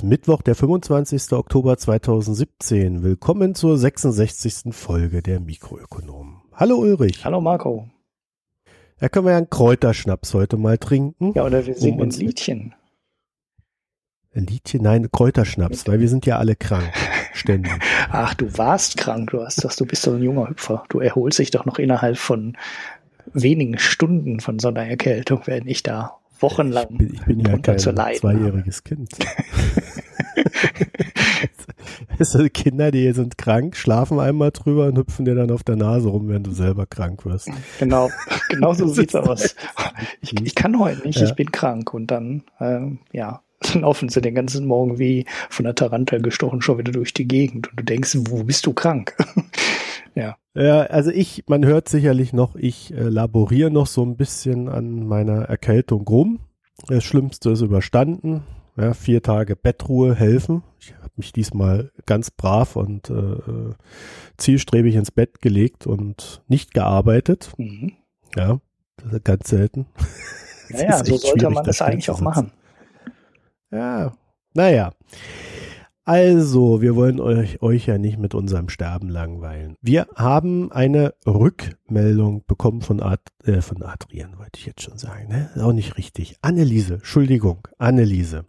Ist Mittwoch, der 25. Oktober 2017. Willkommen zur 66. Folge der Mikroökonomen. Hallo Ulrich. Hallo Marco. Da können wir ja einen Kräuterschnaps heute mal trinken. Ja, oder wir singen um ein Liedchen. Ein Liedchen? Nein, Kräuterschnaps, weil wir sind ja alle krank. Ständig. Ach, du warst krank. Du hast das, du bist doch ein junger Hüpfer. Du erholst dich doch noch innerhalb von wenigen Stunden von so einer Erkältung, wenn ich da wochenlang ich bin, ich bin ja kein zweijähriges Kind. also Kinder, die sind krank, schlafen einmal drüber und hüpfen dir dann auf der Nase rum, wenn du selber krank wirst. Genau, genau so sieht's aus. Ich, ich kann heute nicht, ja. ich bin krank und dann, ähm, ja, laufen sie den ganzen Morgen wie von der Tarantel gestochen schon wieder durch die Gegend und du denkst, wo bist du krank? ja. Ja, also ich, man hört sicherlich noch, ich äh, laboriere noch so ein bisschen an meiner Erkältung rum. Das Schlimmste ist überstanden. Ja, vier Tage Bettruhe helfen. Ich habe mich diesmal ganz brav und äh, zielstrebig ins Bett gelegt und nicht gearbeitet. Mhm. Ja, ganz selten. Naja, so sollte man das eigentlich auch machen. Ja, naja. Also, wir wollen euch, euch ja nicht mit unserem Sterben langweilen. Wir haben eine Rückmeldung bekommen von, Ad, äh, von Adrian, wollte ich jetzt schon sagen. Ne? Auch nicht richtig. Anneliese, Entschuldigung, Anneliese.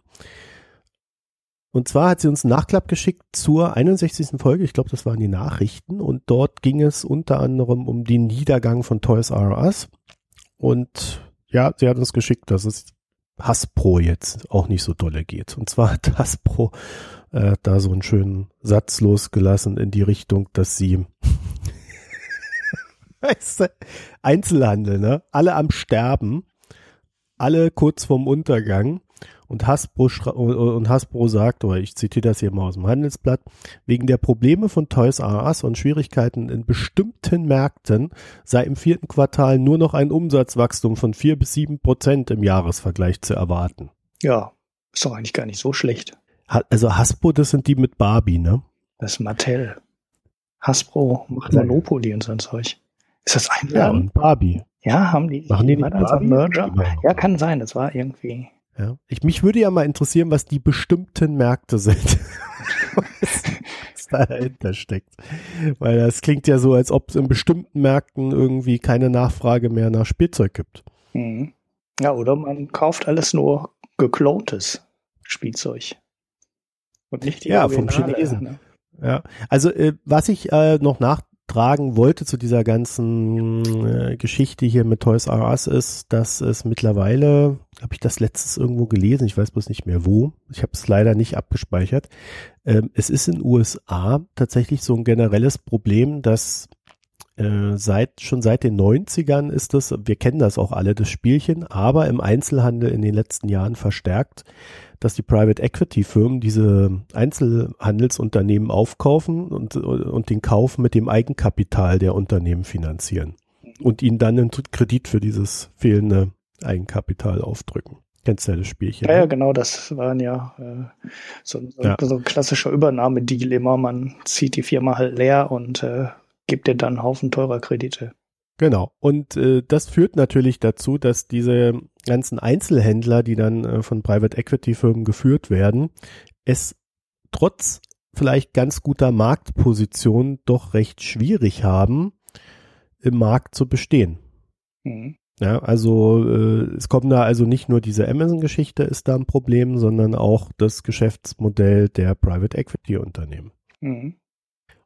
Und zwar hat sie uns einen Nachklapp geschickt zur 61. Folge. Ich glaube, das waren die Nachrichten. Und dort ging es unter anderem um den Niedergang von Toys R Us. Und ja, sie hat uns geschickt, dass es Hasbro jetzt auch nicht so dolle geht. Und zwar hat Hasbro äh, da so einen schönen Satz losgelassen in die Richtung, dass sie Einzelhandel, ne? Alle am Sterben, alle kurz vorm Untergang und Hasbro, und Hasbro sagt, oder ich zitiere das hier mal aus dem Handelsblatt, wegen der Probleme von Toys R Us und Schwierigkeiten in bestimmten Märkten sei im vierten Quartal nur noch ein Umsatzwachstum von vier bis sieben Prozent im Jahresvergleich zu erwarten. Ja, ist doch eigentlich gar nicht so schlecht. Also Hasbro, das sind die mit Barbie, ne? Das ist Mattel. Hasbro macht Monopoly und so ein Zeug. Ist das ein Ja, und Barbie. Ja, haben die. Machen die nicht Barbie? Merger? Ja, kann sein. Das war irgendwie. Ja. Ich, mich würde ja mal interessieren, was die bestimmten Märkte sind. was da dahinter steckt. Weil das klingt ja so, als ob es in bestimmten Märkten irgendwie keine Nachfrage mehr nach Spielzeug gibt. Mhm. Ja, oder man kauft alles nur geklontes Spielzeug. Und nicht die Ja, vom Chinesen. Ne? Ja, also äh, was ich äh, noch nachtragen wollte zu dieser ganzen äh, Geschichte hier mit Toys R Us ist, dass es mittlerweile, habe ich das letztes irgendwo gelesen, ich weiß bloß nicht mehr wo, ich habe es leider nicht abgespeichert, ähm, es ist in USA tatsächlich so ein generelles Problem, dass äh, seit schon seit den 90ern ist das, wir kennen das auch alle, das Spielchen, aber im Einzelhandel in den letzten Jahren verstärkt, dass die Private Equity Firmen diese Einzelhandelsunternehmen aufkaufen und, und den Kauf mit dem Eigenkapital der Unternehmen finanzieren und ihnen dann einen Kredit für dieses fehlende Eigenkapital aufdrücken. Kennst du ja das Spielchen? Ja, ja, ne? genau, das waren ja, äh, so, so, ja. so ein klassischer Übernahmedeal immer. Man zieht die Firma halt leer und äh, gibt dir dann einen Haufen teurer Kredite. Genau. Und äh, das führt natürlich dazu, dass diese ganzen Einzelhändler, die dann äh, von Private Equity Firmen geführt werden, es trotz vielleicht ganz guter Marktposition doch recht schwierig haben, im Markt zu bestehen. Mhm. Ja, also äh, es kommt da also nicht nur diese Amazon-Geschichte ist da ein Problem, sondern auch das Geschäftsmodell der Private Equity Unternehmen. Mhm.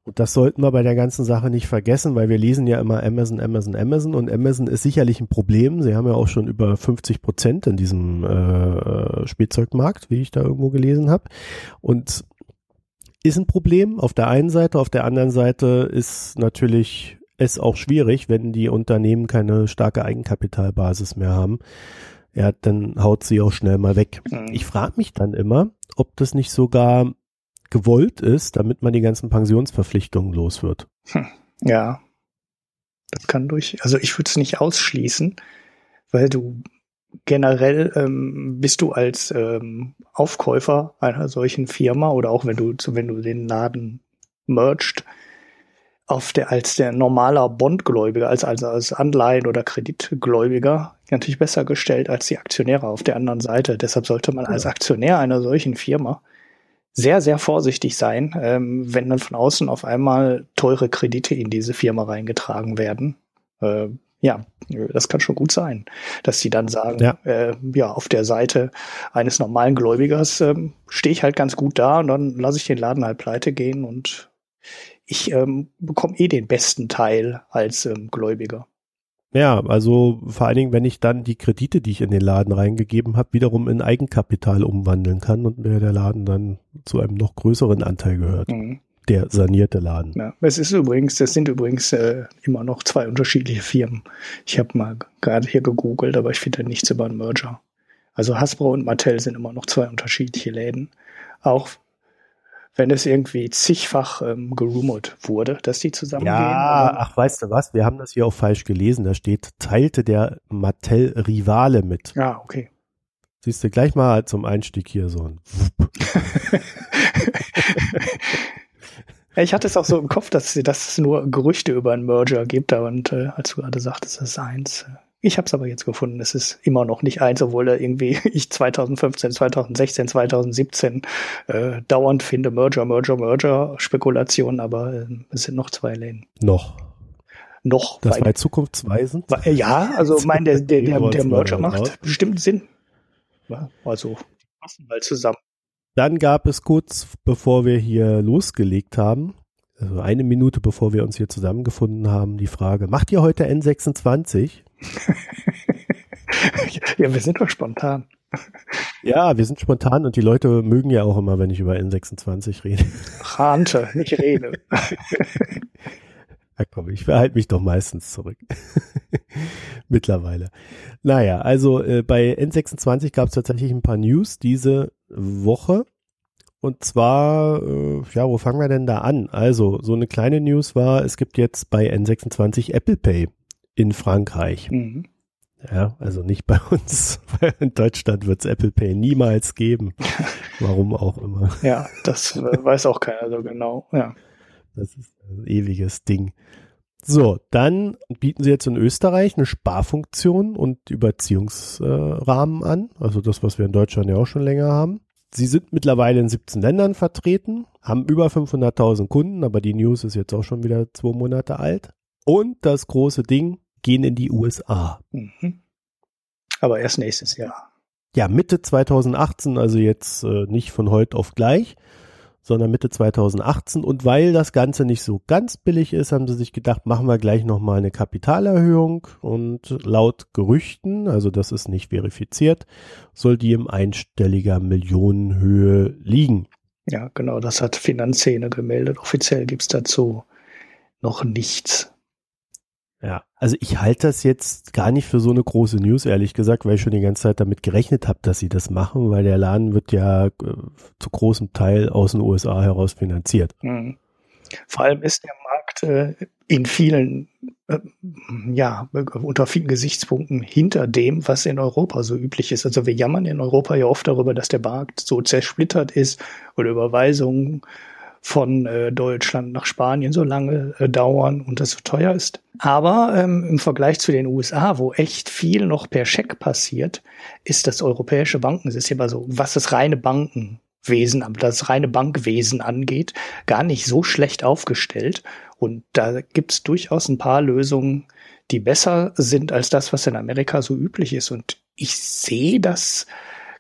Und das sollten wir bei der ganzen Sache nicht vergessen, weil wir lesen ja immer Amazon, Amazon, Amazon und Amazon ist sicherlich ein Problem. Sie haben ja auch schon über 50 Prozent in diesem äh, Spielzeugmarkt, wie ich da irgendwo gelesen habe. Und ist ein Problem auf der einen Seite, auf der anderen Seite ist natürlich es auch schwierig, wenn die Unternehmen keine starke Eigenkapitalbasis mehr haben. Ja, dann haut sie auch schnell mal weg. Mhm. Ich frage mich dann immer, ob das nicht sogar gewollt ist, damit man die ganzen Pensionsverpflichtungen los wird. Hm, ja. Das kann durch, also ich würde es nicht ausschließen, weil du generell ähm, bist du als ähm, Aufkäufer einer solchen Firma oder auch wenn du, wenn du den Laden merged, auf der, als der normaler Bondgläubiger, als, also als Anleihen- oder Kreditgläubiger natürlich besser gestellt als die Aktionäre auf der anderen Seite. Deshalb sollte man als Aktionär einer solchen Firma sehr, sehr vorsichtig sein, ähm, wenn dann von außen auf einmal teure Kredite in diese Firma reingetragen werden. Äh, ja, das kann schon gut sein, dass sie dann sagen, ja, äh, ja auf der Seite eines normalen Gläubigers ähm, stehe ich halt ganz gut da und dann lasse ich den Laden halt pleite gehen und ich ähm, bekomme eh den besten Teil als ähm, Gläubiger. Ja, also vor allen Dingen, wenn ich dann die Kredite, die ich in den Laden reingegeben habe, wiederum in Eigenkapital umwandeln kann und mir der Laden dann zu einem noch größeren Anteil gehört. Mhm. Der sanierte Laden. Ja, es ist übrigens, das sind übrigens äh, immer noch zwei unterschiedliche Firmen. Ich habe mal gerade hier gegoogelt, aber ich finde nichts über einen Merger. Also Hasbro und Mattel sind immer noch zwei unterschiedliche Läden. Auch wenn es irgendwie zigfach ähm, gerumort wurde, dass die zusammengehen. Ja, ach, weißt du was? Wir haben das hier auch falsch gelesen. Da steht, teilte der Mattel Rivale mit. Ja, okay. Siehst du gleich mal zum Einstieg hier so ein. ich hatte es auch so im Kopf, dass, dass es nur Gerüchte über einen Merger gibt, und äh, als du gerade sagtest, das ist eins. Ich habe es aber jetzt gefunden. Es ist immer noch nicht eins, obwohl er irgendwie ich 2015, 2016, 2017 äh, dauernd finde Merger, Merger, Merger Spekulationen, aber äh, es sind noch zwei Läden. Noch. Noch. Das war zukunftsweisend. Äh, ja, also mein der der, der, der Merger macht bestimmt Sinn. Ja, also passen mal zusammen. Dann gab es kurz, bevor wir hier losgelegt haben, also eine Minute bevor wir uns hier zusammengefunden haben, die Frage, macht ihr heute N26? ja, wir sind doch spontan. Ja, wir sind spontan und die Leute mögen ja auch immer, wenn ich über N26 rede. Rante, nicht rede. Ja, komm, ich verhalte mich doch meistens zurück. Mittlerweile. Naja, also äh, bei N26 gab es tatsächlich ein paar News diese Woche. Und zwar, äh, ja, wo fangen wir denn da an? Also, so eine kleine News war, es gibt jetzt bei N26 Apple Pay in Frankreich. Mhm. Ja, also nicht bei uns. In Deutschland wird es Apple Pay niemals geben. Warum auch immer. Ja, das weiß auch keiner so genau. Ja. Das ist ein ewiges Ding. So, dann bieten sie jetzt in Österreich eine Sparfunktion und Überziehungsrahmen äh, an. Also das, was wir in Deutschland ja auch schon länger haben. Sie sind mittlerweile in 17 Ländern vertreten, haben über 500.000 Kunden, aber die News ist jetzt auch schon wieder zwei Monate alt. Und das große Ding, gehen in die USA. Mhm. Aber erst nächstes Jahr. Ja, Mitte 2018, also jetzt äh, nicht von heute auf gleich, sondern Mitte 2018. Und weil das Ganze nicht so ganz billig ist, haben sie sich gedacht, machen wir gleich nochmal eine Kapitalerhöhung. Und laut Gerüchten, also das ist nicht verifiziert, soll die im einstelliger Millionenhöhe liegen. Ja, genau, das hat Finanzszene gemeldet. Offiziell gibt's dazu noch nichts. Ja, also ich halte das jetzt gar nicht für so eine große News, ehrlich gesagt, weil ich schon die ganze Zeit damit gerechnet habe, dass sie das machen, weil der Laden wird ja äh, zu großem Teil aus den USA heraus finanziert. Mhm. Vor allem ist der Markt äh, in vielen, äh, ja, unter vielen Gesichtspunkten hinter dem, was in Europa so üblich ist. Also wir jammern in Europa ja oft darüber, dass der Markt so zersplittert ist oder Überweisungen von äh, Deutschland nach Spanien so lange äh, dauern und das so teuer ist. Aber ähm, im Vergleich zu den USA, wo echt viel noch per Scheck passiert, ist das europäische Bankensystem, also was das reine Bankenwesen, das reine Bankwesen angeht, gar nicht so schlecht aufgestellt. Und da gibt's durchaus ein paar Lösungen, die besser sind als das, was in Amerika so üblich ist. Und ich sehe das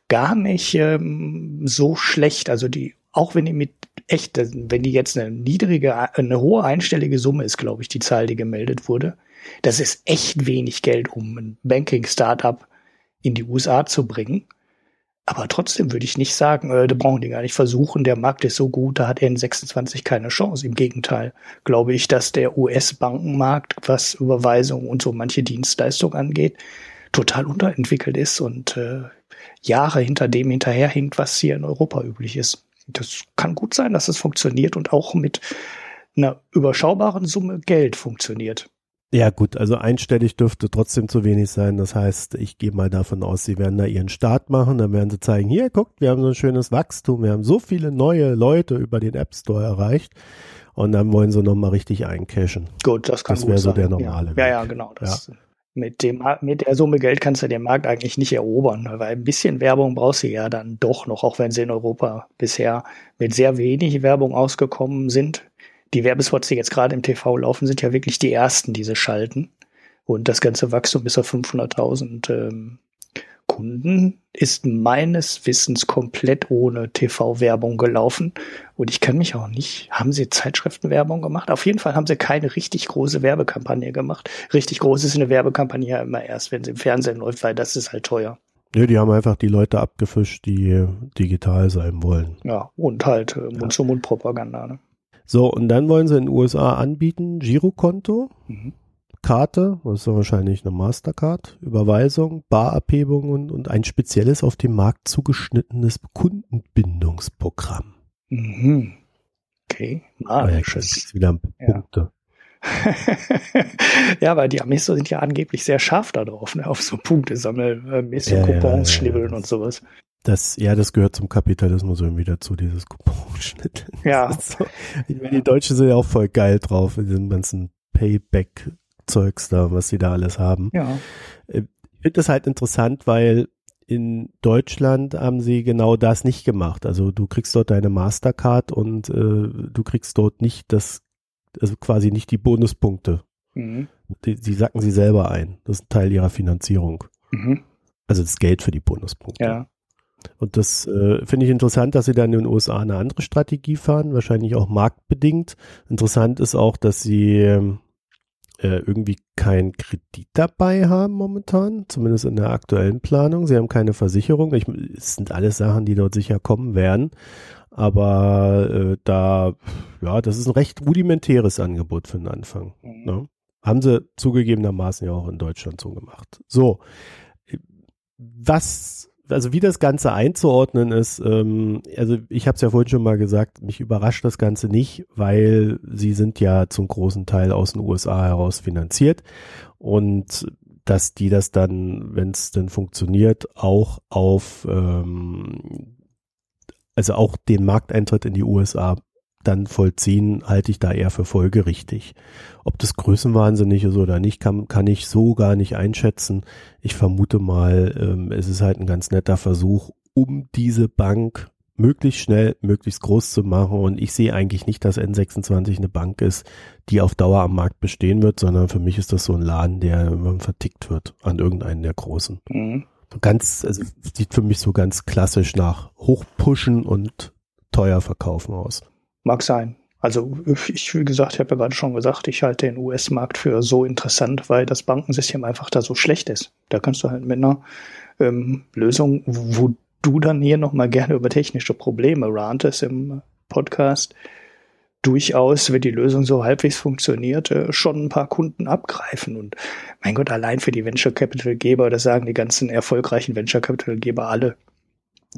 gar nicht ähm, so schlecht. Also die, auch wenn die mit echt, wenn die jetzt eine niedrige, eine hohe einstellige Summe ist, glaube ich, die Zahl, die gemeldet wurde, das ist echt wenig Geld, um ein Banking-Startup in die USA zu bringen. Aber trotzdem würde ich nicht sagen, äh, da brauchen die gar nicht versuchen, der Markt ist so gut, da hat N26 keine Chance. Im Gegenteil, glaube ich, dass der US-Bankenmarkt, was Überweisungen und so manche Dienstleistungen angeht, total unterentwickelt ist und äh, Jahre hinter dem hinterherhinkt, was hier in Europa üblich ist das kann gut sein, dass es funktioniert und auch mit einer überschaubaren Summe Geld funktioniert. Ja gut, also einstellig dürfte trotzdem zu wenig sein. Das heißt, ich gehe mal davon aus, sie werden da ihren Start machen, dann werden sie zeigen, hier guckt, wir haben so ein schönes Wachstum, wir haben so viele neue Leute über den App Store erreicht und dann wollen sie nochmal richtig eincashen. Gut, das kann Das wäre so der normale ja. ja, ja, genau. Das, ja. Mit, dem, mit der Summe Geld kannst du den Markt eigentlich nicht erobern, weil ein bisschen Werbung brauchst du ja dann doch noch, auch wenn sie in Europa bisher mit sehr wenig Werbung ausgekommen sind. Die Werbespots, die jetzt gerade im TV laufen, sind ja wirklich die ersten, die sie schalten. Und das ganze Wachstum bis auf 500.000 ähm, Kunden ist meines Wissens komplett ohne TV-Werbung gelaufen. Und ich kann mich auch nicht, haben sie Zeitschriftenwerbung gemacht? Auf jeden Fall haben sie keine richtig große Werbekampagne gemacht. Richtig groß ist eine Werbekampagne ja immer erst, wenn sie im Fernsehen läuft, weil das ist halt teuer. Nö, die haben einfach die Leute abgefischt, die digital sein wollen. Ja, und halt äh, Mund-zu-Mund-Propaganda. Ne? So, und dann wollen sie in den USA anbieten, Girokonto. Mhm. Karte, das ist wahrscheinlich eine Mastercard, Überweisung, Barabhebungen und ein spezielles auf dem Markt zugeschnittenes Kundenbindungsprogramm. Mhm. Okay. Ah, wieder Punkte. ja, weil die Amis sind ja angeblich sehr scharf darauf, ne? auf so Punkte sammeln, ein bisschen ja, Coupons ja, ja, schnibbeln und sowas. Das, ja, das gehört zum Kapitalismus irgendwie dazu, dieses Couponschnitt. Ja. So. Ich meine, die Deutschen sind ja auch voll geil drauf, in diesem ganzen Payback Zeugs da, was sie da alles haben. Ja. Äh, ich finde das halt interessant, weil in Deutschland haben sie genau das nicht gemacht. Also du kriegst dort deine Mastercard und äh, du kriegst dort nicht das, also quasi nicht die Bonuspunkte. Mhm. Die, die sacken sie selber ein. Das ist ein Teil ihrer Finanzierung. Mhm. Also das Geld für die Bonuspunkte. Ja. Und das äh, finde ich interessant, dass sie dann in den USA eine andere Strategie fahren, wahrscheinlich auch marktbedingt. Interessant ist auch, dass sie ähm, äh, irgendwie keinen Kredit dabei haben momentan, zumindest in der aktuellen Planung. Sie haben keine Versicherung. Ich, es sind alles Sachen, die dort sicher kommen werden. Aber äh, da, ja, das ist ein recht rudimentäres Angebot für den Anfang. Mhm. Ne? Haben sie zugegebenermaßen ja auch in Deutschland so gemacht. So, was also wie das Ganze einzuordnen ist, ähm, also ich habe es ja vorhin schon mal gesagt, mich überrascht das Ganze nicht, weil sie sind ja zum großen Teil aus den USA heraus finanziert und dass die das dann, wenn es denn funktioniert, auch auf ähm, also auch den Markteintritt in die USA dann vollziehen, halte ich da eher für folgerichtig. Ob das größenwahnsinnig ist oder nicht, kann, kann ich so gar nicht einschätzen. Ich vermute mal, ähm, es ist halt ein ganz netter Versuch, um diese Bank möglichst schnell, möglichst groß zu machen. Und ich sehe eigentlich nicht, dass N26 eine Bank ist, die auf Dauer am Markt bestehen wird, sondern für mich ist das so ein Laden, der vertickt wird an irgendeinen der großen. Mhm. Ganz, also sieht für mich so ganz klassisch nach Hochpushen und teuer verkaufen aus. Mag sein. Also ich, wie gesagt, ich habe ja gerade schon gesagt, ich halte den US-Markt für so interessant, weil das Bankensystem einfach da so schlecht ist. Da kannst du halt mit einer ähm, Lösung, wo du dann hier nochmal gerne über technische Probleme rantest im Podcast, durchaus, wenn die Lösung so halbwegs funktioniert, äh, schon ein paar Kunden abgreifen. Und mein Gott, allein für die Venture Capital Geber, das sagen die ganzen erfolgreichen Venture Capital Geber alle,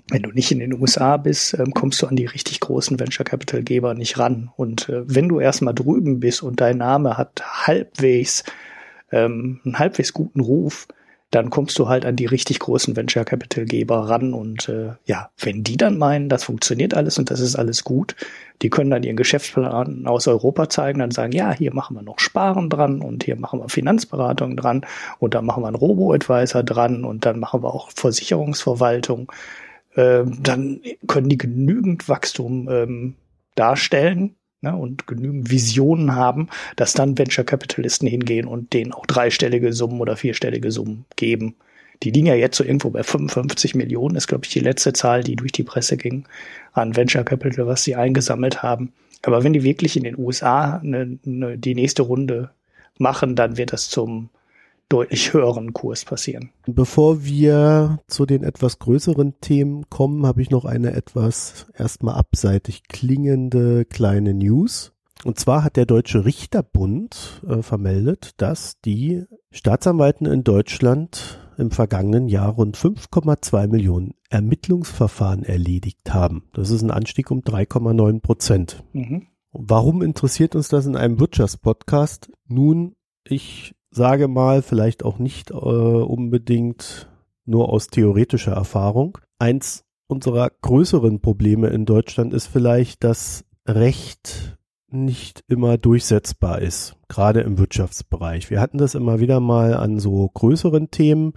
wenn du nicht in den USA bist, ähm, kommst du an die richtig großen Venture Capital Geber nicht ran. Und äh, wenn du erstmal drüben bist und dein Name hat halbwegs ähm, einen halbwegs guten Ruf, dann kommst du halt an die richtig großen Venture Capital Geber ran und äh, ja, wenn die dann meinen, das funktioniert alles und das ist alles gut, die können dann ihren Geschäftsplan aus Europa zeigen, dann sagen, ja, hier machen wir noch Sparen dran und hier machen wir Finanzberatung dran und dann machen wir einen Robo-Advisor dran und dann machen wir auch Versicherungsverwaltung ähm, dann können die genügend Wachstum ähm, darstellen ne, und genügend Visionen haben, dass dann Venture Capitalisten hingehen und denen auch dreistellige Summen oder vierstellige Summen geben. Die liegen ja jetzt so irgendwo bei 55 Millionen, ist glaube ich die letzte Zahl, die durch die Presse ging, an Venture Capital, was sie eingesammelt haben. Aber wenn die wirklich in den USA eine, eine, die nächste Runde machen, dann wird das zum deutlich höheren Kurs passieren. Bevor wir zu den etwas größeren Themen kommen, habe ich noch eine etwas erstmal abseitig klingende kleine News. Und zwar hat der Deutsche Richterbund äh, vermeldet, dass die Staatsanwalten in Deutschland im vergangenen Jahr rund 5,2 Millionen Ermittlungsverfahren erledigt haben. Das ist ein Anstieg um 3,9 Prozent. Mhm. Warum interessiert uns das in einem Wirtschaftspodcast? Nun, ich sage mal, vielleicht auch nicht äh, unbedingt nur aus theoretischer Erfahrung. Eins unserer größeren Probleme in Deutschland ist vielleicht, dass Recht nicht immer durchsetzbar ist, gerade im Wirtschaftsbereich. Wir hatten das immer wieder mal an so größeren Themen,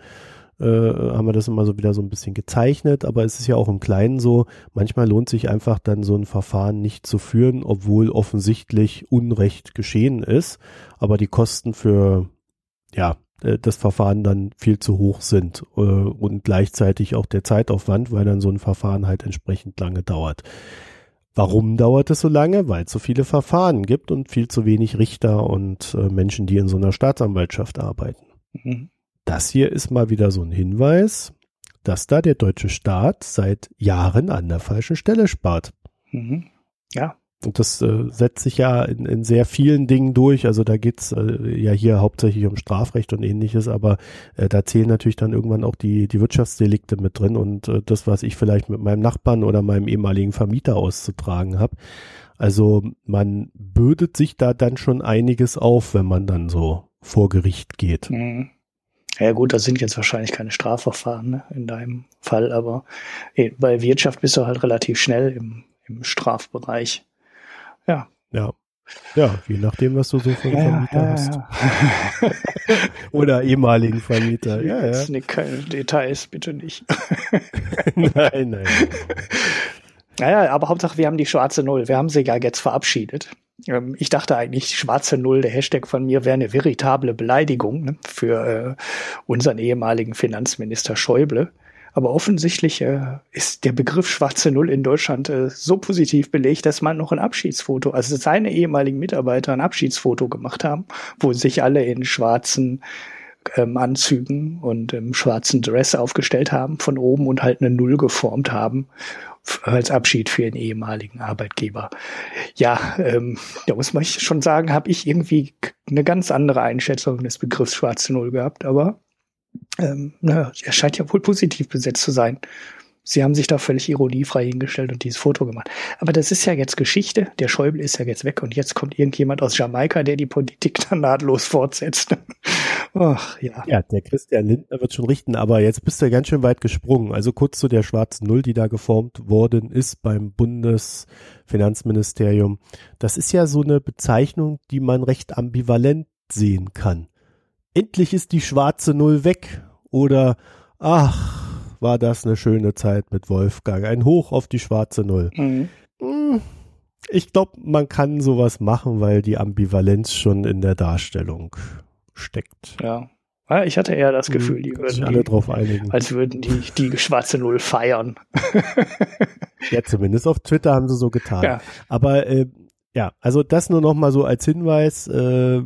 äh, haben wir das immer so wieder so ein bisschen gezeichnet, aber es ist ja auch im Kleinen so, manchmal lohnt sich einfach dann so ein Verfahren nicht zu führen, obwohl offensichtlich Unrecht geschehen ist, aber die Kosten für ja, äh, das Verfahren dann viel zu hoch sind äh, und gleichzeitig auch der Zeitaufwand, weil dann so ein Verfahren halt entsprechend lange dauert. Warum dauert es so lange? Weil es so viele Verfahren gibt und viel zu wenig Richter und äh, Menschen, die in so einer Staatsanwaltschaft arbeiten. Mhm. Das hier ist mal wieder so ein Hinweis, dass da der deutsche Staat seit Jahren an der falschen Stelle spart. Mhm. Ja, und das äh, setzt sich ja in, in sehr vielen Dingen durch. Also da geht's äh, ja hier hauptsächlich um Strafrecht und ähnliches, aber äh, da zählen natürlich dann irgendwann auch die, die Wirtschaftsdelikte mit drin und äh, das, was ich vielleicht mit meinem Nachbarn oder meinem ehemaligen Vermieter auszutragen habe. Also man bürdet sich da dann schon einiges auf, wenn man dann so vor Gericht geht. Mhm. Ja gut, das sind jetzt wahrscheinlich keine Strafverfahren ne, in deinem Fall, aber eh, bei Wirtschaft bist du halt relativ schnell im, im Strafbereich. Ja. Ja. Ja, je nachdem, was du so für einen Vermieter ja, hast. Oder ehemaligen Vermieter. Ja, Jetzt ja. keine Details, bitte nicht. nein, nein. Naja, aber Hauptsache, wir haben die schwarze Null. Wir haben sie ja jetzt verabschiedet. Ähm, ich dachte eigentlich, schwarze Null, der Hashtag von mir, wäre eine veritable Beleidigung ne, für äh, unseren ehemaligen Finanzminister Schäuble. Aber offensichtlich äh, ist der Begriff schwarze Null in Deutschland äh, so positiv belegt, dass man noch ein Abschiedsfoto, also seine ehemaligen Mitarbeiter ein Abschiedsfoto gemacht haben, wo sich alle in schwarzen ähm, Anzügen und im schwarzen Dress aufgestellt haben von oben und halt eine Null geformt haben als Abschied für den ehemaligen Arbeitgeber. Ja, ähm, da muss man schon sagen, habe ich irgendwie eine ganz andere Einschätzung des Begriffs schwarze Null gehabt, aber ähm, naja, er scheint ja wohl positiv besetzt zu sein. Sie haben sich da völlig ironiefrei hingestellt und dieses Foto gemacht. Aber das ist ja jetzt Geschichte. Der Schäuble ist ja jetzt weg und jetzt kommt irgendjemand aus Jamaika, der die Politik dann nahtlos fortsetzt. Ach, ja. Ja, der Christian Lindner wird schon richten, aber jetzt bist du ganz schön weit gesprungen. Also kurz zu der schwarzen Null, die da geformt worden ist beim Bundesfinanzministerium. Das ist ja so eine Bezeichnung, die man recht ambivalent sehen kann endlich ist die schwarze Null weg oder ach, war das eine schöne Zeit mit Wolfgang. Ein Hoch auf die schwarze Null. Mhm. Hm, ich glaube, man kann sowas machen, weil die Ambivalenz schon in der Darstellung steckt. Ja. Ich hatte eher das hm, Gefühl, die würden alle die, drauf einigen. als würden die die schwarze Null feiern. ja, zumindest auf Twitter haben sie so getan. Ja. Aber äh, ja, also das nur noch mal so als Hinweis. Äh,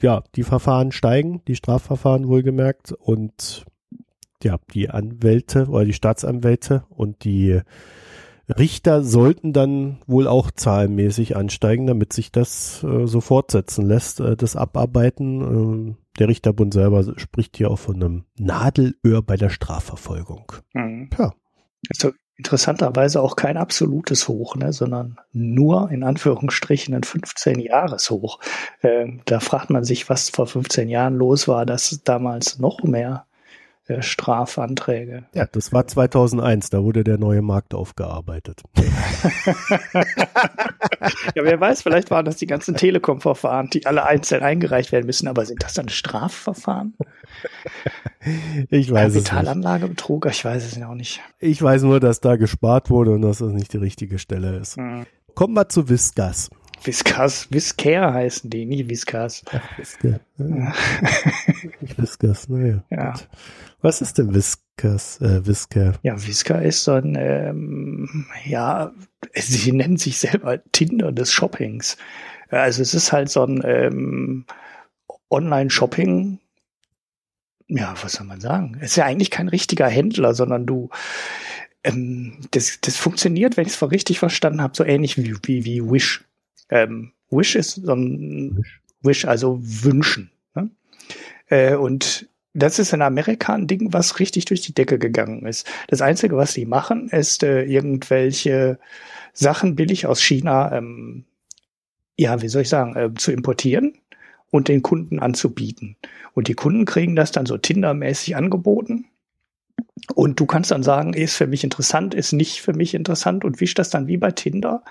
ja, die Verfahren steigen, die Strafverfahren wohlgemerkt und ja, die Anwälte oder die Staatsanwälte und die Richter sollten dann wohl auch zahlenmäßig ansteigen, damit sich das äh, so fortsetzen lässt, äh, das Abarbeiten. Äh, der Richterbund selber spricht hier auch von einem Nadelöhr bei der Strafverfolgung. Mhm. Ja. Also interessanterweise auch kein absolutes Hoch, ne, sondern nur in Anführungsstrichen ein 15-Jahres-Hoch. Ähm, da fragt man sich, was vor 15 Jahren los war, dass damals noch mehr äh, Strafanträge. Ja, das war 2001, da wurde der neue Markt aufgearbeitet. ja, wer weiß, vielleicht waren das die ganzen Telekom-Verfahren, die alle einzeln eingereicht werden müssen, aber sind das dann Strafverfahren? Ich weiß es Kapitalanlagebetrug, ich weiß es auch nicht. Ich weiß nur, dass da gespart wurde und dass das nicht die richtige Stelle ist. Hm. Kommen wir zu Viscas. Viscas, Viscare heißen die, nicht Viscas. Ach. Ja. Viscas, naja. Ja. Was ist denn Viscas, äh, Visca? Ja, Visca ist so ein, ähm, ja, sie nennen sich selber Tinder des Shoppings. Also es ist halt so ein ähm, Online-Shopping. Ja, was soll man sagen? Es ist ja eigentlich kein richtiger Händler, sondern du, ähm, das, das funktioniert, wenn ich es richtig verstanden habe, so ähnlich wie, wie, wie Wish. Ähm, Wish ist so ein Wish, Wish also wünschen. Ne? Äh, und das ist in Amerika ein Ding, was richtig durch die Decke gegangen ist. Das Einzige, was die machen, ist äh, irgendwelche Sachen billig aus China, ähm, ja, wie soll ich sagen, äh, zu importieren und den Kunden anzubieten. Und die Kunden kriegen das dann so Tinder-mäßig angeboten Und du kannst dann sagen, ist für mich interessant, ist nicht für mich interessant und wisch das dann wie bei Tinder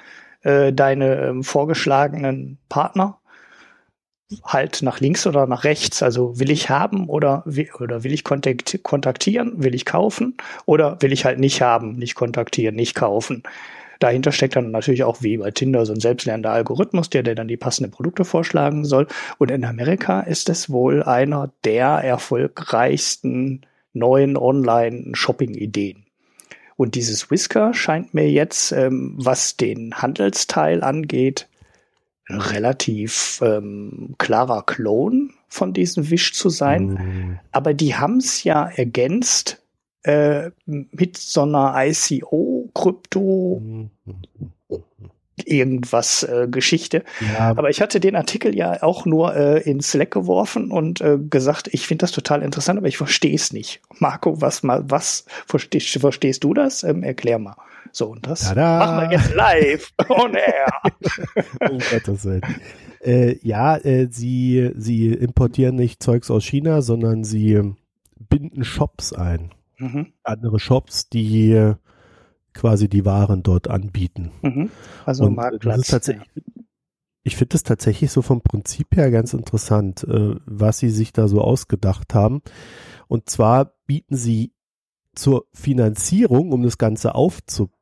äh, deine ähm, vorgeschlagenen Partner halt nach links oder nach rechts. Also will ich haben oder, oder will ich kontaktieren, will ich kaufen oder will ich halt nicht haben, nicht kontaktieren, nicht kaufen. Dahinter steckt dann natürlich auch wie bei Tinder so ein selbstlernender Algorithmus, der, der dann die passenden Produkte vorschlagen soll. Und in Amerika ist es wohl einer der erfolgreichsten neuen Online-Shopping-Ideen. Und dieses Whisker scheint mir jetzt, ähm, was den Handelsteil angeht, relativ ähm, klarer Klon von diesem Wish zu sein. Mhm. Aber die haben es ja ergänzt äh, mit so einer ICO, Krypto, mhm irgendwas äh, Geschichte. Ja. Aber ich hatte den Artikel ja auch nur äh, in Slack geworfen und äh, gesagt, ich finde das total interessant, aber ich verstehe es nicht. Marco, was mal, was verstehst, verstehst du das? Ähm, erklär mal. So, und das Tada. machen wir jetzt live on air. oh Gottes Willen. Äh, ja, äh, sie, sie importieren nicht Zeugs aus China, sondern sie binden Shops ein. Mhm. Andere Shops, die quasi die Waren dort anbieten. Mhm. Also und Marktplatz. Das Ich finde das tatsächlich so vom Prinzip her ganz interessant, äh, was sie sich da so ausgedacht haben. Und zwar bieten sie zur Finanzierung, um das Ganze aufzubauen,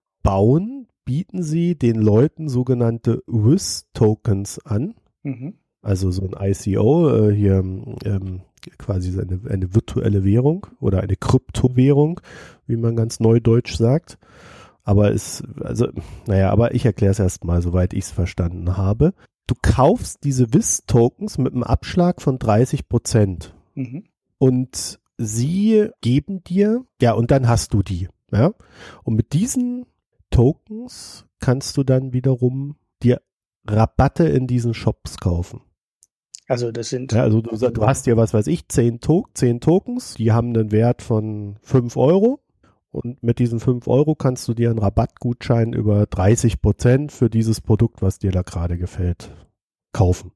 bieten sie den Leuten sogenannte WIS-Tokens an. Mhm. Also so ein ICO, äh, hier ähm, quasi eine, eine virtuelle Währung oder eine Kryptowährung, wie man ganz neudeutsch sagt. Aber es, also, naja, aber ich erkläre es erstmal, soweit ich es verstanden habe. Du kaufst diese WIS-Tokens mit einem Abschlag von 30 Prozent. Mhm. Und sie geben dir, ja, und dann hast du die. Ja? Und mit diesen Tokens kannst du dann wiederum dir Rabatte in diesen Shops kaufen. Also das sind. Ja, also du, du hast dir, was weiß ich, 10, to 10 Tokens, die haben einen Wert von 5 Euro. Und mit diesen 5 Euro kannst du dir einen Rabattgutschein über 30 Prozent für dieses Produkt, was dir da gerade gefällt, kaufen.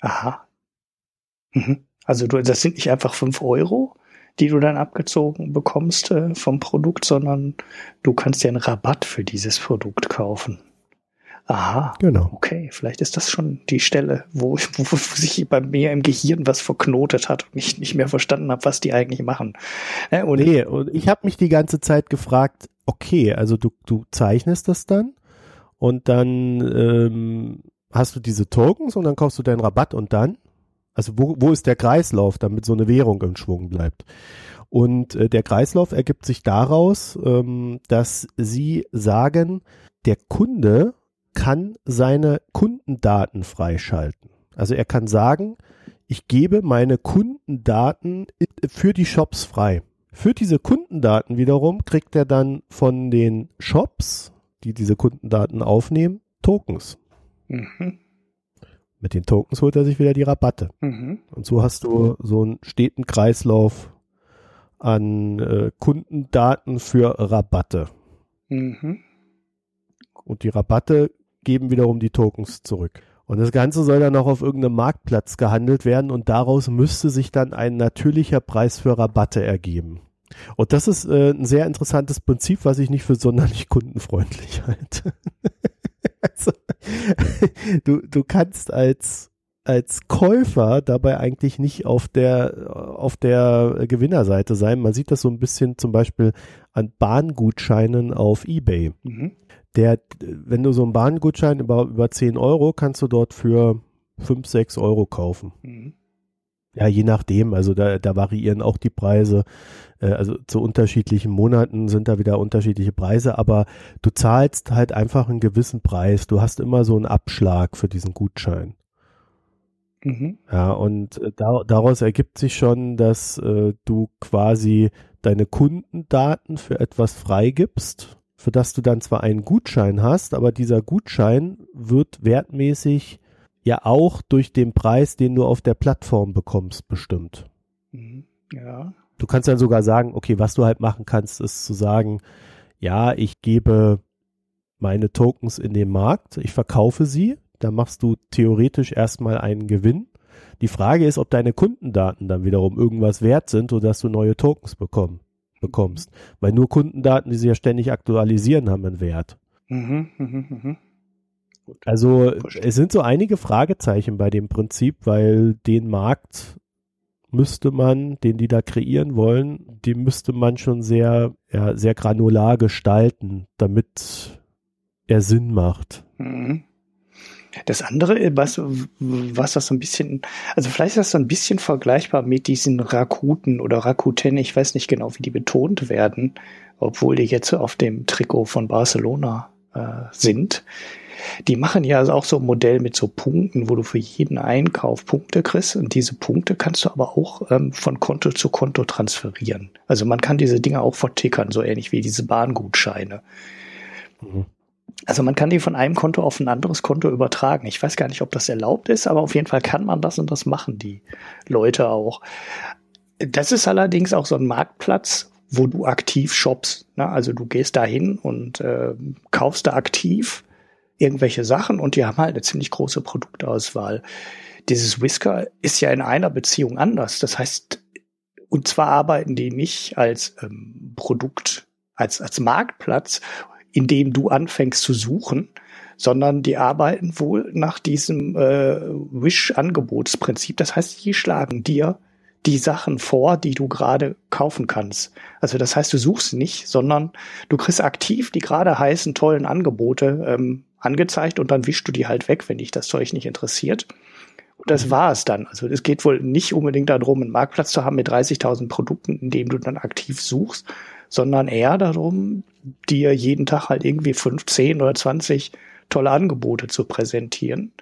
Aha. Mhm. Also du, das sind nicht einfach 5 Euro, die du dann abgezogen bekommst äh, vom Produkt, sondern du kannst dir einen Rabatt für dieses Produkt kaufen. Aha. Genau. Okay, vielleicht ist das schon die Stelle, wo, wo, wo sich bei mir im Gehirn was verknotet hat und ich nicht mehr verstanden habe, was die eigentlich machen. Äh, und nee, und ich habe mich die ganze Zeit gefragt, okay, also du, du zeichnest das dann und dann ähm, hast du diese Tokens und dann kaufst du deinen Rabatt und dann? Also wo, wo ist der Kreislauf, damit so eine Währung im Schwung bleibt? Und äh, der Kreislauf ergibt sich daraus, ähm, dass sie sagen, der Kunde kann seine Kundendaten freischalten. Also er kann sagen, ich gebe meine Kundendaten für die Shops frei. Für diese Kundendaten wiederum kriegt er dann von den Shops, die diese Kundendaten aufnehmen, Tokens. Mhm. Mit den Tokens holt er sich wieder die Rabatte. Mhm. Und so hast du so einen steten Kreislauf an äh, Kundendaten für Rabatte. Mhm. Und die Rabatte geben wiederum die Tokens zurück. Und das Ganze soll dann auch auf irgendeinem Marktplatz gehandelt werden und daraus müsste sich dann ein natürlicher Preis für Rabatte ergeben. Und das ist äh, ein sehr interessantes Prinzip, was ich nicht für sonderlich kundenfreundlich halte. Also, du, du kannst als als Käufer dabei eigentlich nicht auf der auf der Gewinnerseite sein. Man sieht das so ein bisschen zum Beispiel an Bahngutscheinen auf eBay. Mhm der, wenn du so einen Bahngutschein über, über 10 Euro, kannst du dort für 5, 6 Euro kaufen. Mhm. Ja, je nachdem. Also da, da variieren auch die Preise. Äh, also zu unterschiedlichen Monaten sind da wieder unterschiedliche Preise, aber du zahlst halt einfach einen gewissen Preis. Du hast immer so einen Abschlag für diesen Gutschein. Mhm. Ja, und äh, da, daraus ergibt sich schon, dass äh, du quasi deine Kundendaten für etwas freigibst für das du dann zwar einen Gutschein hast, aber dieser Gutschein wird wertmäßig ja auch durch den Preis, den du auf der Plattform bekommst, bestimmt. Mhm. Ja. Du kannst dann sogar sagen, okay, was du halt machen kannst, ist zu sagen, ja, ich gebe meine Tokens in den Markt, ich verkaufe sie, da machst du theoretisch erstmal einen Gewinn. Die Frage ist, ob deine Kundendaten dann wiederum irgendwas wert sind, sodass du neue Tokens bekommst. bekommst. Weil nur Kundendaten, die sie ja ständig aktualisieren, haben einen Wert. Mhm, mh, mh. Also es sind so einige Fragezeichen bei dem Prinzip, weil den Markt müsste man, den die da kreieren wollen, den müsste man schon sehr, ja, sehr granular gestalten, damit er Sinn macht. Mhm. Das andere, was, was das so ein bisschen, also vielleicht ist das so ein bisschen vergleichbar mit diesen Rakuten oder Rakuten, ich weiß nicht genau, wie die betont werden, obwohl die jetzt auf dem Trikot von Barcelona äh, sind. Die machen ja auch so ein Modell mit so Punkten, wo du für jeden Einkauf Punkte kriegst und diese Punkte kannst du aber auch ähm, von Konto zu Konto transferieren. Also man kann diese Dinge auch vertickern, so ähnlich wie diese Bahngutscheine. Mhm. Also man kann die von einem Konto auf ein anderes Konto übertragen. Ich weiß gar nicht, ob das erlaubt ist, aber auf jeden Fall kann man das und das machen die Leute auch. Das ist allerdings auch so ein Marktplatz, wo du aktiv shoppst. Ne? Also du gehst da hin und äh, kaufst da aktiv irgendwelche Sachen und die haben halt eine ziemlich große Produktauswahl. Dieses Whisker ist ja in einer Beziehung anders. Das heißt, und zwar arbeiten die nicht als ähm, Produkt, als, als Marktplatz, in dem du anfängst zu suchen, sondern die arbeiten wohl nach diesem äh, Wish-Angebotsprinzip. Das heißt, die schlagen dir die Sachen vor, die du gerade kaufen kannst. Also das heißt, du suchst nicht, sondern du kriegst aktiv die gerade heißen, tollen Angebote ähm, angezeigt und dann wischst du die halt weg, wenn dich das Zeug nicht interessiert. Und das war es dann. Also es geht wohl nicht unbedingt darum, einen Marktplatz zu haben mit 30.000 Produkten, in dem du dann aktiv suchst, sondern eher darum, dir jeden Tag halt irgendwie 15 oder 20 tolle Angebote zu präsentieren.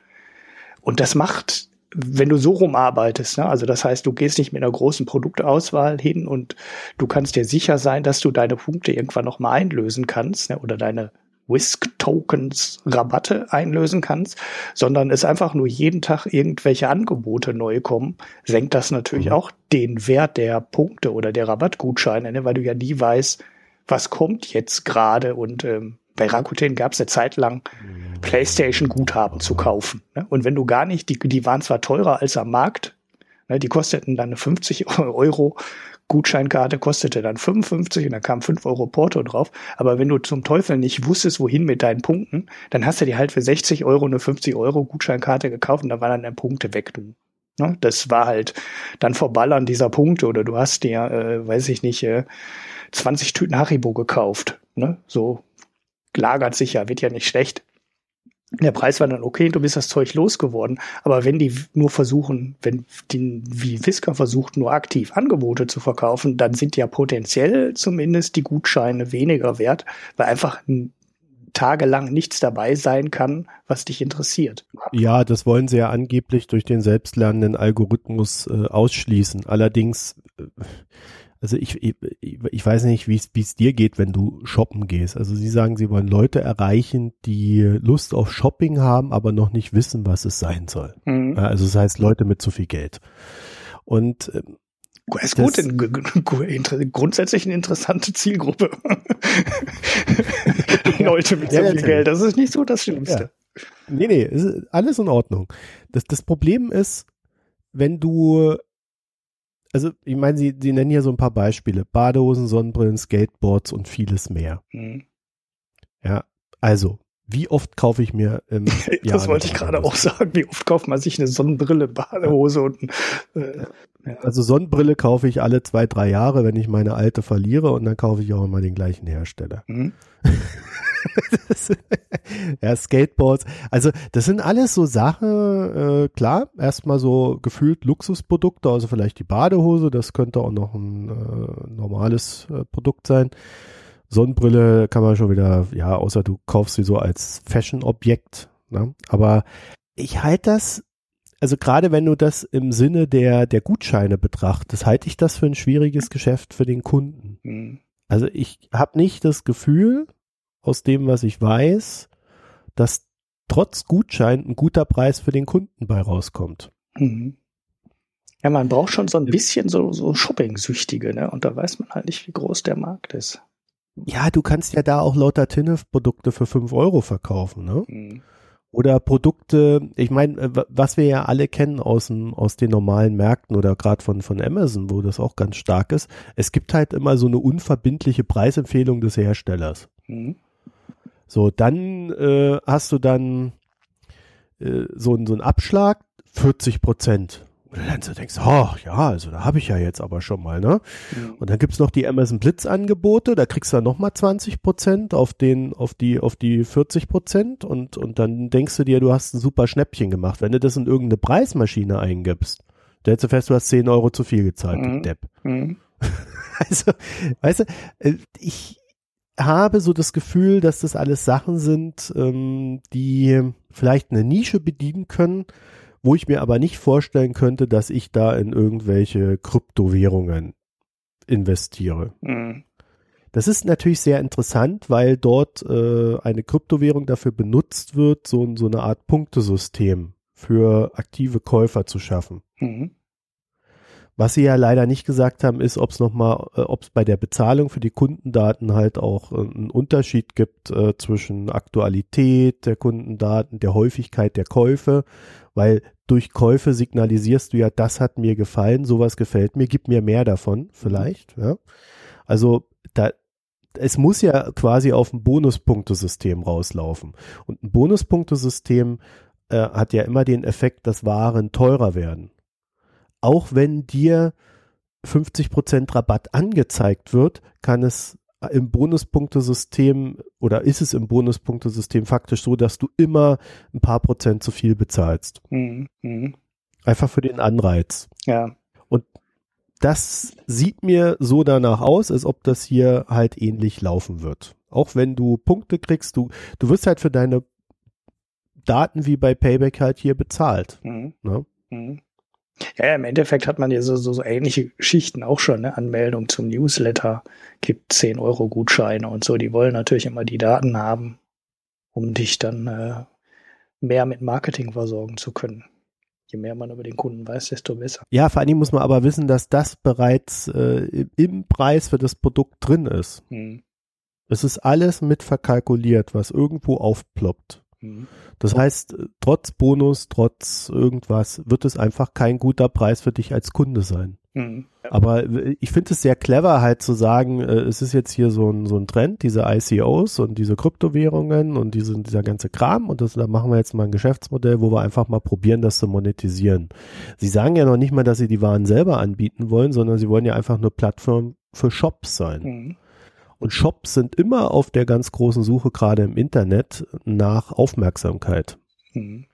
Und das macht, wenn du so rumarbeitest, ne, also das heißt, du gehst nicht mit einer großen Produktauswahl hin und du kannst dir sicher sein, dass du deine Punkte irgendwann nochmal einlösen kannst ne, oder deine Whisk-Tokens Rabatte einlösen kannst, sondern es einfach nur jeden Tag irgendwelche Angebote neu kommen, senkt das natürlich mhm. auch den Wert der Punkte oder der Rabattgutscheine, ne, weil du ja nie weißt, was kommt jetzt gerade und ähm, bei Rakuten gab es eine Zeit lang. PlayStation-Guthaben zu kaufen. Ne? Und wenn du gar nicht, die, die waren zwar teurer als am Markt, ne, die kosteten dann 50 Euro Gutscheinkarte kostete dann 55 und da kam 5 Euro Porto drauf. Aber wenn du zum Teufel nicht wusstest, wohin mit deinen Punkten, dann hast du dir halt für 60 Euro eine 50 Euro Gutscheinkarte gekauft und da waren dann deine Punkte weg, du. Ne? Das war halt dann Verballern dieser Punkte oder du hast dir, äh, weiß ich nicht, äh, 20 Tüten Haribo gekauft. Ne? So lagert sich ja, wird ja nicht schlecht der Preis war dann okay, du bist das Zeug losgeworden. Aber wenn die nur versuchen, wenn die, wie Fisker versucht, nur aktiv Angebote zu verkaufen, dann sind ja potenziell zumindest die Gutscheine weniger wert, weil einfach tagelang nichts dabei sein kann, was dich interessiert. Ja, das wollen sie ja angeblich durch den selbstlernenden Algorithmus äh, ausschließen. Allerdings äh, also ich, ich, ich weiß nicht, wie es dir geht, wenn du shoppen gehst. Also sie sagen, sie wollen Leute erreichen, die Lust auf Shopping haben, aber noch nicht wissen, was es sein soll. Mhm. Also das heißt Leute mit zu viel Geld. Und ähm, ist gut, in, grundsätzlich eine interessante Zielgruppe. Leute mit ja, so viel Geld, das ist nicht so das Schlimmste. Ja. Nee, nee, alles in Ordnung. Das, das Problem ist, wenn du also ich meine, sie, sie nennen hier so ein paar Beispiele. Badehosen, Sonnenbrillen, Skateboards und vieles mehr. Mhm. Ja, also, wie oft kaufe ich mir Jahr Das wollte ich gerade auch sagen. Wie oft kauft man sich eine Sonnenbrille, Badehose und äh, ja. Also Sonnenbrille kaufe ich alle zwei, drei Jahre, wenn ich meine alte verliere und dann kaufe ich auch immer den gleichen Hersteller. Mhm. ja, Skateboards. Also das sind alles so Sachen, äh, klar, erstmal so gefühlt Luxusprodukte, also vielleicht die Badehose, das könnte auch noch ein äh, normales äh, Produkt sein. Sonnenbrille kann man schon wieder, ja, außer du kaufst sie so als Fashion-Objekt. Ne? Aber ich halte das, also gerade wenn du das im Sinne der, der Gutscheine betrachtest, halte ich das für ein schwieriges Geschäft für den Kunden. Mhm. Also ich habe nicht das Gefühl, aus dem, was ich weiß, dass trotz Gutschein ein guter Preis für den Kunden bei rauskommt. Mhm. Ja, man braucht schon so ein bisschen so, so Shopping-Süchtige, ne? Und da weiß man halt nicht, wie groß der Markt ist. Ja, du kannst ja da auch lauter Tinnef-Produkte für fünf Euro verkaufen, ne? Mhm. Oder Produkte, ich meine, äh, was wir ja alle kennen aus, dem, aus den normalen Märkten oder gerade von, von Amazon, wo das auch ganz stark ist, es gibt halt immer so eine unverbindliche Preisempfehlung des Herstellers. Mhm. So, dann äh, hast du dann äh, so, so einen Abschlag, 40 Prozent. Und dann so denkst, oh ja, also da habe ich ja jetzt aber schon mal, ne? Mhm. Und dann gibt's noch die Amazon Blitz Angebote, da kriegst du dann nochmal 20 Prozent auf den, auf die, auf die 40 Prozent und, und dann denkst du dir, du hast ein super Schnäppchen gemacht. Wenn du das in irgendeine Preismaschine eingibst, stellst du fest, du hast 10 Euro zu viel gezahlt, mhm. Depp. Mhm. Also, weißt du, äh, ich habe so das Gefühl, dass das alles Sachen sind, ähm, die vielleicht eine Nische bedienen können, wo ich mir aber nicht vorstellen könnte, dass ich da in irgendwelche Kryptowährungen investiere. Mhm. Das ist natürlich sehr interessant, weil dort äh, eine Kryptowährung dafür benutzt wird, so, so eine Art Punktesystem für aktive Käufer zu schaffen. Mhm. Was sie ja leider nicht gesagt haben, ist, ob es nochmal, äh, ob es bei der Bezahlung für die Kundendaten halt auch äh, einen Unterschied gibt äh, zwischen Aktualität der Kundendaten, der Häufigkeit der Käufe, weil durch Käufe signalisierst du ja, das hat mir gefallen, sowas gefällt mir, gib mir mehr davon, vielleicht. Ja. Also da, es muss ja quasi auf ein Bonuspunktesystem rauslaufen. Und ein Bonuspunktesystem äh, hat ja immer den Effekt, dass Waren teurer werden auch wenn dir 50% Rabatt angezeigt wird, kann es im Bonuspunktesystem oder ist es im Bonuspunktesystem faktisch so, dass du immer ein paar Prozent zu viel bezahlst. Mhm. mhm. Einfach für den Anreiz. Ja. Und das sieht mir so danach aus, als ob das hier halt ähnlich laufen wird. Auch wenn du Punkte kriegst, du, du wirst halt für deine Daten wie bei Payback halt hier bezahlt. Mhm. Ne? Mhm. Ja, im Endeffekt hat man ja so, so, so ähnliche Geschichten auch schon, ne? Anmeldung zum Newsletter, gibt 10 Euro Gutscheine und so. Die wollen natürlich immer die Daten haben, um dich dann äh, mehr mit Marketing versorgen zu können. Je mehr man über den Kunden weiß, desto besser. Ja, vor allen Dingen muss man aber wissen, dass das bereits äh, im Preis für das Produkt drin ist. Hm. Es ist alles mit verkalkuliert, was irgendwo aufploppt. Hm. Das heißt, trotz Bonus, trotz irgendwas, wird es einfach kein guter Preis für dich als Kunde sein. Mhm. Aber ich finde es sehr clever, halt zu sagen, äh, es ist jetzt hier so ein, so ein Trend, diese ICOs und diese Kryptowährungen und diese, dieser ganze Kram und das, da machen wir jetzt mal ein Geschäftsmodell, wo wir einfach mal probieren, das zu monetisieren. Sie sagen ja noch nicht mal, dass sie die Waren selber anbieten wollen, sondern sie wollen ja einfach eine Plattform für Shops sein. Mhm. Und Shops sind immer auf der ganz großen Suche, gerade im Internet, nach Aufmerksamkeit. Mhm.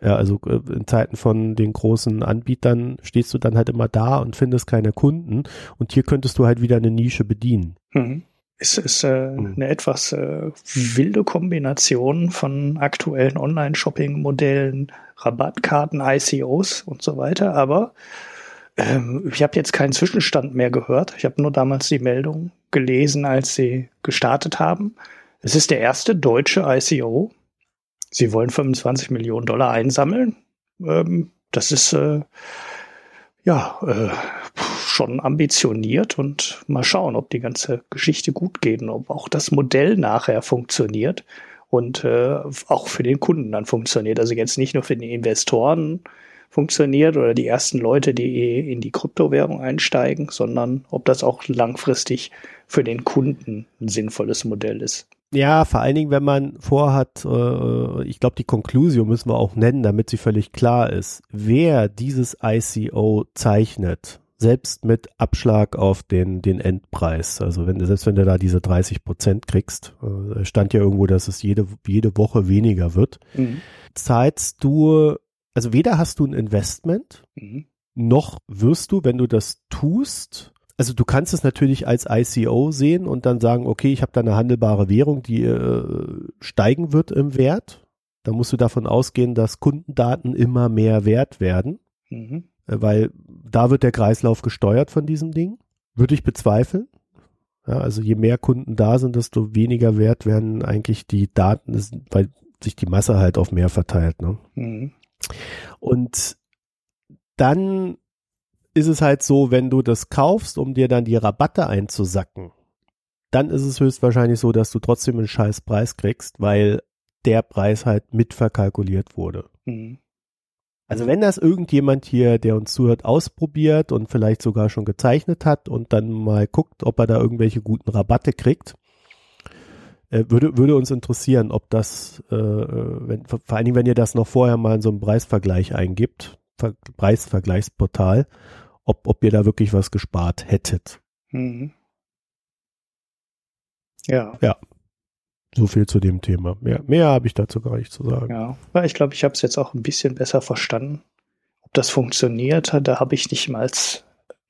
Ja, also äh, in Zeiten von den großen Anbietern stehst du dann halt immer da und findest keine Kunden. Und hier könntest du halt wieder eine Nische bedienen. Mhm. Es ist äh, mhm. eine etwas äh, wilde Kombination von aktuellen Online-Shopping-Modellen, Rabattkarten, ICOs und so weiter. Aber ähm, ich habe jetzt keinen Zwischenstand mehr gehört. Ich habe nur damals die Meldung gelesen, als sie gestartet haben. Es ist der erste deutsche ICO. Sie wollen 25 Millionen Dollar einsammeln. Ähm, das ist äh, ja äh, schon ambitioniert und mal schauen, ob die ganze Geschichte gut geht und ob auch das Modell nachher funktioniert und äh, auch für den Kunden dann funktioniert. Also jetzt nicht nur für die Investoren funktioniert oder die ersten Leute, die in die Kryptowährung einsteigen, sondern ob das auch langfristig für den Kunden ein sinnvolles Modell ist. Ja, vor allen Dingen, wenn man vorhat, äh, ich glaube, die Konklusion müssen wir auch nennen, damit sie völlig klar ist. Wer dieses ICO zeichnet, selbst mit Abschlag auf den, den Endpreis, also wenn, selbst wenn du da diese 30 Prozent kriegst, äh, stand ja irgendwo, dass es jede, jede Woche weniger wird, mhm. zahlst du also weder hast du ein Investment, mhm. noch wirst du, wenn du das tust, also du kannst es natürlich als ICO sehen und dann sagen, okay, ich habe da eine handelbare Währung, die äh, steigen wird im Wert. Da musst du davon ausgehen, dass Kundendaten immer mehr wert werden, mhm. äh, weil da wird der Kreislauf gesteuert von diesem Ding. Würde ich bezweifeln. Ja, also je mehr Kunden da sind, desto weniger wert werden eigentlich die Daten, weil sich die Masse halt auf mehr verteilt. Ne? Mhm. Und dann ist es halt so, wenn du das kaufst, um dir dann die Rabatte einzusacken, dann ist es höchstwahrscheinlich so, dass du trotzdem einen scheiß Preis kriegst, weil der Preis halt mitverkalkuliert wurde. Mhm. Also wenn das irgendjemand hier, der uns zuhört, ausprobiert und vielleicht sogar schon gezeichnet hat und dann mal guckt, ob er da irgendwelche guten Rabatte kriegt, äh, würde, würde uns interessieren, ob das, äh, äh wenn, vor allen Dingen, wenn ihr das noch vorher mal in so einem Preisvergleich eingibt, Ver Preisvergleichsportal, ob, ob ihr da wirklich was gespart hättet. Mhm. Ja. Ja. So viel zu dem Thema. Mehr, mehr habe ich dazu gar nicht zu sagen. Ja, ich glaube, ich habe es jetzt auch ein bisschen besser verstanden. Ob das funktioniert, da habe ich nicht mal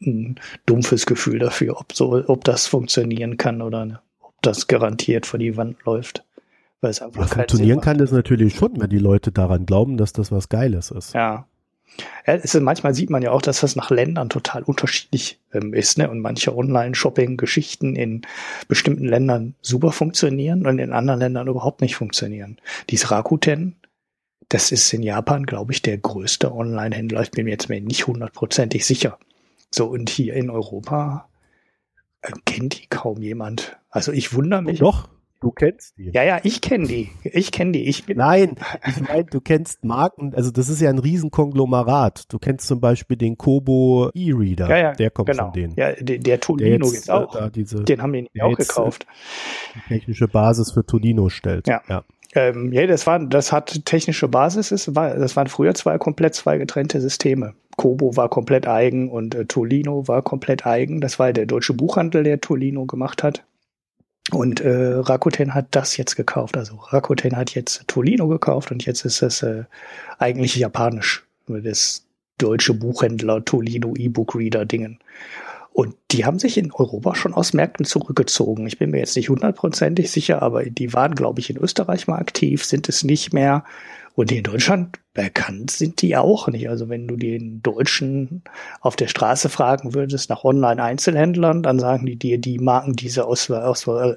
ein dumpfes Gefühl dafür, ob so, ob das funktionieren kann oder ne, ob das garantiert vor die Wand läuft. Weil es einfach ja, funktionieren kann das natürlich schon, wenn die Leute daran glauben, dass das was Geiles ist. Ja, ja, ist, manchmal sieht man ja auch, dass das nach Ländern total unterschiedlich ähm, ist, ne? Und manche Online-Shopping-Geschichten in bestimmten Ländern super funktionieren und in anderen Ländern überhaupt nicht funktionieren. Dies Rakuten, das ist in Japan, glaube ich, der größte Online-Händler. Ich bin mir jetzt nicht hundertprozentig sicher. So, und hier in Europa kennt die kaum jemand. Also ich wundere mich. Doch, Du kennst die. Ja, ja, ich kenne die. Ich kenne die. Ich bin Nein, ich meine, du kennst Marken, also das ist ja ein Riesenkonglomerat. Du kennst zum Beispiel den Kobo E-Reader. Ja, ja, der kommt genau. von denen. Ja, der, der Tolino jetzt, äh, auch. Äh, diese, den haben wir auch gekauft. Die technische Basis für Tolino stellt. Ja. ja. Ähm, ja, das war, das hat technische Basis, das, war, das waren früher zwei komplett zwei getrennte Systeme. Kobo war komplett eigen und äh, Tolino war komplett eigen. Das war der deutsche Buchhandel, der Tolino gemacht hat. Und äh, Rakuten hat das jetzt gekauft. Also Rakuten hat jetzt Tolino gekauft und jetzt ist es äh, eigentlich japanisch. Das deutsche Buchhändler Tolino E-Book Reader Dingen. Und die haben sich in Europa schon aus Märkten zurückgezogen. Ich bin mir jetzt nicht hundertprozentig sicher, aber die waren, glaube ich, in Österreich mal aktiv, sind es nicht mehr. Und in Deutschland bekannt sind die auch nicht. Also wenn du den Deutschen auf der Straße fragen würdest nach Online-Einzelhändlern, dann sagen die dir die Marken, die sie aus, aus äh,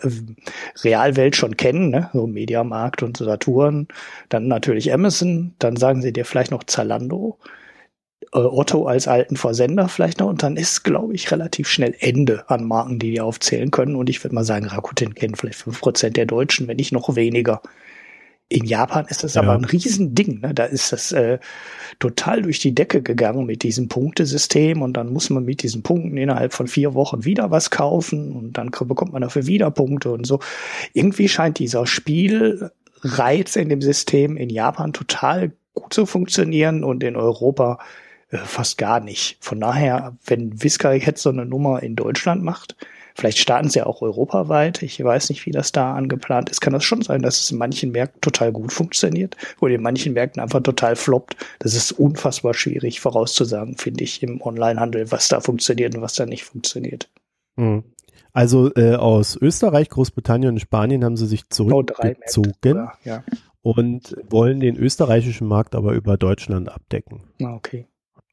Realwelt schon kennen, ne? so Mediamarkt und Saturn, dann natürlich Amazon, dann sagen sie dir vielleicht noch Zalando, äh, Otto als alten Versender vielleicht noch und dann ist, glaube ich, relativ schnell Ende an Marken, die die aufzählen können. Und ich würde mal sagen, Rakuten kennen vielleicht fünf Prozent der Deutschen, wenn nicht noch weniger. In Japan ist das ja. aber ein Riesending. Ne? Da ist das äh, total durch die Decke gegangen mit diesem Punktesystem und dann muss man mit diesen Punkten innerhalb von vier Wochen wieder was kaufen und dann bekommt man dafür wieder Punkte und so. Irgendwie scheint dieser Spielreiz in dem System in Japan total gut zu funktionieren und in Europa äh, fast gar nicht. Von daher, wenn Visca jetzt so eine Nummer in Deutschland macht, Vielleicht starten sie auch europaweit. Ich weiß nicht, wie das da angeplant ist. Kann das schon sein, dass es in manchen Märkten total gut funktioniert oder in manchen Märkten einfach total floppt. Das ist unfassbar schwierig vorauszusagen, finde ich, im Onlinehandel, was da funktioniert und was da nicht funktioniert. Hm. Also äh, aus Österreich, Großbritannien und Spanien haben sie sich zurückgezogen oh, ja. und wollen den österreichischen Markt aber über Deutschland abdecken. Ah, okay.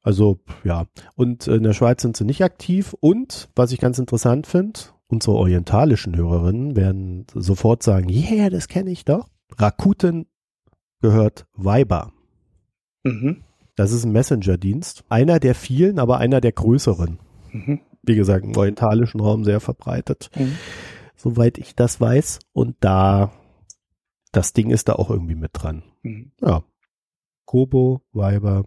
Also ja, und in der Schweiz sind sie nicht aktiv. Und was ich ganz interessant finde, unsere orientalischen Hörerinnen werden sofort sagen, yeah, das kenne ich doch. Rakuten gehört Viber. Mhm. Das ist ein Messenger-Dienst. Einer der vielen, aber einer der größeren. Mhm. Wie gesagt, im orientalischen Raum sehr verbreitet. Mhm. Soweit ich das weiß. Und da, das Ding ist da auch irgendwie mit dran. Mhm. Ja. Kobo, Viber,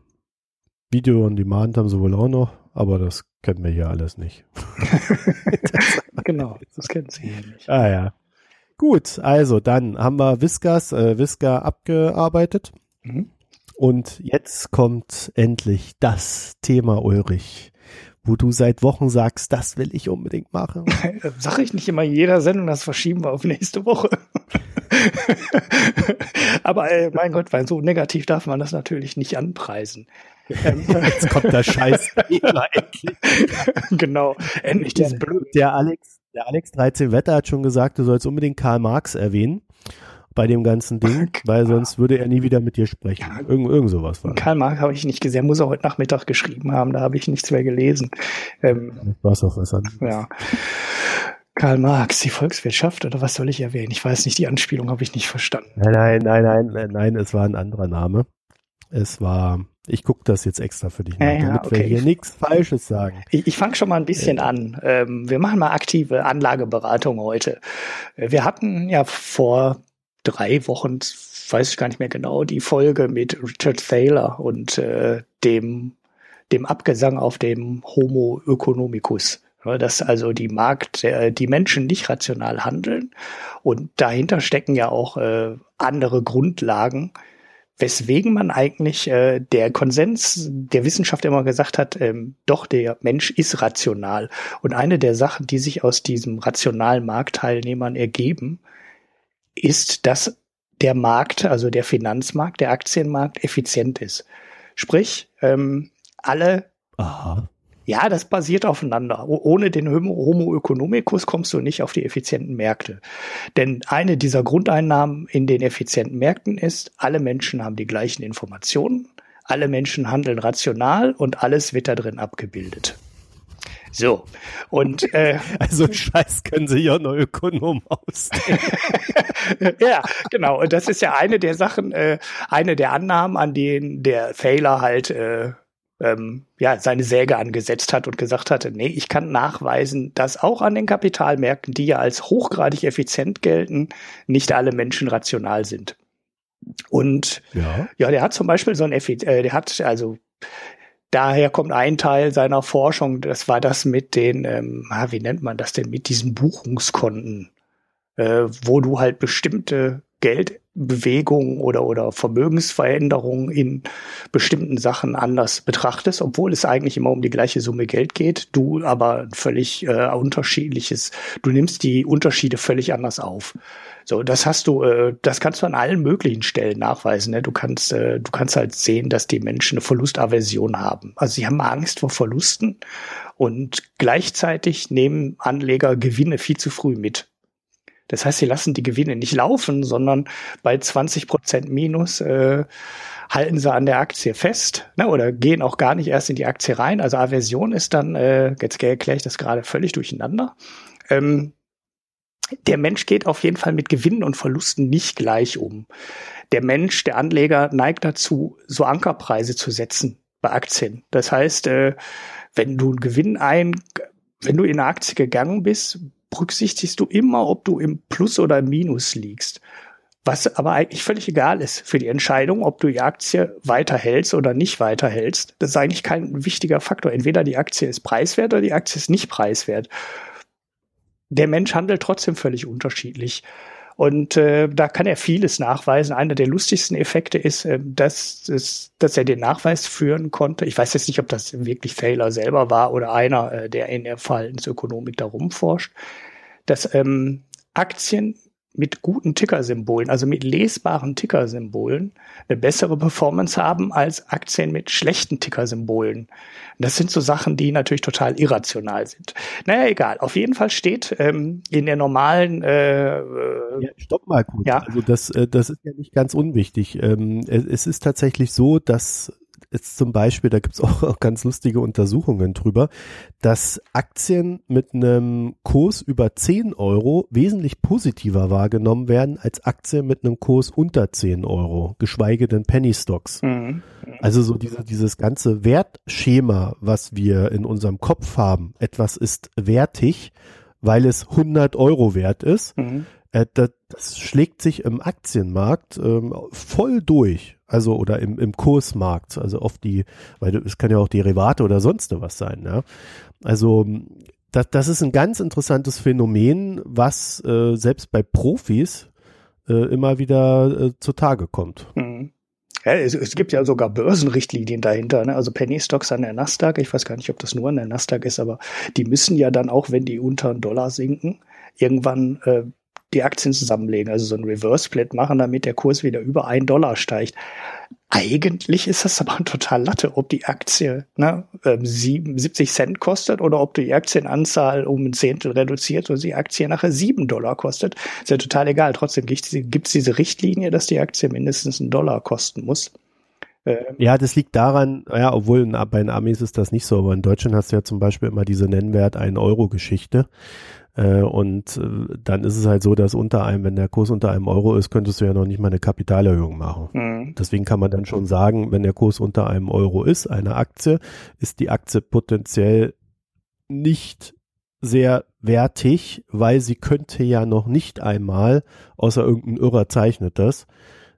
Video on Demand haben sie wohl auch noch, aber das kennen wir hier alles nicht. genau, das kennen sie hier nicht. Ah ja. Gut, also dann haben wir Viscas, äh, Visca abgearbeitet. Mhm. Und jetzt kommt endlich das Thema Ulrich, wo du seit Wochen sagst, das will ich unbedingt machen. Sag ich nicht immer in jeder Sendung, das verschieben wir auf nächste Woche. Aber äh, mein Gott, weil so negativ darf man das natürlich nicht anpreisen. Jetzt kommt der scheiß endlich. genau, endlich der, der Alex, der Alex 13 Wetter hat schon gesagt, du sollst unbedingt Karl Marx erwähnen bei dem ganzen Ding, weil sonst würde er nie wieder mit dir sprechen. Irgend, irgend sowas war. Karl Marx habe ich nicht gesehen, muss er heute Nachmittag geschrieben haben, da habe ich nichts mehr gelesen. Ähm, was auch was anderes. Ja. Karl Marx, die Volkswirtschaft oder was soll ich erwähnen? Ich weiß nicht, die Anspielung habe ich nicht verstanden. Nein, nein, nein, nein, nein, es war ein anderer Name. Es war, ich gucke das jetzt extra für dich nach, ja, damit okay. wir hier nichts Falsches sagen. Ich, ich fange schon mal ein bisschen ja. an. Ähm, wir machen mal aktive Anlageberatung heute. Wir hatten ja vor drei Wochen, weiß ich gar nicht mehr genau, die Folge mit Richard Thaler und äh, dem, dem Abgesang auf dem Homo economicus. dass also die Markt, äh, die Menschen nicht rational handeln und dahinter stecken ja auch äh, andere Grundlagen, weswegen man eigentlich äh, der Konsens der Wissenschaft immer gesagt hat, ähm, doch der Mensch ist rational. Und eine der Sachen, die sich aus diesem rationalen Marktteilnehmern ergeben, ist, dass der Markt, also der Finanzmarkt, der Aktienmarkt effizient ist. Sprich, ähm, alle Aha. Ja, das basiert aufeinander. Ohne den Homo economicus kommst du nicht auf die effizienten Märkte. Denn eine dieser Grundeinnahmen in den effizienten Märkten ist, alle Menschen haben die gleichen Informationen, alle Menschen handeln rational und alles wird da drin abgebildet. So. Und äh, also Scheiß können sich auch noch Ökonom aus. ja, genau. Und das ist ja eine der Sachen, äh, eine der Annahmen, an denen der Thaler halt äh, ähm, ja, seine Säge angesetzt hat und gesagt hatte, nee, ich kann nachweisen, dass auch an den Kapitalmärkten, die ja als hochgradig effizient gelten, nicht alle Menschen rational sind. Und ja, ja der hat zum Beispiel so ein Effiz äh, der hat also daher kommt ein Teil seiner Forschung, das war das mit den, ähm, wie nennt man das denn, mit diesen Buchungskonten, äh, wo du halt bestimmte Geldbewegungen oder, oder Vermögensveränderungen in bestimmten Sachen anders betrachtest, obwohl es eigentlich immer um die gleiche Summe Geld geht, du aber völlig äh, unterschiedliches, du nimmst die Unterschiede völlig anders auf. So, das hast du, äh, das kannst du an allen möglichen Stellen nachweisen. Ne? Du kannst, äh, du kannst halt sehen, dass die Menschen eine Verlustaversion haben. Also sie haben Angst vor Verlusten und gleichzeitig nehmen Anleger Gewinne viel zu früh mit. Das heißt, sie lassen die Gewinne nicht laufen, sondern bei 20 Prozent Minus äh, halten sie an der Aktie fest ne, oder gehen auch gar nicht erst in die Aktie rein. Also Aversion ist dann, äh, jetzt erkläre ich das gerade völlig durcheinander. Ähm, der Mensch geht auf jeden Fall mit Gewinnen und Verlusten nicht gleich um. Der Mensch, der Anleger neigt dazu, so Ankerpreise zu setzen bei Aktien. Das heißt, äh, wenn du einen Gewinn ein, wenn du in eine Aktie gegangen bist, berücksichtigst du immer, ob du im Plus oder im Minus liegst. Was aber eigentlich völlig egal ist für die Entscheidung, ob du die Aktie weiterhältst oder nicht weiterhältst. Das ist eigentlich kein wichtiger Faktor. Entweder die Aktie ist preiswert oder die Aktie ist nicht preiswert. Der Mensch handelt trotzdem völlig unterschiedlich. Und äh, da kann er vieles nachweisen. Einer der lustigsten Effekte ist, äh, dass, dass, dass er den Nachweis führen konnte. Ich weiß jetzt nicht, ob das wirklich Thaler selber war oder einer, äh, der in der Verhaltensökonomik da rumforscht, dass ähm, Aktien mit guten Tickersymbolen, also mit lesbaren Tickersymbolen, eine bessere Performance haben als Aktien mit schlechten Tickersymbolen. Das sind so Sachen, die natürlich total irrational sind. Naja, egal. Auf jeden Fall steht ähm, in der normalen äh, ja, Stopp mal kurz. Ja. Also das, äh, das ist ja nicht ganz unwichtig. Ähm, es ist tatsächlich so, dass ist zum Beispiel, da gibt's auch ganz lustige Untersuchungen drüber, dass Aktien mit einem Kurs über 10 Euro wesentlich positiver wahrgenommen werden als Aktien mit einem Kurs unter 10 Euro, geschweige denn Penny Stocks. Mhm. Also so diese, dieses ganze Wertschema, was wir in unserem Kopf haben, etwas ist wertig, weil es 100 Euro wert ist, mhm. Äh, das, das, schlägt sich im Aktienmarkt ähm, voll durch also oder im, im Kursmarkt, also oft die, weil es kann ja auch Derivate oder sonst was sein, ja. Also das, das ist ein ganz interessantes Phänomen, was äh, selbst bei Profis äh, immer wieder äh, zutage kommt. Mhm. Ja, es, es, gibt ja sogar Börsenrichtlinien dahinter, ne? also Penny Stocks an der Nasdaq. Ich weiß gar nicht, ob das nur an der Nasdaq ist, aber die müssen ja dann auch, wenn die unter einen Dollar sinken, irgendwann äh, die Aktien zusammenlegen, also so ein Reverse Split machen, damit der Kurs wieder über einen Dollar steigt. Eigentlich ist das aber total Latte, ob die Aktie ne, 70 ähm, Cent kostet oder ob die Aktienanzahl um ein Zehntel reduziert und die Aktie nachher 7 Dollar kostet. Ist ja total egal. Trotzdem gibt es diese Richtlinie, dass die Aktie mindestens einen Dollar kosten muss. Ähm, ja, das liegt daran, ja, obwohl bei den Amis ist das nicht so, aber in Deutschland hast du ja zum Beispiel immer diese Nennwert 1 Euro Geschichte. Äh, und äh, dann ist es halt so, dass unter einem, wenn der Kurs unter einem Euro ist, könntest du ja noch nicht mal eine Kapitalerhöhung machen. Mhm. Deswegen kann man dann schon sagen, wenn der Kurs unter einem Euro ist, eine Aktie, ist die Aktie potenziell nicht sehr wertig, weil sie könnte ja noch nicht einmal, außer irgendein Irrer zeichnet das,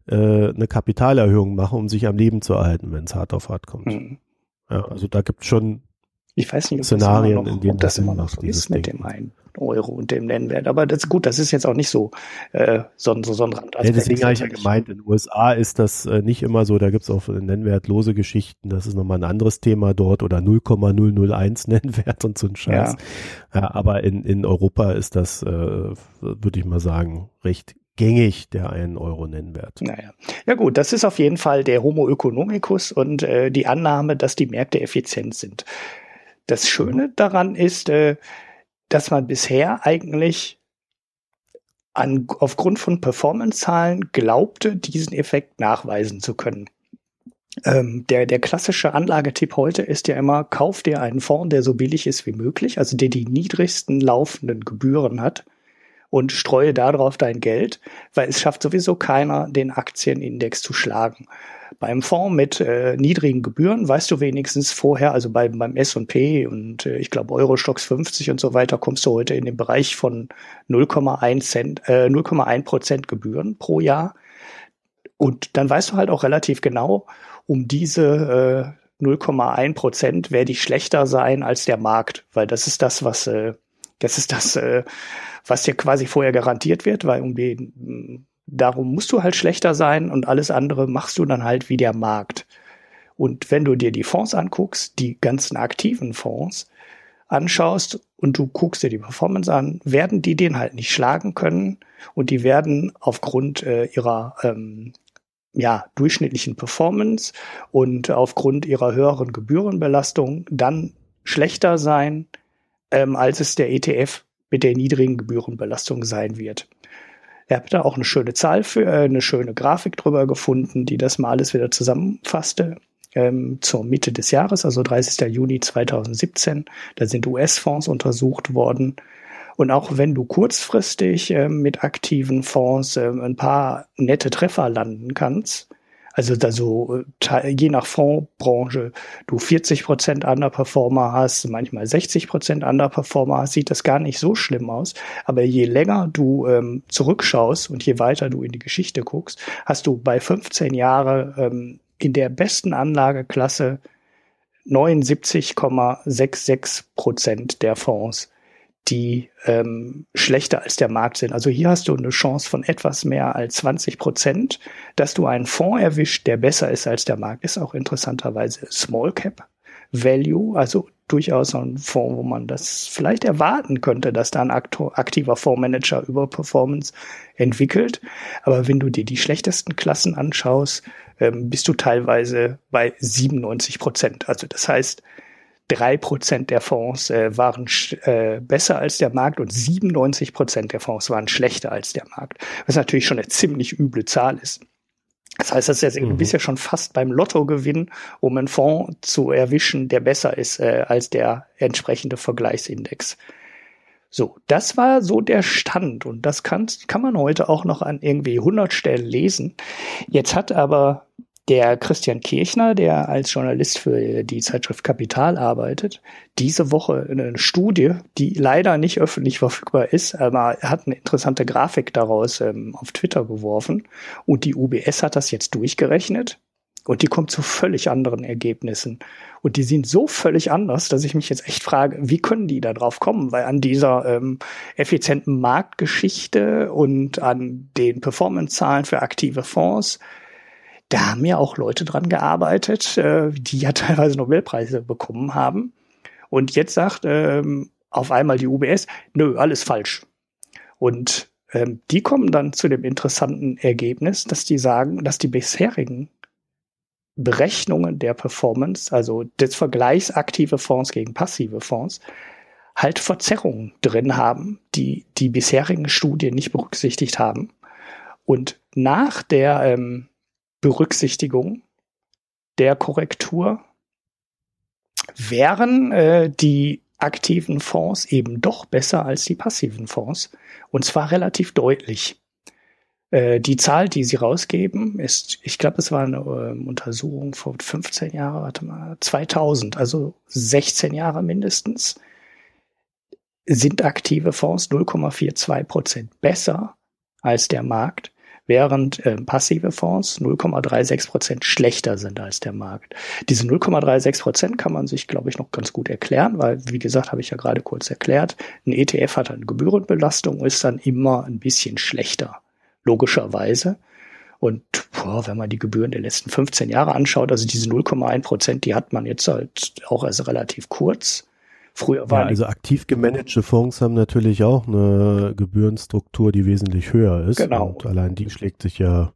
äh, eine Kapitalerhöhung machen, um sich am Leben zu erhalten, wenn es hart auf hart kommt. Mhm. Ja, also da gibt es schon ich weiß nicht, ob Szenarien, das immer noch, in denen ob das immer noch so ist mit dem einen Euro und dem Nennwert. Aber das ist gut, das ist jetzt auch nicht so, äh, so, so, so ein Randaspekt. Ja, deswegen habe ich ja gemeint, in den USA ist das äh, nicht immer so, da gibt es auch nennwertlose Geschichten, das ist nochmal ein anderes Thema dort oder 0,001 Nennwert und so ein Scheiß. Ja. ja aber in, in Europa ist das, äh, würde ich mal sagen, recht gängig, der einen Euro Nennwert. Naja. Ja gut, das ist auf jeden Fall der Homo economicus und äh, die Annahme, dass die Märkte effizient sind. Das Schöne daran ist, äh, dass man bisher eigentlich an, aufgrund von Performance-Zahlen glaubte, diesen Effekt nachweisen zu können. Ähm, der, der klassische Anlagetipp heute ist ja immer, kauf dir einen Fonds, der so billig ist wie möglich, also der die niedrigsten laufenden Gebühren hat und streue darauf dein Geld, weil es schafft sowieso keiner, den Aktienindex zu schlagen. Beim Fonds mit äh, niedrigen Gebühren weißt du wenigstens vorher, also bei, beim S&P und äh, ich glaube Eurostox 50 und so weiter, kommst du heute in den Bereich von 0,1 Cent, äh, 0,1 Prozent Gebühren pro Jahr. Und dann weißt du halt auch relativ genau, um diese äh, 0,1 Prozent werde ich schlechter sein als der Markt, weil das ist das, was äh, das ist das, äh, was dir quasi vorher garantiert wird, weil um den darum musst du halt schlechter sein und alles andere machst du dann halt wie der Markt. Und wenn du dir die Fonds anguckst, die ganzen aktiven Fonds anschaust und du guckst dir die Performance an, werden die den halt nicht schlagen können und die werden aufgrund äh, ihrer ähm, ja, durchschnittlichen Performance und aufgrund ihrer höheren Gebührenbelastung dann schlechter sein, ähm, als es der ETF mit der niedrigen Gebührenbelastung sein wird. Er hat da auch eine schöne Zahl für, äh, eine schöne Grafik drüber gefunden, die das mal alles wieder zusammenfasste. Ähm, zur Mitte des Jahres, also 30. Juni 2017. Da sind US-Fonds untersucht worden. Und auch wenn du kurzfristig äh, mit aktiven Fonds äh, ein paar nette Treffer landen kannst, also da so je nach Fondsbranche du 40 Prozent Underperformer hast, manchmal 60 Prozent Underperformer hast, sieht das gar nicht so schlimm aus. Aber je länger du ähm, zurückschaust und je weiter du in die Geschichte guckst, hast du bei 15 Jahre ähm, in der besten Anlageklasse 79,66 Prozent der Fonds die ähm, schlechter als der Markt sind. Also hier hast du eine Chance von etwas mehr als 20 Prozent, dass du einen Fonds erwischt, der besser ist als der Markt. Ist auch interessanterweise Small Cap Value, also durchaus ein Fonds, wo man das vielleicht erwarten könnte, dass da ein aktiver Fondsmanager über Performance entwickelt. Aber wenn du dir die schlechtesten Klassen anschaust, ähm, bist du teilweise bei 97 Prozent. Also das heißt, drei Prozent der Fonds äh, waren äh, besser als der Markt und 97 Prozent der Fonds waren schlechter als der Markt, was natürlich schon eine ziemlich üble Zahl ist. Das heißt, das ist ja, mhm. bist ja schon fast beim Lottogewinn, um einen Fonds zu erwischen, der besser ist äh, als der entsprechende Vergleichsindex. So, das war so der Stand und das kann, kann man heute auch noch an irgendwie 100 Stellen lesen. Jetzt hat aber der Christian Kirchner, der als Journalist für die Zeitschrift Kapital arbeitet, diese Woche eine Studie, die leider nicht öffentlich verfügbar ist, aber er hat eine interessante Grafik daraus ähm, auf Twitter geworfen und die UBS hat das jetzt durchgerechnet und die kommt zu völlig anderen Ergebnissen. Und die sind so völlig anders, dass ich mich jetzt echt frage, wie können die da drauf kommen? Weil an dieser ähm, effizienten Marktgeschichte und an den Performance-Zahlen für aktive Fonds da haben ja auch Leute dran gearbeitet, äh, die ja teilweise Nobelpreise bekommen haben. Und jetzt sagt ähm, auf einmal die UBS, nö, alles falsch. Und ähm, die kommen dann zu dem interessanten Ergebnis, dass die sagen, dass die bisherigen Berechnungen der Performance, also des Vergleichs aktive Fonds gegen passive Fonds, halt Verzerrungen drin haben, die die bisherigen Studien nicht berücksichtigt haben. Und nach der ähm, Berücksichtigung der Korrektur wären äh, die aktiven Fonds eben doch besser als die passiven Fonds. Und zwar relativ deutlich. Äh, die Zahl, die sie rausgeben, ist, ich glaube, es war eine äh, Untersuchung vor 15 Jahren, warte mal, 2000, also 16 Jahre mindestens, sind aktive Fonds 0,42 Prozent besser als der Markt während äh, passive Fonds 0,36 Prozent schlechter sind als der Markt. Diese 0,36 Prozent kann man sich, glaube ich, noch ganz gut erklären, weil, wie gesagt, habe ich ja gerade kurz erklärt, ein ETF hat eine Gebührenbelastung, ist dann immer ein bisschen schlechter, logischerweise. Und boah, wenn man die Gebühren der letzten 15 Jahre anschaut, also diese 0,1 Prozent, die hat man jetzt halt auch erst relativ kurz. Früher war ja, also aktiv gemanagte Fonds haben natürlich auch eine Gebührenstruktur, die wesentlich höher ist. Genau. Und allein die schlägt sich ja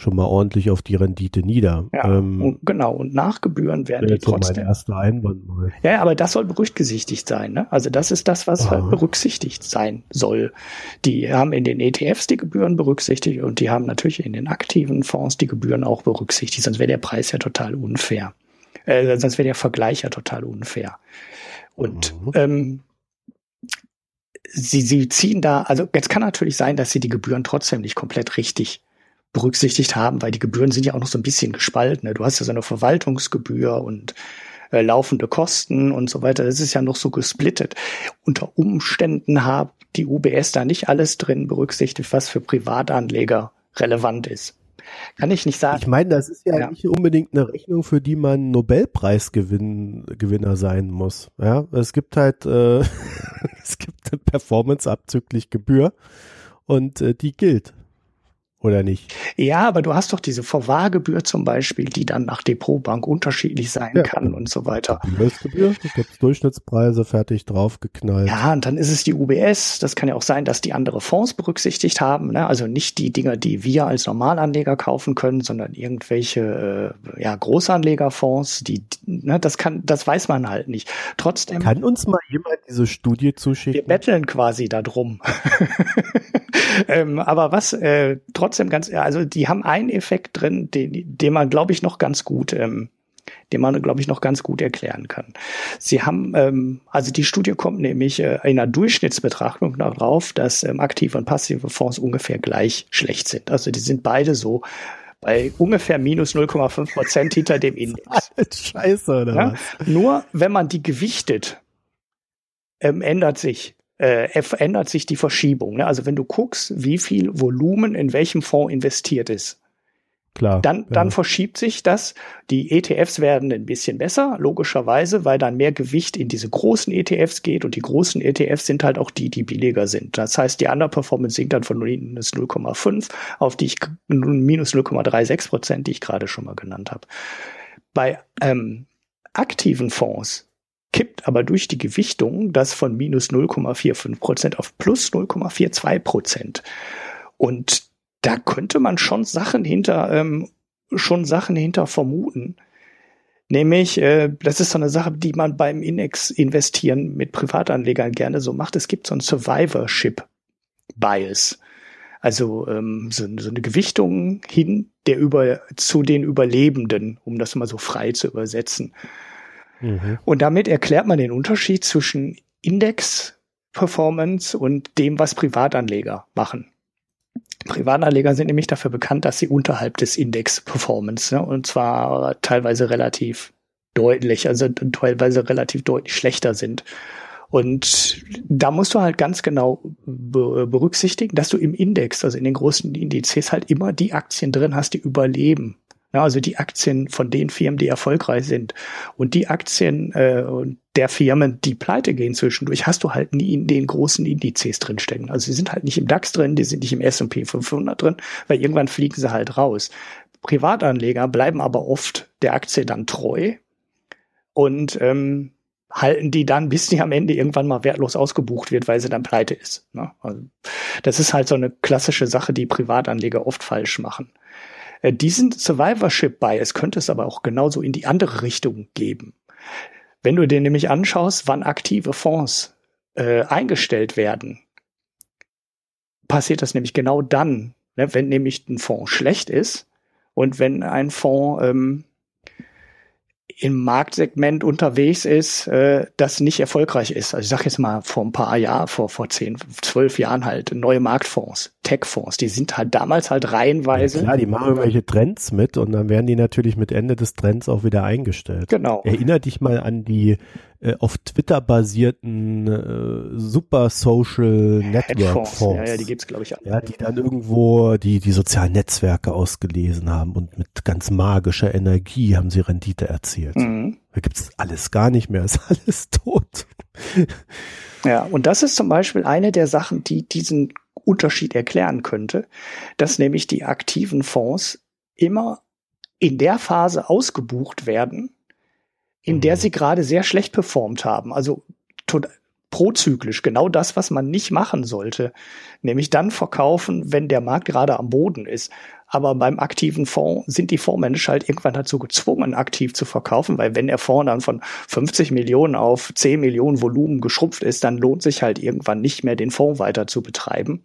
schon mal ordentlich auf die Rendite nieder. Ja, ähm, und genau. Und nach Gebühren werden die trotzdem. Mein erster Einwand mal. Ja, aber das soll berücksichtigt sein. Ne? Also das ist das, was halt berücksichtigt sein soll. Die haben in den ETFs die Gebühren berücksichtigt und die haben natürlich in den aktiven Fonds die Gebühren auch berücksichtigt. Sonst wäre der Preis ja total unfair. Äh, sonst wäre der Vergleich ja total unfair. Und mhm. ähm, sie, sie ziehen da, also jetzt kann natürlich sein, dass sie die Gebühren trotzdem nicht komplett richtig berücksichtigt haben, weil die Gebühren sind ja auch noch so ein bisschen gespalten. Ne? Du hast ja so eine Verwaltungsgebühr und äh, laufende Kosten und so weiter. Das ist ja noch so gesplittet. Unter Umständen hat die UBS da nicht alles drin berücksichtigt, was für Privatanleger relevant ist. Kann ich nicht sagen. Ich meine, das ist ja, ja, nicht unbedingt eine Rechnung, für die man Nobelpreisgewinner sein muss. Ja, es gibt halt, äh, es gibt eine Performance abzüglich Gebühr und äh, die gilt oder nicht? Ja, aber du hast doch diese Verwahrgebühr zum Beispiel, die dann nach Depotbank unterschiedlich sein ja, kann und so weiter. Gebühr, da gibt Durchschnittspreise fertig draufgeknallt. Ja, und dann ist es die UBS. Das kann ja auch sein, dass die andere Fonds berücksichtigt haben. Ne? Also nicht die Dinger, die wir als Normalanleger kaufen können, sondern irgendwelche äh, ja, Großanlegerfonds. Die, ne, das kann, das weiß man halt nicht. Trotzdem. Kann uns mal jemand diese Studie zuschicken? Wir betteln quasi darum. ähm, aber was äh, trotzdem ganz, also die haben einen Effekt drin, den, den man, glaube ich, noch ganz gut, ähm, den man, glaube ich, noch ganz gut erklären kann. Sie haben, ähm, also die Studie kommt nämlich äh, in einer Durchschnittsbetrachtung darauf, dass ähm, aktive und passive Fonds ungefähr gleich schlecht sind. Also die sind beide so bei ungefähr minus 0,5 Prozent hinter dem Index. Scheiße, oder ja? was? Nur wenn man die gewichtet, ähm, ändert sich äh, verändert sich die Verschiebung. Ne? Also wenn du guckst, wie viel Volumen in welchem Fonds investiert ist, Klar, dann, dann ja. verschiebt sich das. Die ETFs werden ein bisschen besser, logischerweise, weil dann mehr Gewicht in diese großen ETFs geht und die großen ETFs sind halt auch die, die billiger sind. Das heißt, die Underperformance sinkt dann von minus 0,5 auf die ich, minus 0,36 Prozent, die ich gerade schon mal genannt habe. Bei ähm, aktiven Fonds kippt aber durch die Gewichtung das von minus 0,45 Prozent auf plus 0,42 Prozent. Und da könnte man schon Sachen hinter, ähm, schon Sachen hinter vermuten. Nämlich, äh, das ist so eine Sache, die man beim Index-Investieren mit Privatanlegern gerne so macht. Es gibt so ein Survivorship-Bias. Also ähm, so, so eine Gewichtung hin der über zu den Überlebenden, um das mal so frei zu übersetzen. Mhm. Und damit erklärt man den Unterschied zwischen Index-Performance und dem, was Privatanleger machen. Privatanleger sind nämlich dafür bekannt, dass sie unterhalb des Index-Performance, ne, und zwar teilweise relativ deutlich, also teilweise relativ deutlich schlechter sind. Und da musst du halt ganz genau berücksichtigen, dass du im Index, also in den großen Indizes halt immer die Aktien drin hast, die überleben. Ja, also die Aktien von den Firmen, die erfolgreich sind. Und die Aktien äh, der Firmen, die pleite gehen zwischendurch, hast du halt nie in den großen Indizes drinstecken. Also sie sind halt nicht im DAX drin, die sind nicht im S&P 500 drin, weil irgendwann fliegen sie halt raus. Privatanleger bleiben aber oft der Aktie dann treu und ähm, halten die dann, bis die am Ende irgendwann mal wertlos ausgebucht wird, weil sie dann pleite ist. Ne? Also das ist halt so eine klassische Sache, die Privatanleger oft falsch machen. Äh, diesen Survivorship Bias könnte es aber auch genauso in die andere Richtung geben. Wenn du dir nämlich anschaust, wann aktive Fonds äh, eingestellt werden, passiert das nämlich genau dann, ne, wenn nämlich ein Fonds schlecht ist und wenn ein Fonds ähm, im Marktsegment unterwegs ist, äh, das nicht erfolgreich ist. Also ich sage jetzt mal vor ein paar Jahren, vor, vor zehn, zwölf Jahren halt neue Marktfonds, Tech-Fonds. Die sind halt damals halt reihenweise. Ja, klar, die machen irgendwelche Trends mit und dann werden die natürlich mit Ende des Trends auch wieder eingestellt. Genau. Erinner dich mal an die äh, auf Twitter basierten äh, Super Social Network Fonds. Ja, ja, die gibt's glaube ich auch. Ja, die dann irgendwo die die sozialen Netzwerke ausgelesen haben und mit ganz magischer Energie haben sie Rendite erzielt. Mhm. Da gibt's alles gar nicht mehr, ist alles tot. Ja, und das ist zum Beispiel eine der Sachen, die diesen Unterschied erklären könnte, dass nämlich die aktiven Fonds immer in der Phase ausgebucht werden, in der mhm. sie gerade sehr schlecht performt haben. Also prozyklisch, genau das, was man nicht machen sollte. Nämlich dann verkaufen, wenn der Markt gerade am Boden ist. Aber beim aktiven Fonds sind die Fondsmanager halt irgendwann dazu gezwungen, aktiv zu verkaufen, weil wenn der Fonds dann von 50 Millionen auf 10 Millionen Volumen geschrumpft ist, dann lohnt sich halt irgendwann nicht mehr, den Fonds weiter zu betreiben.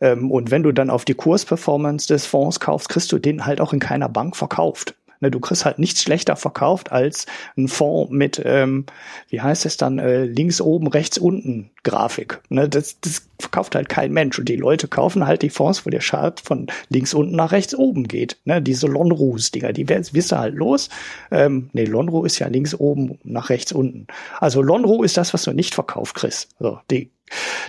Ähm, und wenn du dann auf die Kursperformance des Fonds kaufst, kriegst du den halt auch in keiner Bank verkauft. Ne, du kriegst halt nichts schlechter verkauft als ein Fonds mit, ähm, wie heißt es dann, äh, links oben, rechts unten Grafik. Ne, das, das verkauft halt kein Mensch. Und die Leute kaufen halt die Fonds, wo der Chart von links unten nach rechts oben geht. Ne, diese Lonrus-Dinger, die wirst du halt los. Ähm, nee, Lonru ist ja links oben nach rechts unten. Also Lonru ist das, was du nicht verkauft kriegst. So, die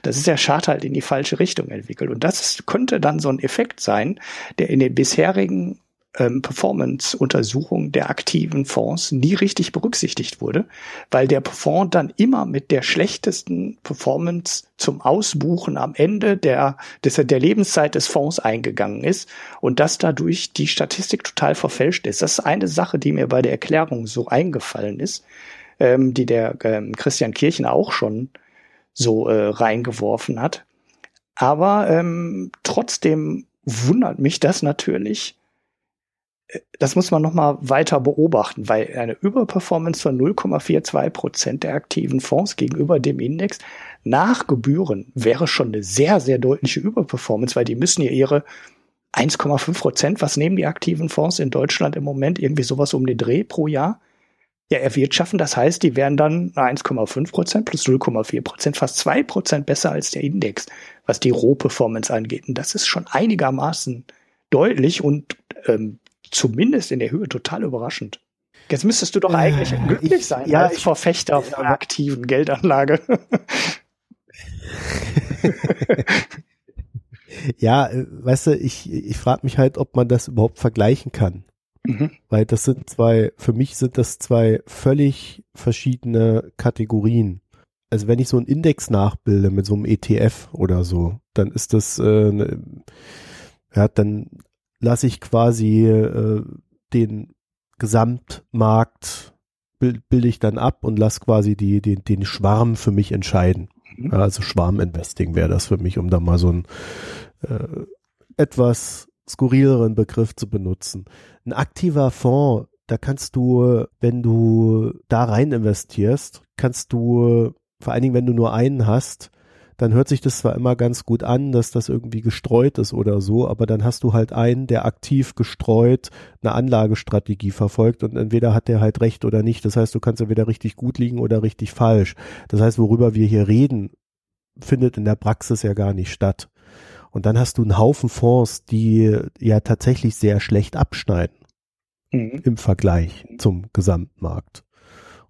das ist der Chart halt in die falsche Richtung entwickelt. Und das könnte dann so ein Effekt sein, der in den bisherigen ähm, Performance-Untersuchung der aktiven Fonds nie richtig berücksichtigt wurde, weil der Fonds dann immer mit der schlechtesten Performance zum Ausbuchen am Ende der, des, der Lebenszeit des Fonds eingegangen ist und dass dadurch die Statistik total verfälscht ist. Das ist eine Sache, die mir bei der Erklärung so eingefallen ist, ähm, die der ähm, Christian Kirchner auch schon so äh, reingeworfen hat. Aber ähm, trotzdem wundert mich das natürlich, das muss man noch mal weiter beobachten, weil eine Überperformance von 0,42 Prozent der aktiven Fonds gegenüber dem Index nach Gebühren wäre schon eine sehr, sehr deutliche Überperformance, weil die müssen ja ihre 1,5 Prozent, was nehmen die aktiven Fonds in Deutschland im Moment irgendwie sowas um den Dreh pro Jahr? Ja, erwirtschaften. Das heißt, die wären dann 1,5 Prozent plus 0,4 Prozent, fast zwei Prozent besser als der Index, was die Rohperformance angeht. Und das ist schon einigermaßen deutlich und ähm, zumindest in der Höhe total überraschend. Jetzt müsstest du doch eigentlich äh, glücklich ich, sein ja, als ich, Verfechter von einer aktiven Geldanlage. ja, äh, weißt du, ich, ich frage mich halt, ob man das überhaupt vergleichen kann. Mhm. Weil das sind zwei, für mich sind das zwei völlig verschiedene Kategorien. Also wenn ich so einen Index nachbilde mit so einem ETF oder so, dann ist das, äh, ne, ja, dann lasse ich quasi äh, den Gesamtmarkt bilde ich dann ab und lasse quasi die, den, den Schwarm für mich entscheiden. Mhm. Also Schwarminvesting wäre das für mich, um da mal so einen äh, etwas skurrileren Begriff zu benutzen. Ein aktiver Fonds, da kannst du, wenn du da rein investierst, kannst du, vor allen Dingen, wenn du nur einen hast, dann hört sich das zwar immer ganz gut an, dass das irgendwie gestreut ist oder so, aber dann hast du halt einen, der aktiv gestreut eine Anlagestrategie verfolgt und entweder hat der halt recht oder nicht. Das heißt, du kannst entweder richtig gut liegen oder richtig falsch. Das heißt, worüber wir hier reden, findet in der Praxis ja gar nicht statt. Und dann hast du einen Haufen Fonds, die ja tatsächlich sehr schlecht abschneiden mhm. im Vergleich zum Gesamtmarkt.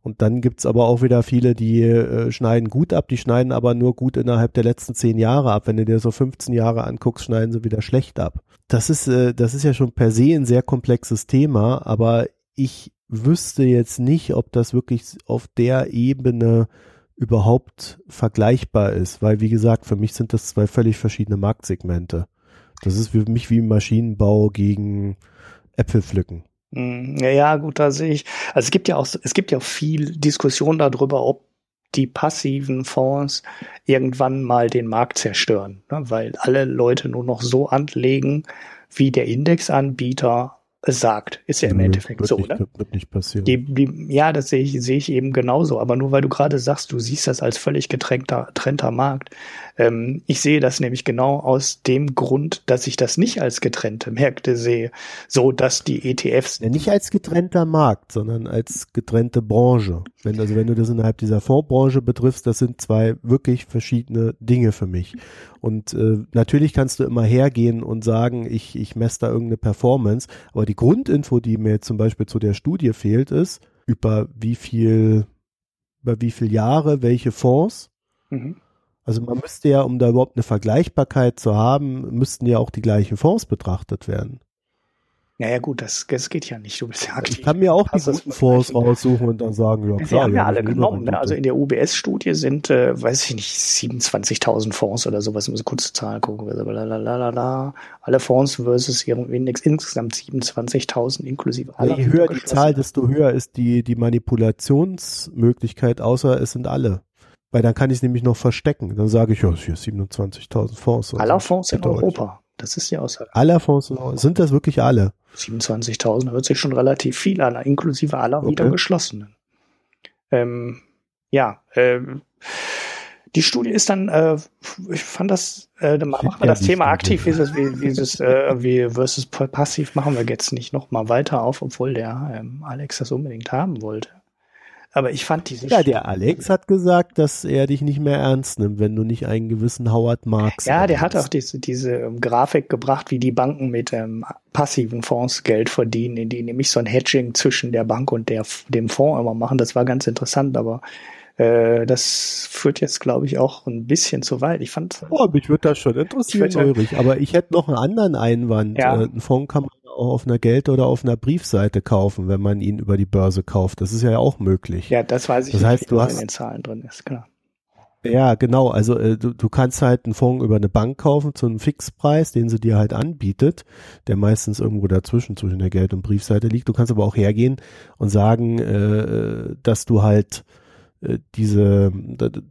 Und dann gibt's aber auch wieder viele, die äh, schneiden gut ab, die schneiden aber nur gut innerhalb der letzten zehn Jahre ab. Wenn du dir so 15 Jahre anguckst, schneiden sie wieder schlecht ab. Das ist, äh, das ist ja schon per se ein sehr komplexes Thema, aber ich wüsste jetzt nicht, ob das wirklich auf der Ebene überhaupt vergleichbar ist, weil wie gesagt, für mich sind das zwei völlig verschiedene Marktsegmente. Das ist für mich wie Maschinenbau gegen Äpfelpflücken. Hm, ja, ja, gut, da sehe ich. Also es gibt ja auch, es gibt ja auch viel Diskussion darüber, ob die passiven Fonds irgendwann mal den Markt zerstören, ne? weil alle Leute nur noch so anlegen, wie der Indexanbieter sagt. Ist ja im Nö, Endeffekt so, nicht, ne? Wird nicht passieren. Die, die, ja, das sehe ich, sehe ich eben genauso. Aber nur weil du gerade sagst, du siehst das als völlig getrennter, getrennter Markt. Ähm, ich sehe das nämlich genau aus dem Grund, dass ich das nicht als getrennte Märkte sehe, so dass die ETFs. Ja, nicht als getrennter Markt, sondern als getrennte Branche. Wenn, also wenn du das innerhalb dieser Fondsbranche betriffst, das sind zwei wirklich verschiedene Dinge für mich. Und äh, natürlich kannst du immer hergehen und sagen, ich, ich messe da irgendeine Performance, aber die Grundinfo, die mir zum Beispiel zu der Studie fehlt, ist, über wie viel, über wie viel Jahre, welche Fonds. Mhm. Also man müsste ja, um da überhaupt eine Vergleichbarkeit zu haben, müssten ja auch die gleichen Fonds betrachtet werden. Naja gut, das, das geht ja nicht. Du bist ja aktiv. Ich kann mir auch die guten Fonds raussuchen und dann sagen, ja klar. Sie haben ja, alle genommen. Ne? Also in der UBS-Studie sind, äh, weiß ich nicht, 27.000 Fonds oder sowas. Muss kurz Zahl gucken. Lalalala. Alle Fonds versus ihrem Index insgesamt 27.000 inklusive aller. Je höher die Zahl, desto höher ist die, die Manipulationsmöglichkeit, außer es sind alle. Weil dann kann ich es nämlich noch verstecken. Dann sage ich, ja, hier 27.000 Fonds. Aller Fonds in Europa. Das ist die Aussage. Aller Fonds, sind das wirklich alle? 27.000 hört sich schon relativ viel an, inklusive aller okay. wieder geschlossenen. Ähm, ja, ähm, die Studie ist dann, äh, ich fand das, äh, machen wir das Thema aktiv, wie, wie, wie, dieses, äh, wie versus passiv machen wir jetzt nicht noch mal weiter auf, obwohl der ähm, Alex das unbedingt haben wollte. Aber ich fand diese. Ja, der Alex hat gesagt, dass er dich nicht mehr ernst nimmt, wenn du nicht einen gewissen Howard Marks. Ja, der hat auch diese, diese ähm, Grafik gebracht, wie die Banken mit ähm, passiven Fonds Geld verdienen, in die nämlich so ein Hedging zwischen der Bank und der, dem Fonds immer machen. Das war ganz interessant, aber äh, das führt jetzt, glaube ich, auch ein bisschen zu weit. Ich fand. Oh, mich würde das schon interessieren, Ulrich. Aber ich hätte noch einen anderen Einwand. Ja. Äh, ein Fonds kann man auch auf einer Geld- oder auf einer Briefseite kaufen, wenn man ihn über die Börse kauft. Das ist ja auch möglich. Ja, das weiß ich das heißt, du hast, in den Zahlen drin ist, klar. Ja, genau. Also äh, du, du kannst halt einen Fonds über eine Bank kaufen zu einem Fixpreis, den sie dir halt anbietet, der meistens irgendwo dazwischen zwischen der Geld- und Briefseite liegt. Du kannst aber auch hergehen und sagen, äh, dass du halt äh, diese, da, da,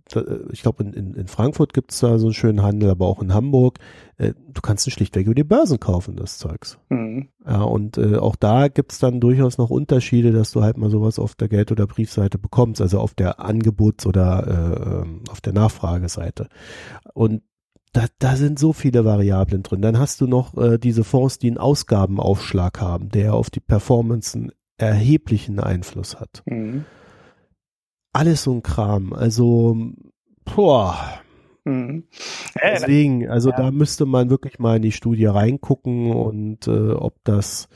ich glaube in, in, Frankfurt gibt es da so einen schönen Handel, aber auch in Hamburg. Äh, du kannst es schlichtweg über die Börsen kaufen, das Zeugs. Mhm. Ja, und äh, auch da gibt es dann durchaus noch Unterschiede, dass du halt mal sowas auf der Geld- oder Briefseite bekommst, also auf der Angebots- oder äh, auf der Nachfrageseite. Und da, da sind so viele Variablen drin. Dann hast du noch äh, diese Fonds, die einen Ausgabenaufschlag haben, der auf die Performance einen erheblichen Einfluss hat. Mhm alles so ein Kram. Also, boah. Mhm. Deswegen, also ja. da müsste man wirklich mal in die Studie reingucken und äh, ob das,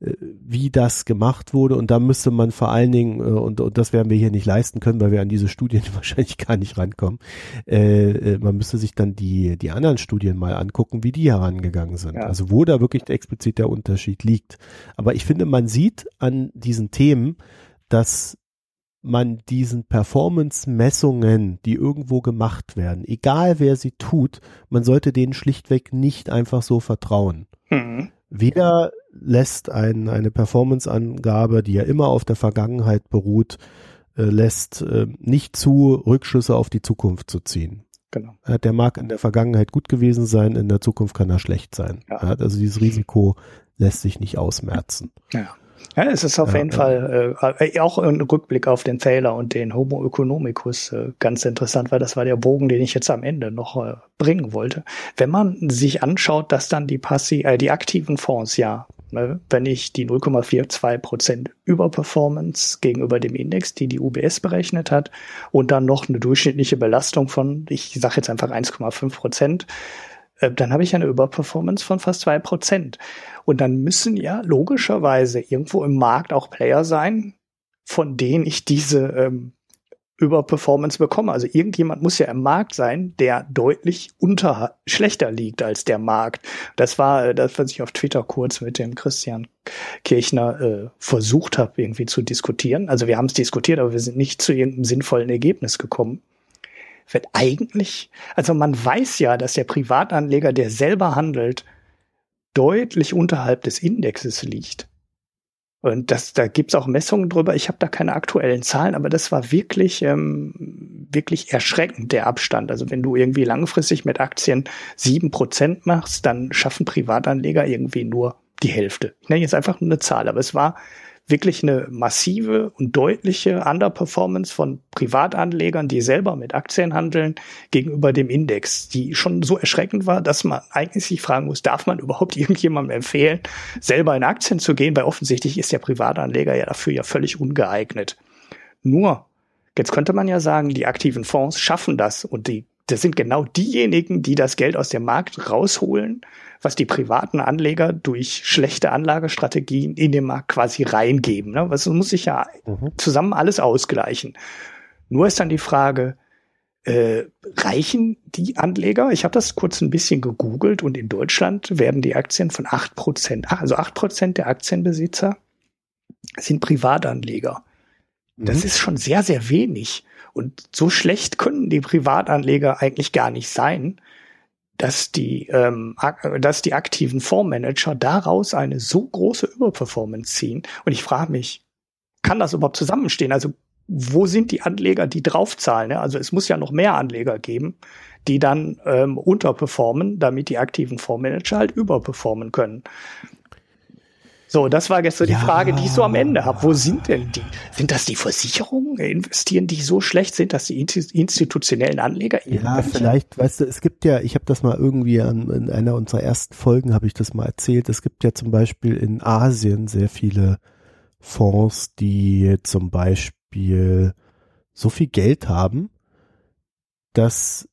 äh, wie das gemacht wurde. Und da müsste man vor allen Dingen, äh, und, und das werden wir hier nicht leisten können, weil wir an diese Studien wahrscheinlich gar nicht rankommen, äh, äh, man müsste sich dann die, die anderen Studien mal angucken, wie die herangegangen sind. Ja. Also wo da wirklich explizit der Unterschied liegt. Aber ich finde, man sieht an diesen Themen, dass man diesen Performance-Messungen, die irgendwo gemacht werden, egal wer sie tut, man sollte denen schlichtweg nicht einfach so vertrauen. Mhm. Weder lässt ein, eine Performance-Angabe, die ja immer auf der Vergangenheit beruht, äh, lässt äh, nicht zu, Rückschlüsse auf die Zukunft zu ziehen. Genau. Der mag in der Vergangenheit gut gewesen sein, in der Zukunft kann er schlecht sein. Ja. Also dieses Risiko lässt sich nicht ausmerzen. Ja. Ja, es ist auf ja, jeden ja. Fall äh, auch ein Rückblick auf den Thaler und den Homo economicus äh, ganz interessant, weil das war der Bogen, den ich jetzt am Ende noch äh, bringen wollte. Wenn man sich anschaut, dass dann die Passi äh, die aktiven Fonds ja, ne, wenn ich die 0,42 Prozent Überperformance gegenüber dem Index, die die UBS berechnet hat, und dann noch eine durchschnittliche Belastung von, ich sage jetzt einfach 1,5 Prozent, äh, dann habe ich eine Überperformance von fast zwei Prozent. Und dann müssen ja logischerweise irgendwo im Markt auch Player sein, von denen ich diese ähm, Überperformance bekomme. Also irgendjemand muss ja im Markt sein, der deutlich unter schlechter liegt als der Markt. Das war äh, das, was ich auf Twitter kurz mit dem Christian Kirchner äh, versucht habe, irgendwie zu diskutieren. Also wir haben es diskutiert, aber wir sind nicht zu irgendeinem sinnvollen Ergebnis gekommen. Wird eigentlich, also man weiß ja, dass der Privatanleger, der selber handelt, deutlich unterhalb des Indexes liegt. Und das, da gibt's auch Messungen drüber. Ich habe da keine aktuellen Zahlen, aber das war wirklich, ähm, wirklich erschreckend, der Abstand. Also wenn du irgendwie langfristig mit Aktien sieben Prozent machst, dann schaffen Privatanleger irgendwie nur die Hälfte. Ich nenne jetzt einfach nur eine Zahl, aber es war wirklich eine massive und deutliche Underperformance von Privatanlegern, die selber mit Aktien handeln, gegenüber dem Index, die schon so erschreckend war, dass man eigentlich sich fragen muss, darf man überhaupt irgendjemandem empfehlen, selber in Aktien zu gehen, weil offensichtlich ist der Privatanleger ja dafür ja völlig ungeeignet. Nur, jetzt könnte man ja sagen, die aktiven Fonds schaffen das und die das sind genau diejenigen, die das Geld aus dem Markt rausholen, was die privaten Anleger durch schlechte Anlagestrategien in den Markt quasi reingeben. Ne? Was muss sich ja mhm. zusammen alles ausgleichen. Nur ist dann die Frage, äh, reichen die Anleger? Ich habe das kurz ein bisschen gegoogelt und in Deutschland werden die Aktien von acht Prozent, also acht Prozent der Aktienbesitzer sind Privatanleger. Das mhm. ist schon sehr, sehr wenig. Und so schlecht können die Privatanleger eigentlich gar nicht sein, dass die, ähm, dass die aktiven Fondsmanager daraus eine so große Überperformance ziehen. Und ich frage mich, kann das überhaupt zusammenstehen? Also wo sind die Anleger, die draufzahlen? Ne? Also es muss ja noch mehr Anleger geben, die dann ähm, unterperformen, damit die aktiven Fondsmanager halt überperformen können. So, das war gestern ja. die Frage, die ich so am Ende habe. Wo sind denn die? Sind das die Versicherungen? Investieren die so schlecht? Sind das die institutionellen Anleger? Ja, vielleicht, weißt du, es gibt ja, ich habe das mal irgendwie an, in einer unserer ersten Folgen habe ich das mal erzählt. Es gibt ja zum Beispiel in Asien sehr viele Fonds, die zum Beispiel so viel Geld haben, dass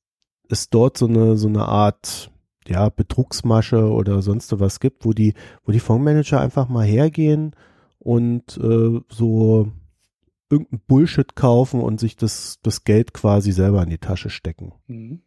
es dort so eine so eine Art ja, Betrugsmasche oder sonst was gibt, wo die, wo die Fondsmanager einfach mal hergehen und äh, so irgendein Bullshit kaufen und sich das, das Geld quasi selber in die Tasche stecken. Mhm.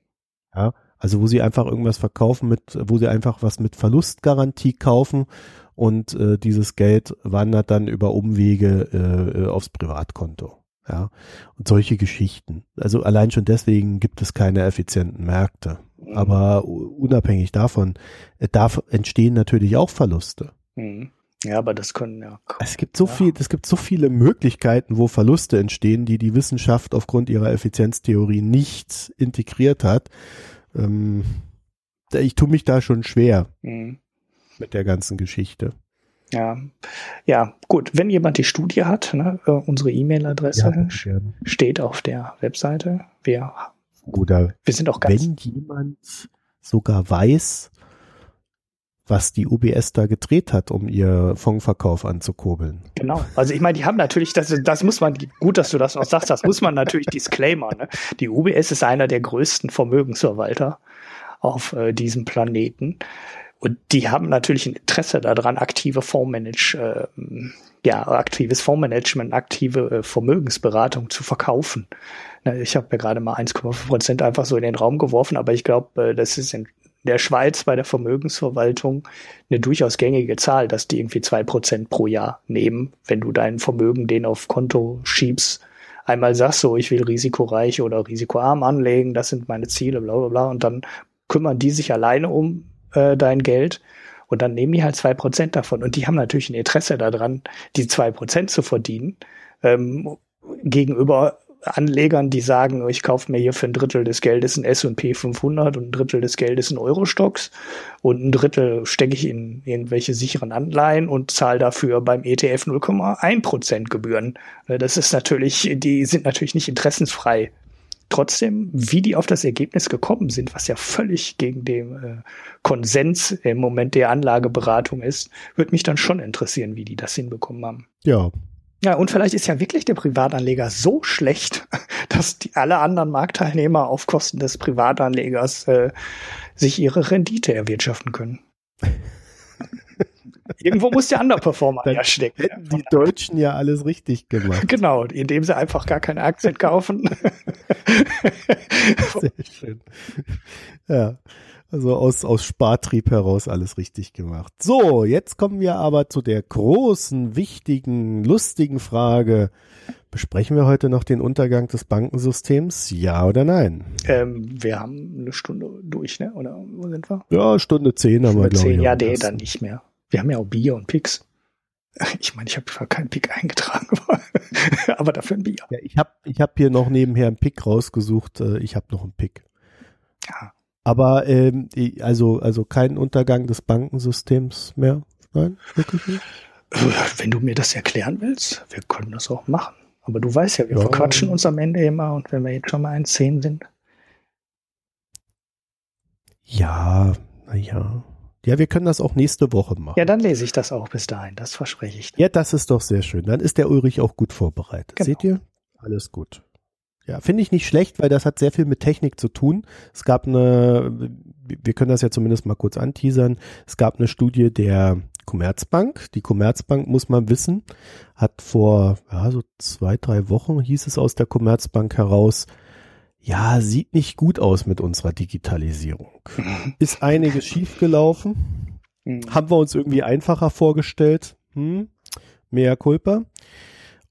Ja, also wo sie einfach irgendwas verkaufen mit, wo sie einfach was mit Verlustgarantie kaufen und äh, dieses Geld wandert dann über Umwege äh, äh aufs Privatkonto. Ja, und solche Geschichten. Also allein schon deswegen gibt es keine effizienten Märkte. Mhm. Aber unabhängig davon, äh, da entstehen natürlich auch Verluste. Mhm. Ja, aber das können ja. Es gibt so ja. viel, es gibt so viele Möglichkeiten, wo Verluste entstehen, die die Wissenschaft aufgrund ihrer Effizienztheorie nicht integriert hat. Ähm, ich tue mich da schon schwer mhm. mit der ganzen Geschichte. Ja, ja, gut. Wenn jemand die Studie hat, ne, äh, unsere E-Mail-Adresse ja, steht auf der Webseite. Wir oder wir sind auch ganz wenn jemand sogar weiß, was die UBS da gedreht hat, um ihr Fondsverkauf anzukurbeln. Genau. Also ich meine, die haben natürlich, das, das muss man, gut, dass du das auch sagst, das muss man natürlich Disclaimer. Ne? Die UBS ist einer der größten Vermögensverwalter auf äh, diesem Planeten. Und die haben natürlich ein Interesse daran, aktive Fondsmanage, äh, ja, aktives Fondsmanagement, aktive äh, Vermögensberatung zu verkaufen. Ich habe ja gerade mal 1,5 Prozent einfach so in den Raum geworfen, aber ich glaube, äh, das ist in der Schweiz bei der Vermögensverwaltung eine durchaus gängige Zahl, dass die irgendwie zwei Prozent pro Jahr nehmen, wenn du dein Vermögen den auf Konto schiebst. Einmal sagst so, ich will risikoreich oder risikoarm anlegen, das sind meine Ziele, bla bla bla, und dann kümmern die sich alleine um äh, dein Geld und dann nehmen die halt zwei Prozent davon. Und die haben natürlich ein Interesse daran, die zwei Prozent zu verdienen, ähm, gegenüber Anlegern, die sagen, ich kaufe mir hier für ein Drittel des Geldes ein S&P 500 und ein Drittel des Geldes ein Euro-Stocks und ein Drittel stecke ich in irgendwelche sicheren Anleihen und zahle dafür beim ETF 0,1 Prozent Gebühren. Äh, das ist natürlich, die sind natürlich nicht interessensfrei. Trotzdem, wie die auf das Ergebnis gekommen sind, was ja völlig gegen den äh, Konsens im Moment der Anlageberatung ist, würde mich dann schon interessieren, wie die das hinbekommen haben. Ja, ja, und vielleicht ist ja wirklich der Privatanleger so schlecht, dass die alle anderen Marktteilnehmer auf Kosten des Privatanlegers äh, sich ihre Rendite erwirtschaften können. Irgendwo muss der Underperformer Dann ja stecken. Hätten die Deutschen ja alles richtig gemacht. Genau, indem sie einfach gar keine Aktien kaufen. Sehr schön. Ja. Also aus, aus Spartrieb heraus alles richtig gemacht. So, jetzt kommen wir aber zu der großen, wichtigen, lustigen Frage. Besprechen wir heute noch den Untergang des Bankensystems? Ja oder nein? Ähm, wir haben eine Stunde durch, ne? Oder wo sind wir? Ja, Stunde zehn haben wir, glaube ich. Ja, nee, dann nicht mehr. Wir haben ja auch Bier und Picks. Ich meine, ich habe zwar keinen Pick eingetragen, aber dafür ein Bier. Ja, ich habe ich hab hier noch nebenher einen Pick rausgesucht. Äh, ich habe noch einen Pick. Ja, aber ähm, also, also kein Untergang des Bankensystems mehr. Nein, wirklich nicht? Wenn du mir das erklären willst, wir können das auch machen. Aber du weißt ja, wir ja. verquatschen uns am Ende immer und wenn wir jetzt schon mal in 10 sind. Ja, naja. Ja, wir können das auch nächste Woche machen. Ja, dann lese ich das auch bis dahin. Das verspreche ich dir. Ja, das ist doch sehr schön. Dann ist der Ulrich auch gut vorbereitet. Genau. Seht ihr? Alles gut. Ja, finde ich nicht schlecht, weil das hat sehr viel mit Technik zu tun. Es gab eine, wir können das ja zumindest mal kurz anteasern. Es gab eine Studie der Commerzbank. Die Commerzbank, muss man wissen, hat vor, ja, so zwei, drei Wochen hieß es aus der Commerzbank heraus, ja, sieht nicht gut aus mit unserer Digitalisierung. Mhm. Ist einiges schiefgelaufen. Mhm. Haben wir uns irgendwie einfacher vorgestellt. Hm? Mehr Culpa.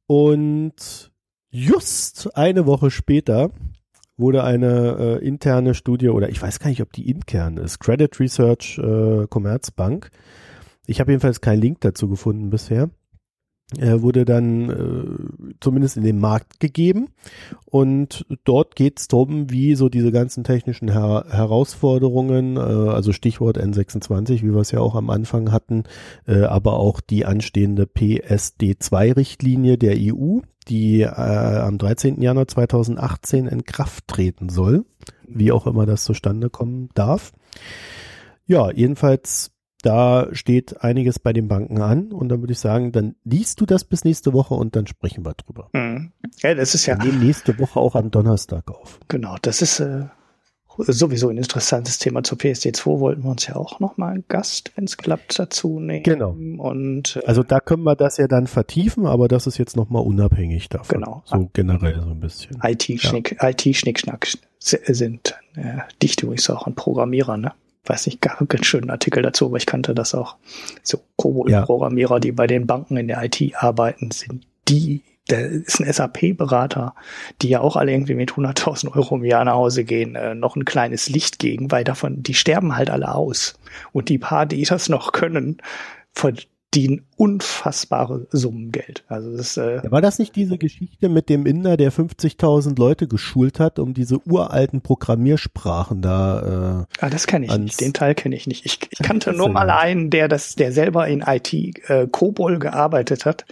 Und just eine Woche später wurde eine äh, interne Studie oder ich weiß gar nicht, ob die intern ist, Credit Research äh, Commerzbank. Ich habe jedenfalls keinen Link dazu gefunden bisher wurde dann äh, zumindest in den Markt gegeben und dort geht es darum, wie so diese ganzen technischen Her Herausforderungen, äh, also Stichwort N26, wie wir es ja auch am Anfang hatten, äh, aber auch die anstehende PSD2-Richtlinie der EU, die äh, am 13. Januar 2018 in Kraft treten soll, wie auch immer das zustande kommen darf. Ja, jedenfalls da steht einiges bei den Banken an und dann würde ich sagen, dann liest du das bis nächste Woche und dann sprechen wir drüber. Mhm. Ja, das ist ja. Wir nehmen nächste Woche auch am Donnerstag auf. Genau, das ist äh, sowieso ein interessantes Thema zur PSD2. Wollten wir uns ja auch noch mal einen Gast, wenn es klappt, dazu nehmen. Genau. Und äh, also da können wir das ja dann vertiefen, aber das ist jetzt noch mal unabhängig davon. Genau. So generell so ein bisschen. IT-Schnick, ja. IT-Schnickschnack sind äh, dicht übrigens auch ein Programmierer, ne? Weiß nicht, gar keinen schönen Artikel dazu, aber ich kannte das auch. So COBOL-Programmierer, ja. die bei den Banken in der IT arbeiten, sind die, der ist ein SAP-Berater, die ja auch alle irgendwie mit 100.000 Euro im Jahr nach Hause gehen, äh, noch ein kleines Licht gegen, weil davon, die sterben halt alle aus. Und die paar, die das noch können, von verdienen unfassbare Summen Geld. Also das, äh War das nicht diese Geschichte mit dem Inder, der 50.000 Leute geschult hat, um diese uralten Programmiersprachen da? Äh, ah, das kenne ich nicht. Den Teil kenne ich nicht. Ich, ich kannte nur mal einen, der das, der selber in IT äh, Kobol gearbeitet hat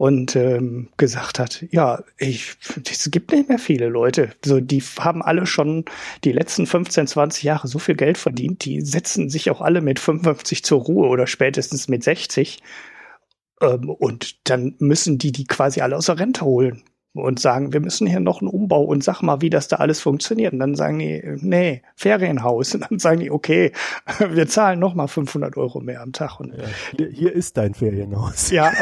und ähm, gesagt hat, ja, ich, es gibt nicht mehr viele Leute. So, die haben alle schon die letzten 15, 20 Jahre so viel Geld verdient, die setzen sich auch alle mit 55 zur Ruhe oder spätestens mit 60. Ähm, und dann müssen die die quasi alle aus der Rente holen und sagen, wir müssen hier noch einen Umbau und sag mal, wie das da alles funktioniert. Und dann sagen die, nee, Ferienhaus. Und dann sagen die, okay, wir zahlen noch mal 500 Euro mehr am Tag. Und ja, hier, ist dein Ferienhaus. Ja,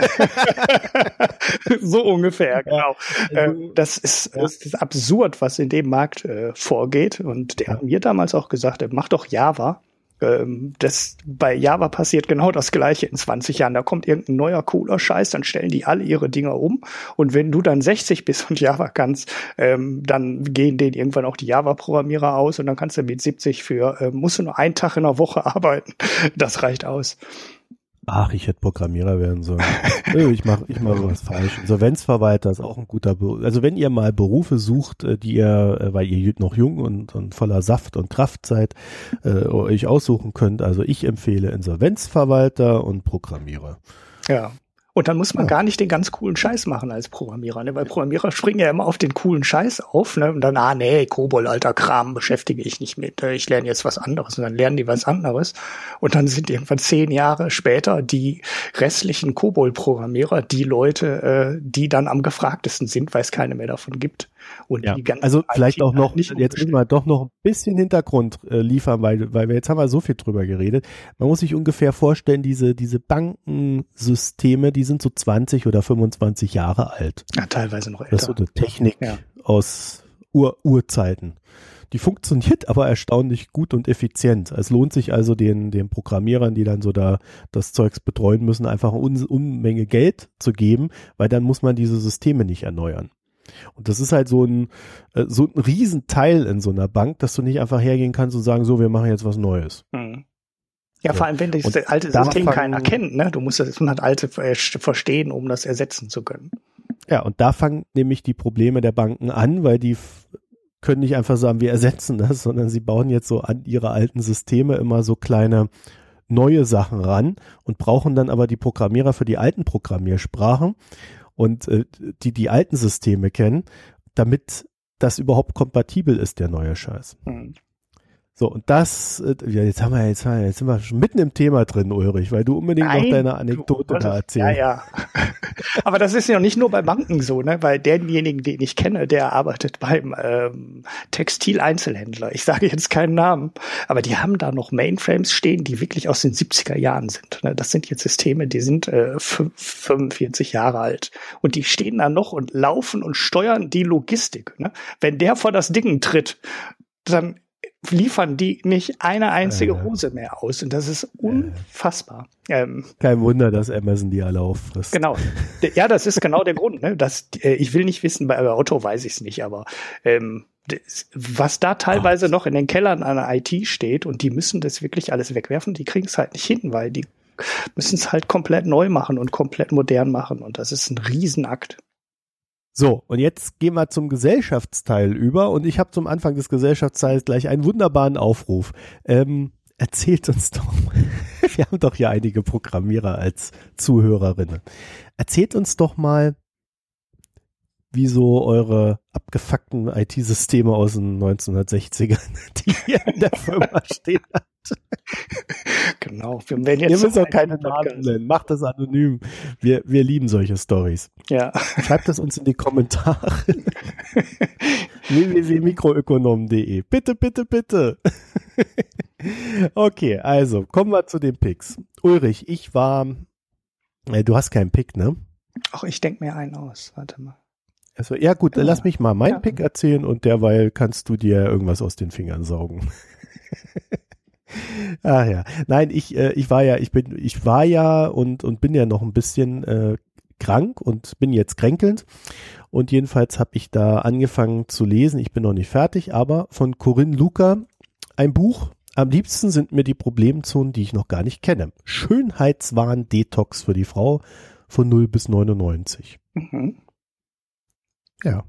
so ungefähr, genau. Also, äh, das, ist, das ist absurd, was in dem Markt äh, vorgeht. Und der hat mir damals auch gesagt, mach doch Java das bei Java passiert genau das gleiche in 20 Jahren. Da kommt irgendein neuer cooler Scheiß, dann stellen die alle ihre Dinger um. Und wenn du dann 60 bist und Java kannst, ähm, dann gehen denen irgendwann auch die Java-Programmierer aus und dann kannst du mit 70 für, äh, musst du nur einen Tag in der Woche arbeiten. Das reicht aus. Ach, ich hätte Programmierer werden sollen. ich mache ich mach was falsch. Insolvenzverwalter ist auch ein guter Beruf. Also wenn ihr mal Berufe sucht, äh, die ihr, äh, weil ihr noch jung und, und voller Saft und Kraft seid, äh, euch aussuchen könnt, also ich empfehle Insolvenzverwalter und Programmierer. Ja. Und dann muss man ja. gar nicht den ganz coolen Scheiß machen als Programmierer, ne? weil Programmierer springen ja immer auf den coolen Scheiß auf, ne? Und dann, ah nee, Kobol, alter Kram, beschäftige ich nicht mit. Ne? Ich lerne jetzt was anderes und dann lernen die was anderes. Und dann sind irgendwann zehn Jahre später die restlichen Kobol-Programmierer die Leute, äh, die dann am gefragtesten sind, weil es keine mehr davon gibt. Und ja. die ganzen also vielleicht auch noch, nicht jetzt müssen wir doch noch ein bisschen Hintergrund äh, liefern, weil, weil wir jetzt haben wir so viel drüber geredet. Man muss sich ungefähr vorstellen, diese, diese Bankensysteme, die sind so 20 oder 25 Jahre alt. Ja, teilweise noch älter. Das ist so eine Technik ja. aus Ur Urzeiten. Die funktioniert aber erstaunlich gut und effizient. Es lohnt sich also den, den Programmierern, die dann so da das Zeugs betreuen müssen, einfach eine Unmenge Geld zu geben, weil dann muss man diese Systeme nicht erneuern. Und das ist halt so ein, äh, so ein Riesenteil in so einer Bank, dass du nicht einfach hergehen kannst und sagen, so, wir machen jetzt was Neues. Mhm. Ja, vor allem, wenn das alte System keiner kennt, ne? Du musst das halt alte äh, verstehen, um das ersetzen zu können. Ja, und da fangen nämlich die Probleme der Banken an, weil die können nicht einfach sagen, wir ersetzen das, sondern sie bauen jetzt so an ihre alten Systeme immer so kleine neue Sachen ran und brauchen dann aber die Programmierer für die alten Programmiersprachen und äh, die die alten Systeme kennen, damit das überhaupt kompatibel ist, der neue Scheiß. So, und das, äh, ja, jetzt haben wir, jetzt, jetzt sind wir schon mitten im Thema drin, Ulrich, weil du unbedingt Nein, noch deine Anekdote da erzählst. Ja, ja. Aber das ist ja nicht nur bei Banken so, ne? Weil derjenigen, den ich kenne, der arbeitet beim ähm, Textileinzelhändler. Ich sage jetzt keinen Namen, aber die haben da noch Mainframes stehen, die wirklich aus den 70er Jahren sind. Ne? Das sind jetzt Systeme, die sind äh, 45 Jahre alt. Und die stehen da noch und laufen und steuern die Logistik. Ne? Wenn der vor das Ding tritt, dann liefern die nicht eine einzige Hose mehr aus. Und das ist unfassbar. Ähm, Kein Wunder, dass Amazon die alle auffrisst. Genau. Ja, das ist genau der Grund. Ne? Das, äh, ich will nicht wissen, bei Otto weiß ich es nicht, aber ähm, das, was da teilweise oh. noch in den Kellern an der IT steht und die müssen das wirklich alles wegwerfen, die kriegen es halt nicht hin, weil die müssen es halt komplett neu machen und komplett modern machen. Und das ist ein Riesenakt. So, und jetzt gehen wir zum Gesellschaftsteil über und ich habe zum Anfang des Gesellschaftsteils gleich einen wunderbaren Aufruf. Ähm, erzählt uns doch, wir haben doch hier einige Programmierer als Zuhörerinnen. Erzählt uns doch mal, wie so eure abgefuckten IT-Systeme aus den 1960ern, die hier in der Firma stehen genau. Wir werden jetzt Ihr müsst auch keine Namen nennen. Macht das anonym. Wir, wir lieben solche Stories. Ja. Schreibt es uns in die Kommentare. www.mikroökonom.de. Bitte, bitte, bitte. okay, also kommen wir zu den Picks. Ulrich, ich war, äh, du hast keinen Pick, ne? Ach, ich denke mir einen aus. Warte mal. Also, ja gut, ja. lass mich mal meinen ja. Pick erzählen und derweil kannst du dir irgendwas aus den Fingern saugen. Ah ja, nein, ich äh, ich war ja, ich bin ich war ja und und bin ja noch ein bisschen äh, krank und bin jetzt kränkelnd und jedenfalls habe ich da angefangen zu lesen. Ich bin noch nicht fertig, aber von Corinne Luca ein Buch. Am liebsten sind mir die Problemzonen, die ich noch gar nicht kenne. Schönheitswahn Detox für die Frau von 0 bis 99. Mhm. Ja.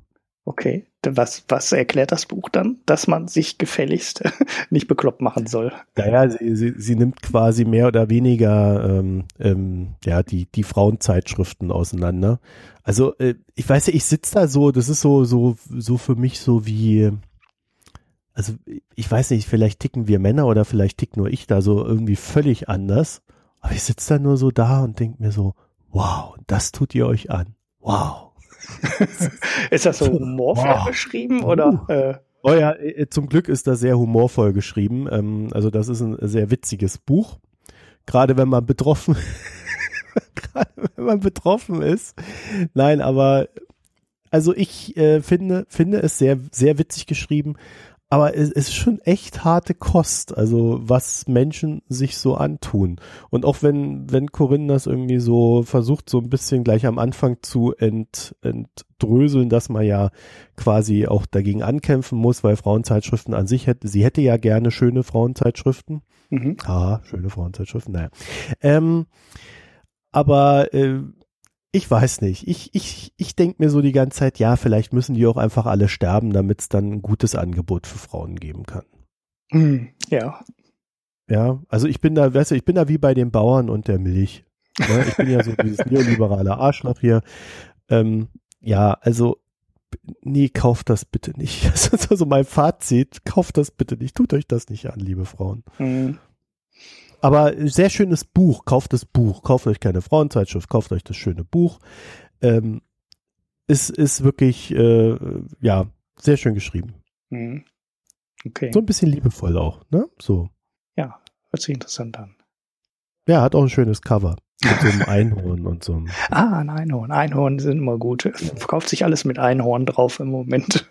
Okay, was, was erklärt das Buch dann, dass man sich gefälligst nicht bekloppt machen soll? Naja, sie, sie, sie nimmt quasi mehr oder weniger ähm, ähm, ja die die Frauenzeitschriften auseinander. Also äh, ich weiß ja, ich sitze da so, das ist so so so für mich so wie also ich weiß nicht, vielleicht ticken wir Männer oder vielleicht tick nur ich da so irgendwie völlig anders. Aber ich sitze da nur so da und denke mir so, wow, das tut ihr euch an. Wow. ist das so humorvoll wow. geschrieben oder? Uh. Äh? Oh ja, äh, zum Glück ist das sehr humorvoll geschrieben. Ähm, also das ist ein sehr witziges Buch. Gerade wenn man betroffen, gerade wenn man betroffen ist. Nein, aber also ich äh, finde, finde es sehr, sehr witzig geschrieben aber es ist schon echt harte Kost, also was Menschen sich so antun. Und auch wenn, wenn Corinne das irgendwie so versucht, so ein bisschen gleich am Anfang zu ent, entdröseln, dass man ja quasi auch dagegen ankämpfen muss, weil Frauenzeitschriften an sich hätte, sie hätte ja gerne schöne Frauenzeitschriften. Mhm. Ah, schöne Frauenzeitschriften, naja. Ähm, aber äh, ich weiß nicht. Ich, ich, ich denke mir so die ganze Zeit, ja, vielleicht müssen die auch einfach alle sterben, damit es dann ein gutes Angebot für Frauen geben kann. Mm, ja. Ja, also ich bin da, weißt du, ich bin da wie bei den Bauern und der Milch. Ja, ich bin ja so dieses neoliberale Arschloch hier. Ähm, ja, also, nee, kauft das bitte nicht. Das ist also mein Fazit. Kauft das bitte nicht. Tut euch das nicht an, liebe Frauen. Mm. Aber sehr schönes Buch. Kauft das Buch. Kauft euch keine Frauenzeitschrift. Kauft euch das schöne Buch. Ähm, ist, ist wirklich, äh, ja, sehr schön geschrieben. Mhm. Okay. So ein bisschen liebevoll auch, ne? So. Ja, hört sich interessant an. Ja, hat auch ein schönes Cover. Mit so einem Einhorn und so einem. Ah, ein Einhorn. Einhorn sind immer gut. Verkauft sich alles mit Einhorn drauf im Moment.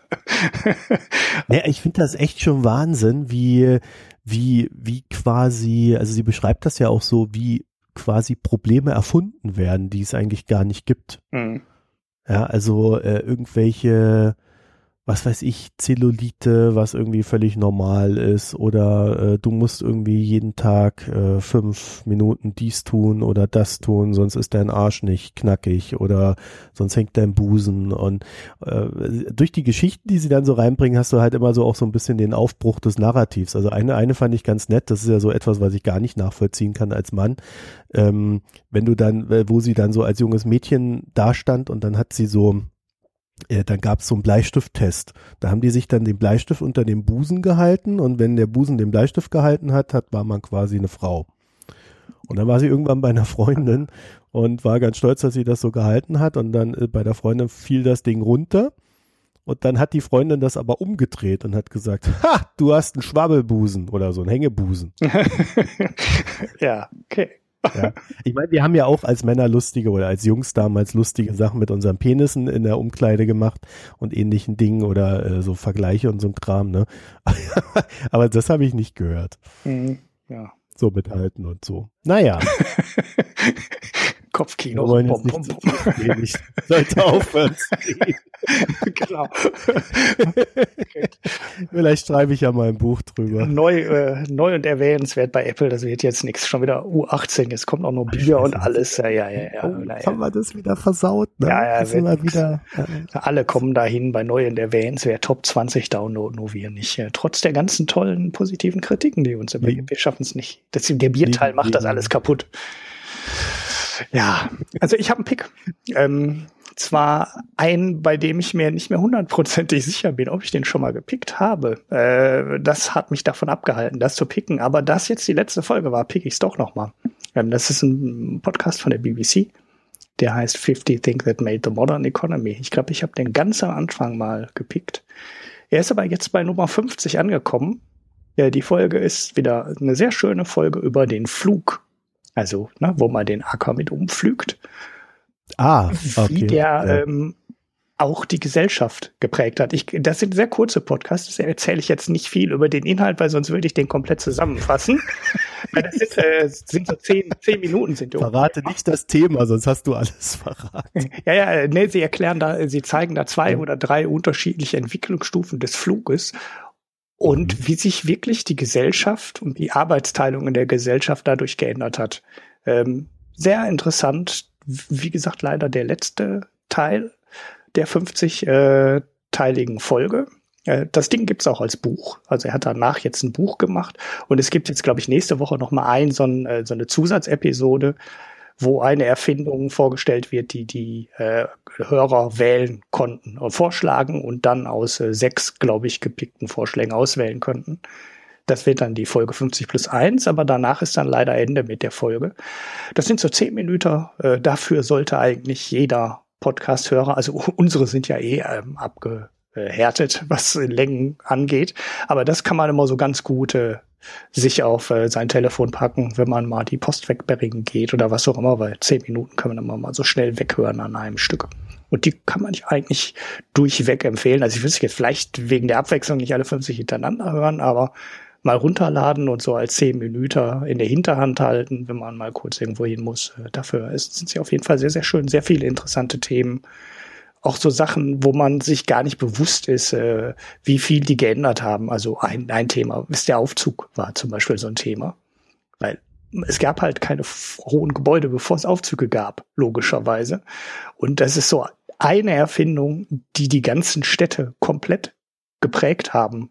ja, ich finde das echt schon Wahnsinn, wie, wie, wie quasi, also sie beschreibt das ja auch so, wie quasi Probleme erfunden werden, die es eigentlich gar nicht gibt. Mhm. Ja, also äh, irgendwelche, was weiß ich, Zellulite, was irgendwie völlig normal ist, oder äh, du musst irgendwie jeden Tag äh, fünf Minuten dies tun oder das tun, sonst ist dein Arsch nicht knackig oder sonst hängt dein Busen. Und äh, durch die Geschichten, die sie dann so reinbringen, hast du halt immer so auch so ein bisschen den Aufbruch des Narrativs. Also eine, eine fand ich ganz nett, das ist ja so etwas, was ich gar nicht nachvollziehen kann als Mann. Ähm, wenn du dann, äh, wo sie dann so als junges Mädchen dastand und dann hat sie so äh, dann gab es so einen Bleistifttest. Da haben die sich dann den Bleistift unter dem Busen gehalten und wenn der Busen den Bleistift gehalten hat, hat war man quasi eine Frau. Und dann war sie irgendwann bei einer Freundin und war ganz stolz, dass sie das so gehalten hat. Und dann äh, bei der Freundin fiel das Ding runter. Und dann hat die Freundin das aber umgedreht und hat gesagt, ha, du hast einen Schwabbelbusen oder so einen Hängebusen. ja, okay. Ja. Ich meine, wir haben ja auch als Männer lustige oder als Jungs damals lustige Sachen mit unseren Penissen in der Umkleide gemacht und ähnlichen Dingen oder äh, so Vergleiche und so ein Kram, ne? Aber das habe ich nicht gehört. Mhm, ja. So mithalten und so. Naja. Kopfkino. Wir jetzt bom, bom. Ich sollte aufhören. genau. Vielleicht schreibe ich ja mal ein Buch drüber. Neu, äh, neu und erwähnenswert bei Apple, das wird jetzt nichts. Schon wieder U18, jetzt kommt auch noch Bier und alles. Ja, ja, ja. ja. Oh, naja. Haben wir das wieder versaut, ne? Ja, ja. Immer wieder, ja. Alle kommen dahin bei neu und erwähnenswert. Top 20 Download, nur wir nicht. Trotz der ganzen tollen positiven Kritiken, die uns immer gibt. Wir schaffen es nicht. Das, der Bierteil macht das alles kaputt. Ja, also ich habe einen Pick. Ähm, zwar ein, bei dem ich mir nicht mehr hundertprozentig sicher bin, ob ich den schon mal gepickt habe. Äh, das hat mich davon abgehalten, das zu picken. Aber das jetzt die letzte Folge war, pick ich es doch noch mal. Ähm, das ist ein Podcast von der BBC. Der heißt 50 Things That Made the Modern Economy. Ich glaube, ich habe den ganz am Anfang mal gepickt. Er ist aber jetzt bei Nummer 50 angekommen. Ja, die Folge ist wieder eine sehr schöne Folge über den Flug also, ne, wo man den Acker mit umpflügt. Ah, okay. Wie der ja. ähm, auch die Gesellschaft geprägt hat. Ich, das sind sehr kurze Podcasts, da erzähle ich jetzt nicht viel über den Inhalt, weil sonst würde ich den komplett zusammenfassen. das sind, äh, sind so zehn, zehn Minuten sind Verrate nicht das Thema, sonst hast du alles verraten. Ja, ja, nee, sie erklären da, sie zeigen da zwei oder drei unterschiedliche Entwicklungsstufen des Fluges und mhm. wie sich wirklich die Gesellschaft und die Arbeitsteilung in der Gesellschaft dadurch geändert hat. Ähm, sehr interessant. Wie gesagt, leider der letzte Teil der 50-teiligen äh, Folge. Äh, das Ding gibt's auch als Buch. Also er hat danach jetzt ein Buch gemacht und es gibt jetzt, glaube ich, nächste Woche noch mal ein so, ein, äh, so eine Zusatzepisode, wo eine Erfindung vorgestellt wird, die die äh, Hörer wählen konnten, äh, vorschlagen und dann aus äh, sechs, glaube ich, gepickten Vorschlägen auswählen könnten. Das wird dann die Folge 50 plus 1, aber danach ist dann leider Ende mit der Folge. Das sind so zehn Minuten. Äh, dafür sollte eigentlich jeder Podcast-Hörer, also unsere sind ja eh ähm, abgehärtet, was Längen angeht. Aber das kann man immer so ganz gut äh, sich auf äh, sein Telefon packen, wenn man mal die Post wegbringen geht oder was auch immer, weil zehn Minuten kann man immer mal so schnell weghören an einem Stück. Und die kann man eigentlich durchweg empfehlen. Also ich würde es jetzt vielleicht wegen der Abwechslung nicht alle 50 hintereinander hören, aber mal runterladen und so als zehn Minuten in der Hinterhand halten, wenn man mal kurz irgendwo hin muss. Äh, dafür sind sie auf jeden Fall sehr, sehr schön. Sehr viele interessante Themen auch so Sachen, wo man sich gar nicht bewusst ist, äh, wie viel die geändert haben. Also ein, ein Thema ist der Aufzug, war zum Beispiel so ein Thema. Weil es gab halt keine hohen Gebäude, bevor es Aufzüge gab, logischerweise. Und das ist so eine Erfindung, die die ganzen Städte komplett geprägt haben.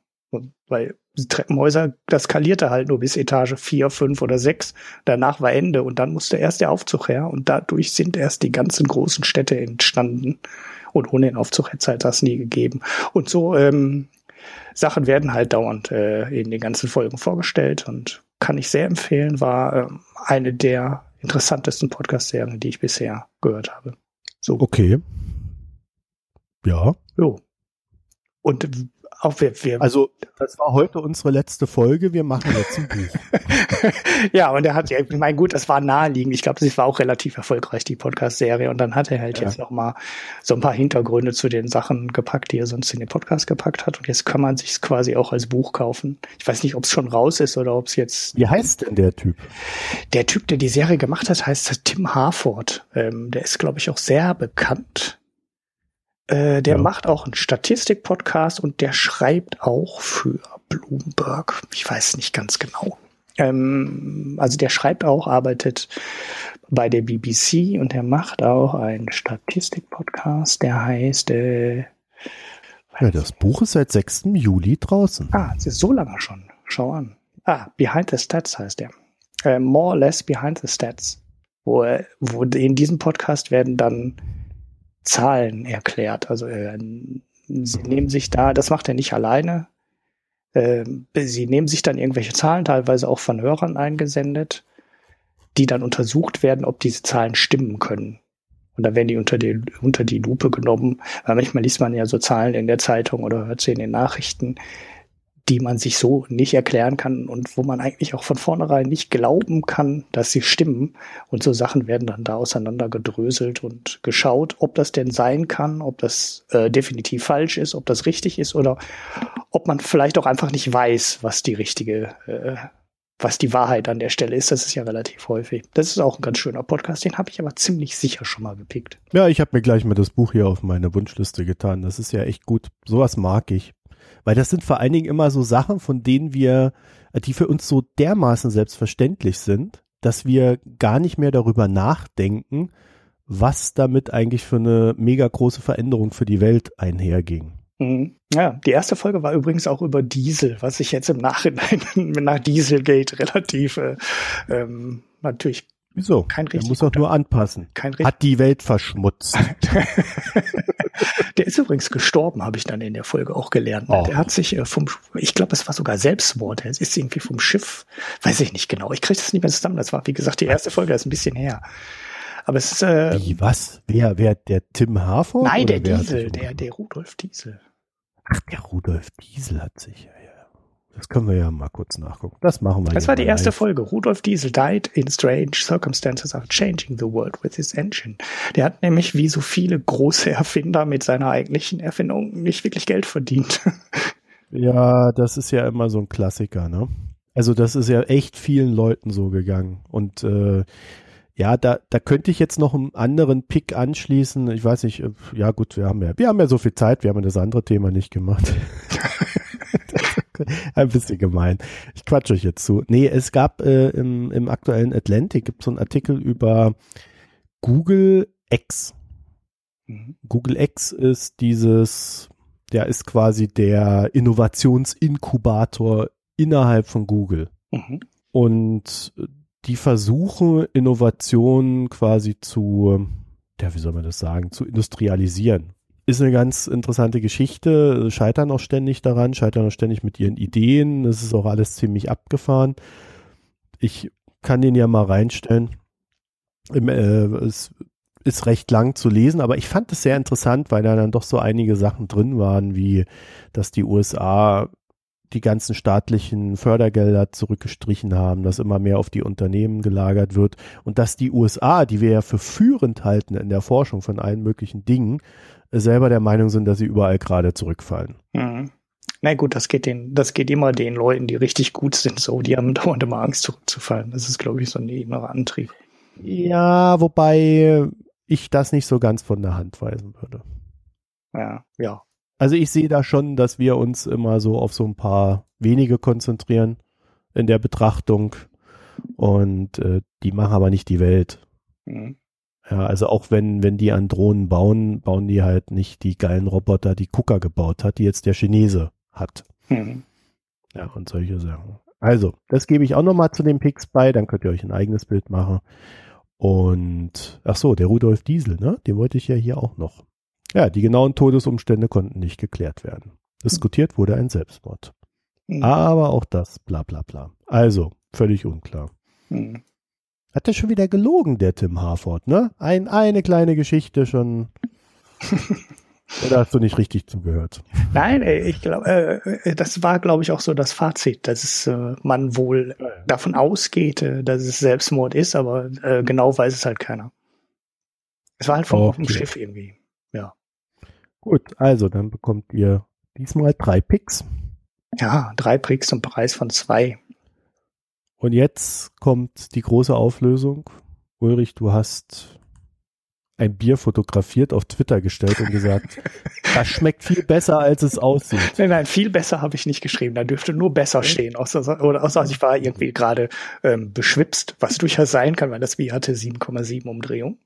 Weil Treppenhäuser, das skalierte halt nur bis Etage vier, fünf oder sechs. Danach war Ende und dann musste erst der Aufzug her und dadurch sind erst die ganzen großen Städte entstanden. Und ohne den Aufzug hätte es halt das nie gegeben. Und so ähm, Sachen werden halt dauernd äh, in den ganzen Folgen vorgestellt und kann ich sehr empfehlen, war äh, eine der interessantesten Podcast-Serien, die ich bisher gehört habe. So. Okay. Ja. Jo. Und auch wir, wir also das war heute unsere letzte Folge. Wir machen jetzt ein Buch. ja, und er hat ja, ich meine, gut, das war naheliegend. Ich glaube, das war auch relativ erfolgreich die Podcast-Serie. Und dann hat er halt ja. jetzt noch mal so ein paar Hintergründe zu den Sachen gepackt, die er sonst in den Podcast gepackt hat. Und jetzt kann man sich quasi auch als Buch kaufen. Ich weiß nicht, ob es schon raus ist oder ob es jetzt. Wie heißt denn der Typ? Der Typ, der die Serie gemacht hat, heißt Tim Harford. Ähm, der ist, glaube ich, auch sehr bekannt Äh, der Ja. macht auch einen Statistik-Podcast und der schreibt auch für Bloomberg. Ich weiß nicht ganz genau. Ähm, also der schreibt auch, arbeitet bei der BBC und der macht auch einen Statistik-Podcast, der heißt äh, Ja, das Buch ist seit 6. Juli draußen. Ah, es ist so lange schon. Schau an. Ah, Behind the Stats heißt der. Äh, more or less Behind the Stats. Wo, äh, wo in diesem Podcast werden dann Zahlen erklärt. Also äh, sie nehmen sich da, das macht er nicht alleine. Ähm, sie nehmen sich dann irgendwelche Zahlen, teilweise auch von Hörern eingesendet, die dann untersucht werden, ob diese Zahlen stimmen können. Und dann werden die unter die, unter die Lupe genommen. Weil manchmal liest man ja so Zahlen in der Zeitung oder hört sie in den Nachrichten, die man sich so nicht erklären kann und wo man eigentlich auch von vornherein nicht glauben kann, dass sie stimmen. Und so Sachen werden dann da auseinander gedröselt und geschaut, ob das denn sein kann, ob das äh, definitiv falsch ist, ob das richtig ist oder ob man vielleicht auch einfach nicht weiß, was die richtige, äh, was die Wahrheit an der Stelle ist. Das ist ja relativ häufig. Das ist auch ein ganz schöner Podcast, den habe ich aber ziemlich sicher schon mal gepickt. Ja, ich habe mir gleich mal das Buch hier auf meine Wunschliste getan. Das ist ja echt gut. Sowas mag ich. Weil das sind vor allen Dingen immer so Sachen, von denen wir, die für uns so dermaßen selbstverständlich sind, dass wir gar nicht mehr darüber nachdenken, was damit eigentlich für eine mega große Veränderung für die Welt einherging. Mhm. Ja, die erste Folge war übrigens auch über Diesel, was ich jetzt im Nachhinein nach Dieselgate relativ äh, ähm, natürlich Wieso? Kein Der richtig muss auch guter- nur anpassen. kein richtig. Hat die Welt verschmutzt. Der ist übrigens gestorben, habe ich dann in der Folge auch gelernt. Oh. Der hat sich äh, vom, ich glaube, es war sogar Selbstmord. Er ist irgendwie vom Schiff, weiß ich nicht genau. Ich kriege das nicht mehr zusammen. Das war, wie gesagt, die erste Folge, das ist ein bisschen her. Aber es ist, äh, Wie, was? Wer, wer, der Tim Harford? nein, der Diesel, der, der Rudolf Diesel. Ach, der Rudolf Diesel hat sich, ja. Das können wir ja mal kurz nachgucken. Das machen wir Das war die mal erste live. Folge. Rudolf Diesel died in strange circumstances of changing the world with his engine. Der hat nämlich wie so viele große Erfinder mit seiner eigentlichen Erfindung nicht wirklich Geld verdient. Ja, das ist ja immer so ein Klassiker, ne? Also das ist ja echt vielen Leuten so gegangen. Und äh, ja, da, da könnte ich jetzt noch einen anderen Pick anschließen. Ich weiß nicht, äh, ja gut, wir haben ja, wir haben ja so viel Zeit, wir haben ja das andere Thema nicht gemacht. Ein bisschen gemein. Ich quatsch euch jetzt zu. Nee, es gab äh, im, im aktuellen Atlantic gibt so einen Artikel über Google X. Google X ist dieses, der ist quasi der Innovationsinkubator innerhalb von Google. Mhm. Und die versuchen, Innovationen quasi zu, ja, wie soll man das sagen, zu industrialisieren. Ist eine ganz interessante Geschichte, scheitern auch ständig daran, scheitern auch ständig mit ihren Ideen. Das ist auch alles ziemlich abgefahren. Ich kann den ja mal reinstellen. Im, äh, es ist recht lang zu lesen, aber ich fand es sehr interessant, weil da dann doch so einige Sachen drin waren, wie dass die USA die ganzen staatlichen Fördergelder zurückgestrichen haben, dass immer mehr auf die Unternehmen gelagert wird und dass die USA, die wir ja für führend halten in der Forschung von allen möglichen Dingen, selber der Meinung sind, dass sie überall gerade zurückfallen. Mhm. Na gut, das geht den, das geht immer den Leuten, die richtig gut sind, so, die haben dauernd immer Angst zurückzufallen. Das ist, glaube ich, so ein innerer Antrieb. Ja, wobei ich das nicht so ganz von der Hand weisen würde. Ja, ja. Also ich sehe da schon, dass wir uns immer so auf so ein paar wenige konzentrieren in der Betrachtung und äh, die machen aber nicht die Welt. Mhm. Ja, also auch wenn, wenn die an Drohnen bauen, bauen die halt nicht die geilen Roboter, die Kuka gebaut hat, die jetzt der Chinese hat. Mhm. Ja, und solche Sachen. Also, das gebe ich auch nochmal zu den Picks bei, dann könnt ihr euch ein eigenes Bild machen. Und, ach so, der Rudolf Diesel, ne? Den wollte ich ja hier auch noch. Ja, die genauen Todesumstände konnten nicht geklärt werden. Diskutiert wurde ein Selbstmord. Mhm. Aber auch das, bla bla bla. Also, völlig unklar. Mhm. Hat der schon wieder gelogen, der Tim Harford, ne? Ein, eine kleine Geschichte schon. Oder hast du nicht richtig zugehört? Nein, ey, ich glaube, äh, das war, glaube ich, auch so das Fazit, dass es, äh, man wohl davon ausgeht, äh, dass es Selbstmord ist, aber äh, genau weiß es halt keiner. Es war halt vom Okay. Schiff irgendwie. Gut, also dann bekommt ihr diesmal drei Picks. Ja, drei Prix zum Preis von zwei. Und jetzt kommt die große Auflösung. Ulrich, du hast ein Bier fotografiert, auf Twitter gestellt und gesagt, das schmeckt viel besser, als es aussieht. Nein, nein, viel besser habe ich nicht geschrieben. Da dürfte nur besser stehen. Außer, oder außer ich war irgendwie gerade ähm, beschwipst, was durchaus sein kann, weil das Bier hatte 7,7 Umdrehung.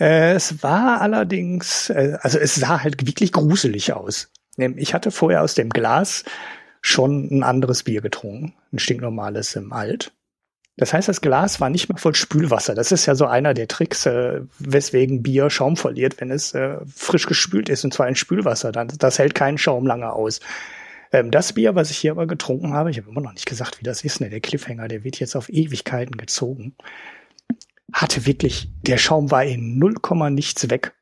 Es war allerdings, äh, also es sah halt wirklich gruselig aus. Ich hatte vorher aus dem Glas schon ein anderes Bier getrunken, ein stinknormales im Alt. Das heißt, das Glas war nicht mehr voll Spülwasser. Das ist ja so einer der Tricks, äh, weswegen Bier Schaum verliert, wenn es äh, frisch gespült ist, und zwar in Spülwasser. Dann, das hält keinen Schaum lange aus. Ähm, das Bier, was ich hier aber getrunken habe, ich habe immer noch nicht gesagt, wie das ist, ne? Der Cliffhanger, der wird jetzt auf Ewigkeiten gezogen. Hatte wirklich, der Schaum war in null Komma nichts weg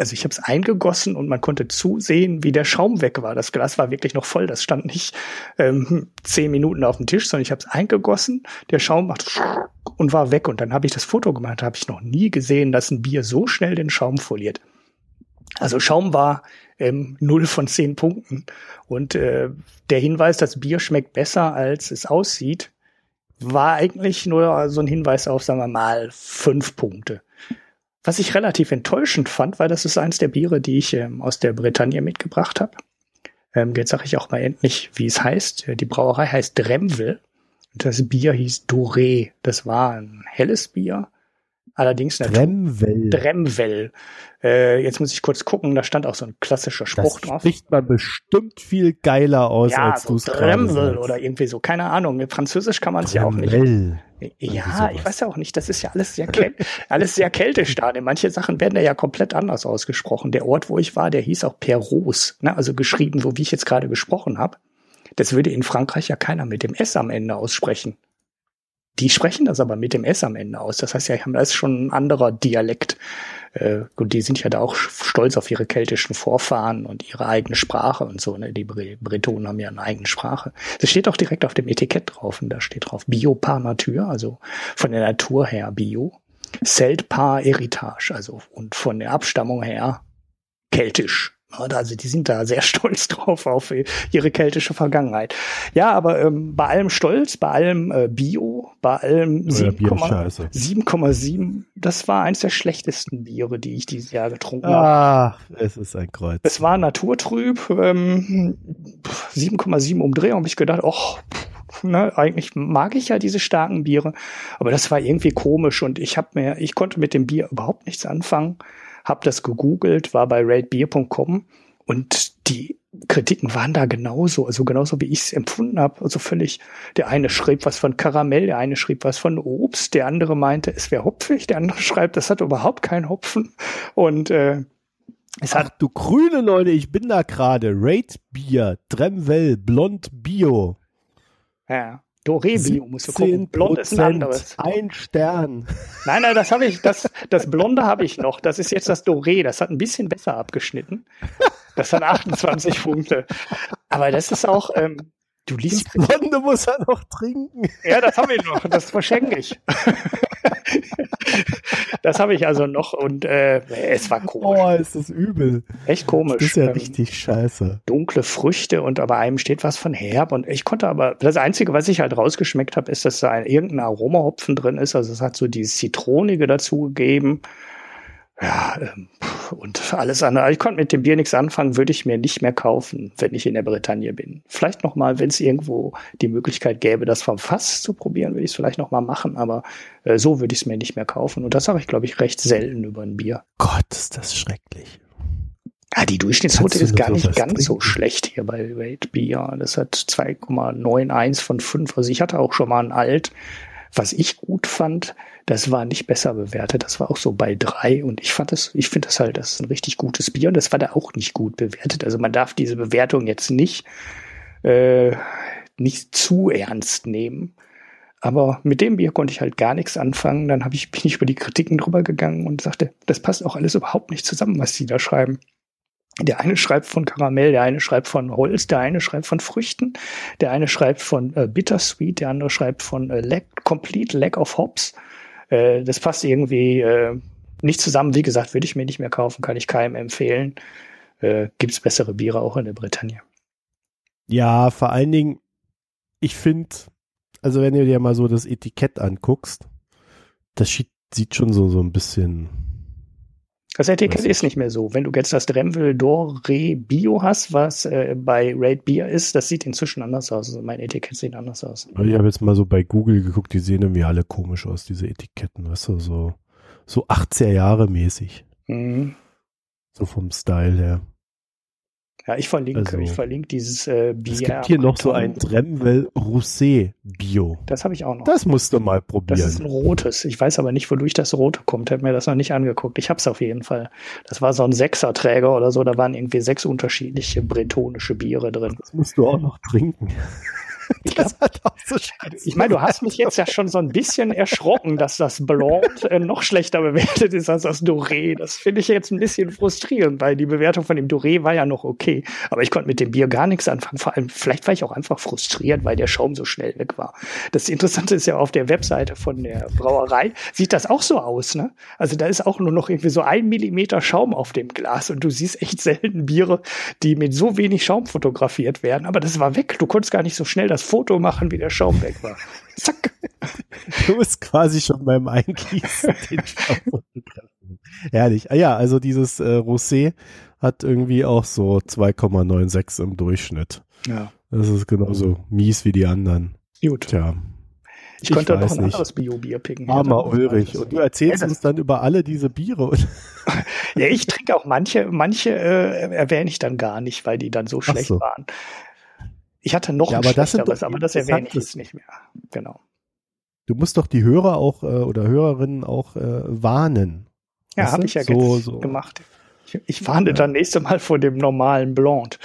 also ich habe es eingegossen und man konnte zusehen, wie der Schaum weg war. Das Glas war wirklich noch voll. Das stand nicht ähm, zehn Minuten auf dem Tisch, sondern ich habe es eingegossen. Der Schaum macht und war weg. Und dann habe ich das Foto gemacht. Habe ich noch nie gesehen, dass ein Bier so schnell den Schaum verliert. Also Schaum war ähm, null von zehn Punkten. Und äh, der Hinweis, dass Bier schmeckt besser, als es aussieht, war eigentlich nur so ein Hinweis auf, sagen wir mal, fünf Punkte. Was ich relativ enttäuschend fand, weil das ist eins der Biere, die ich ähm, aus der Bretagne mitgebracht habe. Ähm, jetzt sage ich auch mal endlich, wie es heißt. Die Brauerei heißt Dremvel. Und das Bier hieß Doré. Das war ein helles Bier Allerdings Dremvel. Dremvel. Äh, jetzt muss ich kurz gucken, da stand auch so ein klassischer Spruch das drauf. spricht man bestimmt viel geiler aus, ja, als so du es Dremvel oder irgendwie so, keine Ahnung. Mit Französisch kann man es ja auch nicht. Ja, ich weiß ja auch nicht, das ist ja alles sehr, alles sehr keltisch da. Denn manche Sachen werden ja komplett anders ausgesprochen. Der Ort, wo ich war, der hieß auch Perros, ne? also geschrieben, so wie ich jetzt gerade gesprochen habe. Das würde in Frankreich ja keiner mit dem S am Ende aussprechen. Die sprechen das aber mit dem S am Ende aus. Das heißt ja, das ist schon ein anderer Dialekt. Äh, und die sind ja da auch stolz auf ihre keltischen Vorfahren und ihre eigene Sprache und so. Ne? Die Bretonen haben ja eine eigene Sprache. Das steht auch direkt auf dem Etikett drauf. Und da steht drauf Bio par Nature, also von der Natur her Bio. Celt par Heritage, also und von der Abstammung her keltisch. Also die sind da sehr stolz drauf auf ihre keltische Vergangenheit. Ja, aber ähm, bei allem Stolz, bei allem äh, Bio, bei allem 7,7, das war eins der schlechtesten Biere, die ich dieses Jahr getrunken habe. Ah, es ist ein Kreuz. Es war naturtrüb, ähm, 7,7 Umdrehung, habe ich gedacht, oh, ne, eigentlich mag ich ja diese starken Biere, aber das war irgendwie komisch und ich habe mir, ich konnte mit dem Bier überhaupt nichts anfangen habe das gegoogelt, war bei ratebeer.com und die Kritiken waren da genauso, also genauso wie ich es empfunden habe. Also völlig, der eine schrieb was von Karamell, der eine schrieb was von Obst, der andere meinte, es wäre hopfig, der andere schreibt, das hat überhaupt keinen Hopfen. Und äh, es Ach, hat du grüne Leute, ich bin da gerade. Rate Bier, Dremwell, Blond Bio. Ja. Doré-Bio musst du gucken. Blond ist ein anderes. Ein Stern. Nein, nein, das habe ich, das, das Blonde habe ich noch. Das ist jetzt das Doré. Das hat ein bisschen besser abgeschnitten. Das hat 28 Punkte. Aber das ist auch, ähm, du liest. Das Blonde muss er noch trinken. Ja, das habe ich noch. Das verschenke ich. das habe ich also noch und äh, es war komisch. Oh, ist das übel. Echt komisch. Das ist ja ähm, richtig scheiße. Dunkle Früchte und bei einem steht was von herb und ich konnte aber, das Einzige, was ich halt rausgeschmeckt habe, ist, dass da ein, irgendein Aromahopfen drin ist. Also es hat so dieses Zitronige dazu gegeben ja, ähm, und alles andere. Ich konnte mit dem Bier nichts anfangen, würde ich mir nicht mehr kaufen, wenn ich in der Bretagne bin. Vielleicht noch mal, wenn es irgendwo die Möglichkeit gäbe, das vom Fass zu probieren, würde ich es vielleicht noch mal machen, aber äh, so würde ich es mir nicht mehr kaufen. Und das habe ich, glaube ich, recht selten über ein Bier. Gott, ist das schrecklich. Ja, die Durchschnittsnote ist gar nicht ganz trinken? so schlecht hier bei Rate Bier. Das hat 2,91 von 5. Also ich hatte auch schon mal ein Alt, was ich gut fand, das war nicht besser bewertet. Das war auch so bei drei. Und ich fand das, ich finde das halt, das ist ein richtig gutes Bier. Und das war da auch nicht gut bewertet. Also man darf diese Bewertung jetzt nicht, äh, nicht zu ernst nehmen. Aber mit dem Bier konnte ich halt gar nichts anfangen. Dann hab ich, bin ich über die Kritiken drüber gegangen und sagte, das passt auch alles überhaupt nicht zusammen, was die da schreiben. Der eine schreibt von Karamell, der eine schreibt von Holz, der eine schreibt von Früchten, der eine schreibt von äh, Bittersweet, der andere schreibt von äh, lack, Complete Lack of Hops. Äh, das passt irgendwie äh, nicht zusammen. Wie gesagt, würde ich mir nicht mehr kaufen, kann ich keinem empfehlen. Äh, Gibt es bessere Biere auch in der Bretagne. Ja, vor allen Dingen, ich finde, also wenn du dir mal so das Etikett anguckst, das sieht schon so, so ein bisschen Das Etikett ist nicht mehr so. Wenn du jetzt das Dremel Dore Bio hast, was äh, bei Raid Beer ist, das sieht inzwischen anders aus. Also mein Etikett sieht anders aus. Ich habe jetzt mal so bei Google geguckt, die sehen irgendwie alle komisch aus, diese Etiketten, weißt du, so, so 80er Jahre mäßig. Mhm. So vom Style her. Ja, ich verlinke, Also, ich verlinke dieses äh, Bier. Es gibt hier noch so ein Dremel Rosé Bio. Das habe ich auch noch. Das musst du mal Das ist ein probieren. rotes. Ich weiß aber nicht, wodurch das rote kommt. Ich habe mir das noch nicht angeguckt. Ich habe es auf jeden Fall. Das war so ein Sechserträger oder so. Da waren irgendwie sechs unterschiedliche bretonische Biere drin. Das musst du auch noch trinken. Das hat auch so scheiße. Ich meine, du hast mich jetzt ja schon so ein bisschen erschrocken, dass das Blond äh, noch schlechter bewertet ist als das Doré. Das finde ich jetzt ein bisschen frustrierend, weil die Bewertung von dem Doré war ja noch okay. Aber ich konnte mit dem Bier gar nichts anfangen. Vor allem, vielleicht war ich auch einfach frustriert, weil der Schaum so schnell weg war. Das Interessante ist ja auf der Webseite von der Brauerei sieht das auch so aus, ne? Also da ist auch nur noch irgendwie so ein Millimeter Schaum auf dem Glas und du siehst echt selten Biere, die mit so wenig Schaum fotografiert werden. Aber das war weg. Du konntest gar nicht so schnell das Foto machen, wie der Schaum weg war. Zack. Du bist quasi schon beim Eingießen den Schaum. Herrlich. Ah ja, also dieses äh, Rosé hat irgendwie auch so 2,96 im Durchschnitt. Ja, Das ist genauso mies wie die anderen. gut. Tja, Ich Ich konnte noch ein nicht. anderes Bio-Bier picken. armer Ulrich. Und du erzählst Ja, das- uns dann über alle diese Biere. Ja, ich trinke auch manche, manche äh, erwähne ich dann gar nicht, weil die dann so schlecht so. waren. Ich hatte noch Ja, ein aber das sind doch aber das erwähne ich jetzt nicht mehr. Genau. du musst doch die Hörer auch äh, oder Hörerinnen auch äh, warnen. Ja, habe ich ja So- jetzt so. gemacht. Ich, ich warne dann nächste Mal vor dem normalen Blond.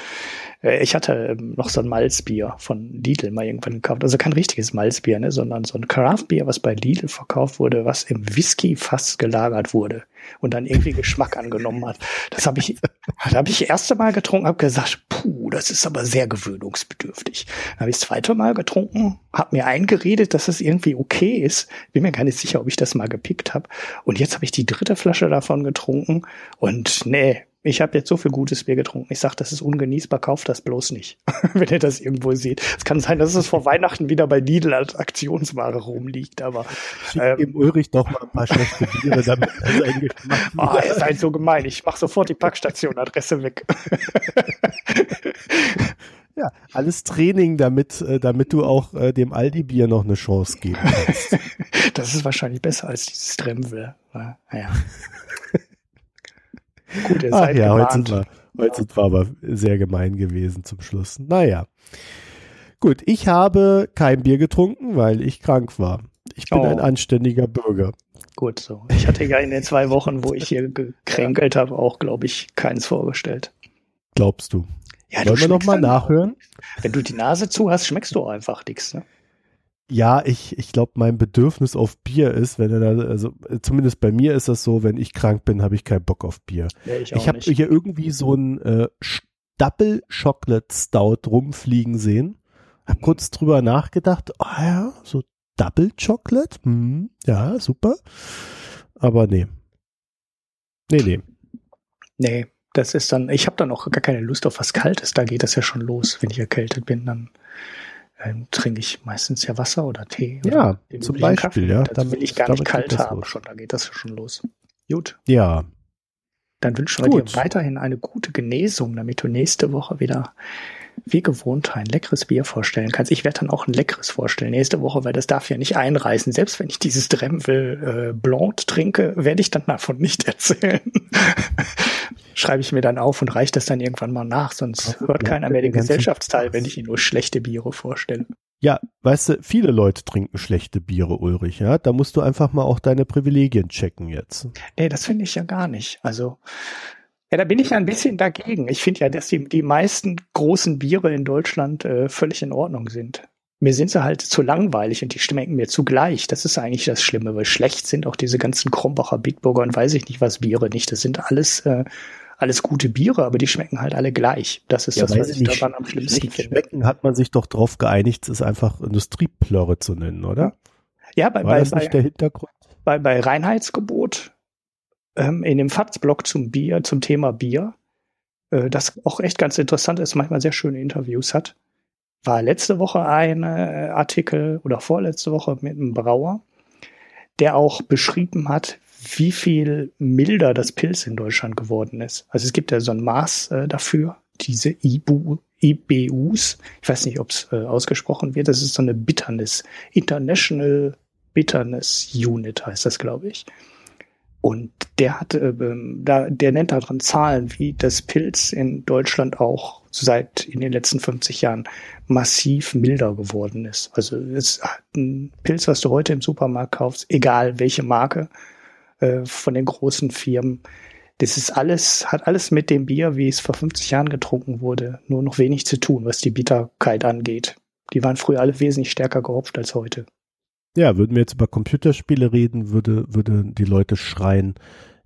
Äh, Ich hatte ähm, noch so ein Malzbier von Lidl mal irgendwann gekauft. Also kein richtiges Malzbier, ne, sondern so ein Craftbier, was bei Lidl verkauft wurde, was im Whisky-Fass gelagert wurde und dann irgendwie Geschmack angenommen hat. Das habe ich, da habe ich das erste Mal getrunken, habe gesagt, puh, das ist aber sehr gewöhnungsbedürftig. Dann habe ich das zweite Mal getrunken, habe mir eingeredet, dass es irgendwie okay ist. Bin mir gar nicht sicher, ob ich das mal gepickt habe. Und jetzt habe ich die dritte Flasche davon getrunken und nee, ich habe jetzt so viel gutes Bier getrunken. Ich sage, das ist ungenießbar, kauft das bloß nicht, wenn ihr das irgendwo seht. Es kann sein, dass es vor Weihnachten wieder bei Lidl als Aktionsware rumliegt, aber Ähm. dem Ulrich doch mal ein paar schlechte Biere, damit ah, ihr seid so gemein. Ich mache sofort die Packstation-Adresse weg. Ja, alles Training, damit, äh, damit du auch äh, dem Aldi-Bier noch eine Chance geben kannst. Das ist wahrscheinlich besser als dieses Tremble. Naja. Gut, ihr Ach seid ja, heute sind, wir, heute sind wir aber sehr gemein gewesen zum Schluss. Naja. Gut, ich habe kein Bier getrunken, weil ich krank war. Ich bin Oh. ein anständiger Bürger. Gut so. Ich hatte ja in den zwei Wochen, wo ich hier gekränkelt habe, auch, glaube ich, keins vorgestellt. Glaubst du? Ja, Wollen wir schmeckst noch mal dann- nachhören? Wenn du die Nase zu hast, schmeckst du auch einfach nichts. Ne? Ja, ich, ich glaube, mein Bedürfnis auf Bier ist, wenn er da, also zumindest bei mir ist das so, wenn ich krank bin, habe ich keinen Bock auf Bier. Ja, ich Ich habe hier irgendwie so ein äh, Double Chocolate Stout rumfliegen sehen. Hab kurz drüber nachgedacht, oh ja, so Double Chocolate, hm, ja, super. Aber nee. Nee, nee. Nee, das ist dann, ich habe dann auch gar keine Lust auf was Kaltes. Da geht das ja schon los. Wenn ich erkältet bin, dann ähm, trinke ich meistens ja Wasser oder Tee. Ja, oder den zum Beispiel, ja. Das Damit- will ich gar nicht kalt haben los. schon. Da geht das ja schon los. Gut, Ja, dann wünschen wir dir weiterhin eine gute Genesung, damit du nächste Woche wieder wie gewohnt ein leckeres Bier vorstellen kannst. Ich werde dann auch ein leckeres vorstellen nächste Woche, weil das darf ja nicht einreißen. Selbst wenn ich dieses Dremel äh, Blanc trinke, werde ich dann davon nicht erzählen. Schreibe ich mir dann auf und reiche das dann irgendwann mal nach, sonst hört keiner mehr den Gesellschaftsteil, wenn ich Ihnen nur schlechte Biere vorstelle. ja, weißt du, viele Leute trinken schlechte Biere, Ulrich, ja. Da musst du einfach mal auch deine Privilegien checken jetzt. Nee, das finde ich ja gar nicht. Also, ja, da bin ich ja ein bisschen dagegen. Ich finde ja, dass die, die meisten großen Biere in Deutschland äh, völlig in Ordnung sind. Mir sind sie halt zu langweilig und die schmecken mir zu gleich. Das ist eigentlich das Schlimme, weil schlecht sind auch diese ganzen Krombacher Bitburger und weiß ich nicht was Biere nicht. Das sind alles, äh, alles gute Biere, aber die schmecken halt alle gleich. Das ist das, weil was ich daran am schlimmsten finde. schmecken, hat man sich doch drauf geeinigt, es einfach Industrieplörre zu nennen, oder? Ja, bei, War bei, das bei, nicht der Hintergrund? bei, bei Reinheitsgebot ähm, in dem FATS-Blog zum Bier, zum Thema Bier, äh, das auch echt ganz interessant ist, manchmal sehr schöne Interviews hat, war letzte Woche ein äh, Artikel oder vorletzte Woche mit einem Brauer, der auch beschrieben hat, wie viel milder das Pilz in Deutschland geworden ist. Also es gibt ja so ein Maß äh, dafür, diese IBU, IBUs. Ich weiß nicht, ob es äh, ausgesprochen wird. Das ist so eine Bitterness, International Bitterness Unit heißt das, glaube ich. Und der hat, äh, da, der nennt daran Zahlen, wie das Pilz in Deutschland auch seit in den letzten 50 Jahren massiv milder geworden ist. Also es hat ein Pilz, was du heute im Supermarkt kaufst, egal welche Marke äh, von den großen Firmen, das ist alles, hat alles mit dem Bier, wie es vor 50 Jahren getrunken wurde, nur noch wenig zu tun, was die Bitterkeit angeht. Die waren früher alle wesentlich stärker gehopft als heute. Ja, würden wir jetzt über Computerspiele reden, würde, würde die Leute schreien,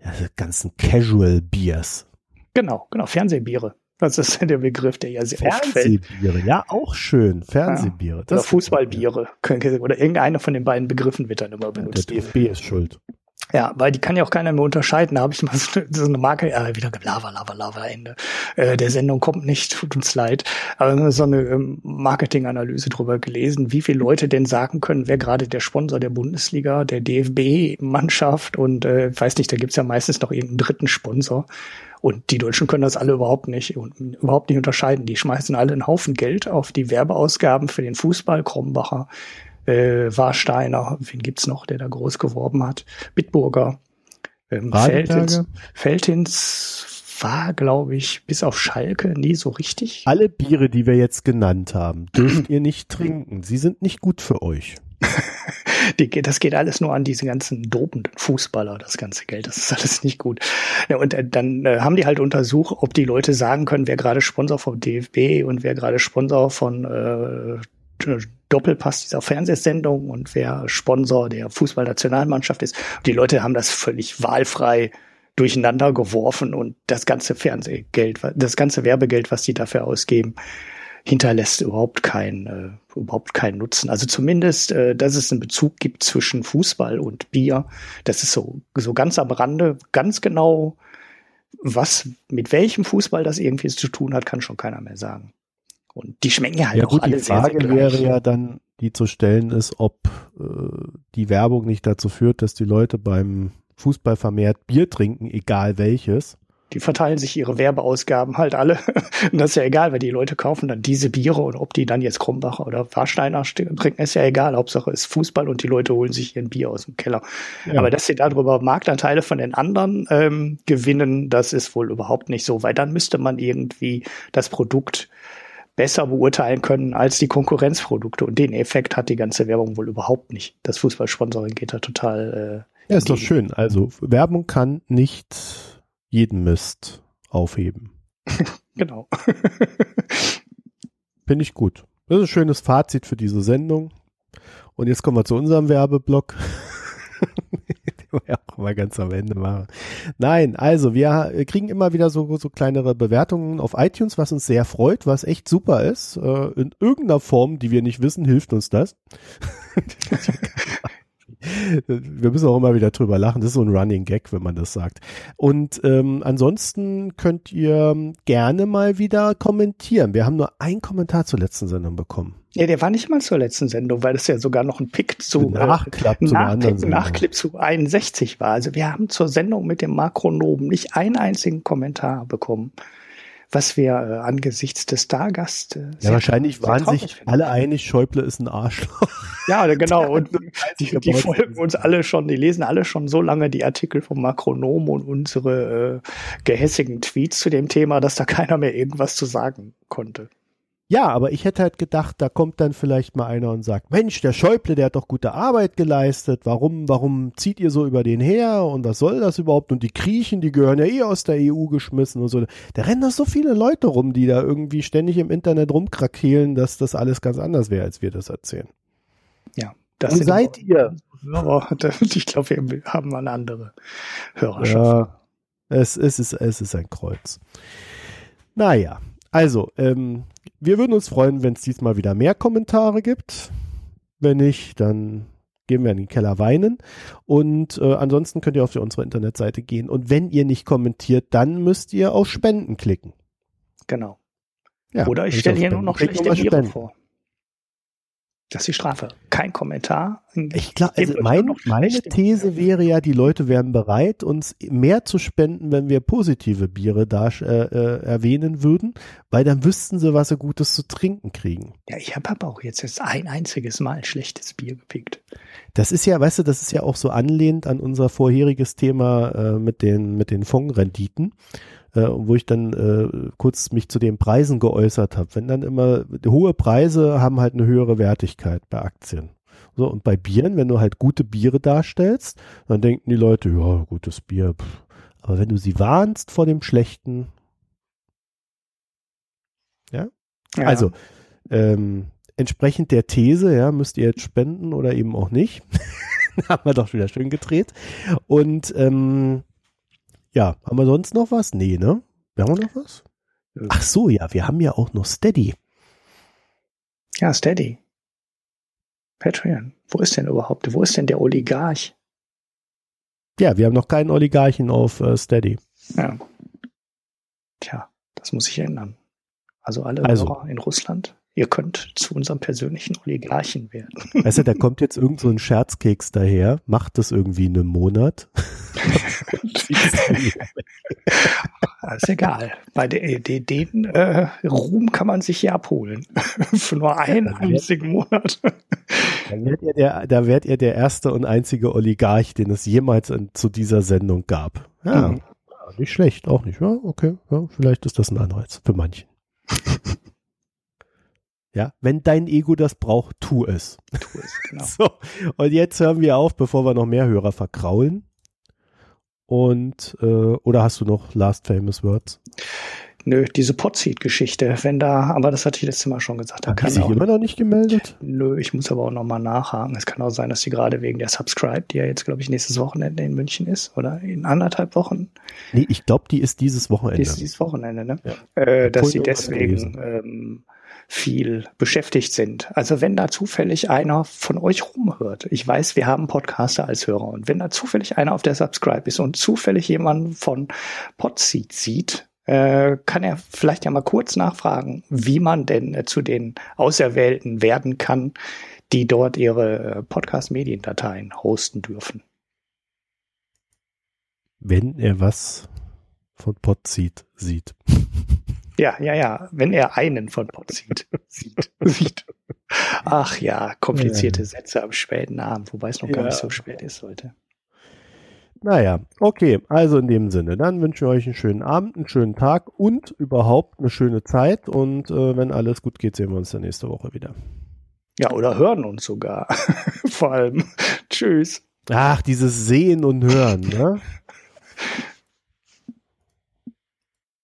ja, ganzen Casual Beers. Genau, genau, Fernsehbiere. Das ist der Begriff, der ja sehr. Fernsehbiere, ja, auch schön. Fernsehbiere. Ja. Oder Fußballbiere. Oder irgendeine von den beiden Begriffen wird dann immer benutzt. Der DFB ist schuld. Ja, weil die kann ja auch keiner mehr unterscheiden. Da habe ich mal so eine Marke, ja, wieder Lava, Lava, Lava, Ende. Äh, der Sendung kommt nicht, tut uns leid. Aber so eine ähm, Marketinganalyse drüber gelesen, wie viele Leute denn sagen können, wer gerade der Sponsor der Bundesliga, der DFB-Mannschaft und äh, weiß nicht, da gibt's ja meistens noch irgendeinen dritten Sponsor. Und die Deutschen können das alle überhaupt nicht und überhaupt nicht unterscheiden. Die schmeißen alle einen Haufen Geld auf die Werbeausgaben für den Fußball, Krombacher, äh, Warsteiner, wen gibt's noch, der da groß geworben hat? Bitburger, ähm, Feldins, Feldins war, glaube ich, bis auf Schalke nie so richtig. Alle Biere, die wir jetzt genannt haben, dürft ihr nicht trinken. Sie sind nicht gut für euch. die, das geht alles nur an diese ganzen dopenden Fußballer, das ganze Geld. Das ist alles nicht gut. Ja, und äh, dann äh, haben die halt untersucht, ob die Leute sagen können, wer gerade Sponsor vom DFB und wer gerade Sponsor von äh, Doppelpass dieser Fernsehsendung und wer Sponsor der Fußballnationalmannschaft ist. Die Leute haben das völlig wahlfrei durcheinander geworfen und das ganze Fernsehgeld, das ganze Werbegeld, was die dafür ausgeben, hinterlässt überhaupt keinen äh, überhaupt keinen Nutzen. Also zumindest, äh, dass es einen Bezug gibt zwischen Fußball und Bier, das ist so so ganz am Rande, ganz genau, was mit welchem Fußball das irgendwie zu tun hat, kann schon keiner mehr sagen. Und die schmecken ja halt ja, auch gut, alle die Frage sehr, sehr wäre ja dann, die zu stellen ist, ob äh, die Werbung nicht dazu führt, dass die Leute beim Fußball vermehrt Bier trinken, egal welches. Die verteilen sich ihre Werbeausgaben halt alle. und das ist ja egal, weil die Leute kaufen dann diese Biere und ob die dann jetzt Krumbacher oder Warsteiner trinken, ist ja egal. Hauptsache ist Fußball und die Leute holen sich ihren Bier aus dem Keller. Ja. Aber dass sie darüber Marktanteile von den anderen ähm, gewinnen, das ist wohl überhaupt nicht so, weil dann müsste man irgendwie das Produkt besser beurteilen können als die Konkurrenzprodukte. Und den Effekt hat die ganze Werbung wohl überhaupt nicht. Das Fußballsponsoring geht da total. Äh, ja, ist doch schön. Also Werbung kann nicht jeden Mist aufheben. genau. Finde ich gut. Das ist ein schönes Fazit für diese Sendung. Und jetzt kommen wir zu unserem Werbeblock. ja auch mal ganz am Ende machen. Nein, also wir kriegen immer wieder so, so kleinere Bewertungen auf iTunes, was uns sehr freut, was echt super ist. Äh, in irgendeiner Form, die wir nicht wissen, hilft uns das. wir müssen auch immer wieder drüber lachen. Das ist so ein Running Gag, wenn man das sagt. Und ähm, ansonsten könnt ihr gerne mal wieder kommentieren. Wir haben nur einen Kommentar zur letzten Sendung bekommen. Ja, der war nicht mal zur letzten Sendung, weil das ja sogar noch ein Pick zu Nachklapp, äh, zu Nach Nachclip zu 61 war. Also wir haben zur Sendung mit dem Makronomen nicht einen einzigen Kommentar bekommen was wir äh, angesichts des Stargasts. Äh, ja, wahrscheinlich waren sich finden. alle einig, Schäuble ist ein Arschloch. Ja, genau. Und die, die folgen uns alle schon, die lesen alle schon so lange die Artikel vom Makronom und unsere äh, gehässigen Tweets zu dem Thema, dass da keiner mehr irgendwas zu sagen konnte. Ja, aber ich hätte halt gedacht, da kommt dann vielleicht mal einer und sagt, Mensch, der Schäuble, der hat doch gute Arbeit geleistet. Warum, warum zieht ihr so über den her? Und was soll das überhaupt? Und die Griechen, die gehören ja eh aus der EU geschmissen und so. Da rennen doch so viele Leute rum, die da irgendwie ständig im Internet rumkrakehlen, dass das alles ganz anders wäre, als wir das erzählen. Ja. Das und seid ihr? Hörer, ich glaube, wir haben eine andere Hörerschaft. Ja, es, es, ist, es ist ein Kreuz. Naja, also, ähm, wir würden uns freuen, wenn es diesmal wieder mehr Kommentare gibt. Wenn nicht, dann gehen wir in den Keller weinen. Und äh, ansonsten könnt ihr auf unsere Internetseite gehen. Und wenn ihr nicht kommentiert, dann müsst ihr auf Spenden klicken. Genau. Ja, Oder ich stelle hier nur noch schlechte Biere vor. Das ist die Strafe. Kein Kommentar. Ich glaube, also mein, meine These wäre ja, die Leute wären bereit, uns mehr zu spenden, wenn wir positive Biere da äh, äh, erwähnen würden, weil dann wüssten sie, was sie Gutes zu trinken kriegen. Ja, ich habe aber auch jetzt erst ein einziges Mal schlechtes Bier gepickt. Das ist ja, weißt du, das ist ja auch so anlehnt an unser vorheriges Thema äh, mit den mit den Fondsrenditen äh, wo ich dann äh, kurz mich zu den Preisen geäußert habe. Wenn dann immer hohe Preise haben halt eine höhere Wertigkeit bei Aktien. So, und bei Bieren, wenn du halt gute Biere darstellst, dann denken die Leute, ja, gutes Bier. Pff. Aber wenn du sie warnst vor dem Schlechten, ja, ja. also ähm, entsprechend der These, ja, müsst ihr jetzt spenden oder eben auch nicht. haben wir doch wieder schön gedreht. Und ähm, ja, haben wir sonst noch was? Nee, ne? Wir haben wir noch was? Ach so, ja, wir haben ja auch noch Steady. Ja, Steady. Patreon. Wo ist denn überhaupt? Wo ist denn der Oligarch? Ja, wir haben noch keinen Oligarchen auf äh, Steady. Ja. Tja, das muss sich ändern. Also alle also. in Russland, ihr könnt zu unserem persönlichen Oligarchen werden. Weißt du, da kommt jetzt irgend so ein Scherzkeks daher, macht das irgendwie einen Monat. ist egal. Bei de, de, den äh, Ruhm kann man sich hier abholen. Für nur einen einzigen Monat. Dann werdet ihr der, da werdet ihr der erste und einzige Oligarch, den es jemals in, zu dieser Sendung gab. Ja, mhm. nicht schlecht, auch nicht. Ja, okay, ja, vielleicht ist das ein Anreiz für manchen. Ja, wenn dein Ego das braucht, tu es. Tu es, genau. So, und jetzt hören wir auf, bevor wir noch mehr Hörer verkraulen. Und, äh, oder hast du noch Last Famous Words? Nö, diese Podseed-Geschichte, wenn da, aber das hatte ich letztes Mal schon gesagt. Da Hat sich immer noch nicht gemeldet? Nö, ich muss aber auch noch mal nachhaken. Es kann auch sein, dass sie gerade wegen der Subscribe, die ja jetzt, glaube ich, nächstes Wochenende in München ist, oder in anderthalb Wochen. Nee, ich glaube, die ist dieses Wochenende. Die ist dieses Wochenende, ne? Ja. Äh, dass sie deswegen ähm, viel beschäftigt sind. Also wenn da zufällig einer von euch rumhört, ich weiß, wir haben Podcaster als Hörer und wenn da zufällig einer auf der Subscribe ist und zufällig jemand von Podseed sieht, äh, kann er vielleicht ja mal kurz nachfragen, wie man denn äh, zu den Auserwählten werden kann, die dort ihre äh, Podcast-Mediendateien hosten dürfen. Wenn er was von Podseed sieht. Ja, ja, ja. Wenn er einen von Pod sieht. sieht, sieht. Ach ja, komplizierte ja. Sätze am späten Abend, wobei es noch ja. gar nicht so spät ist heute. Naja, okay, also in dem Sinne, dann wünschen wir euch einen schönen Abend, einen schönen Tag und überhaupt eine schöne Zeit. Und äh, wenn alles gut geht, sehen wir uns dann nächste Woche wieder. Ja, oder hören uns sogar. Vor allem. Tschüss. Ach, dieses Sehen und Hören, ne?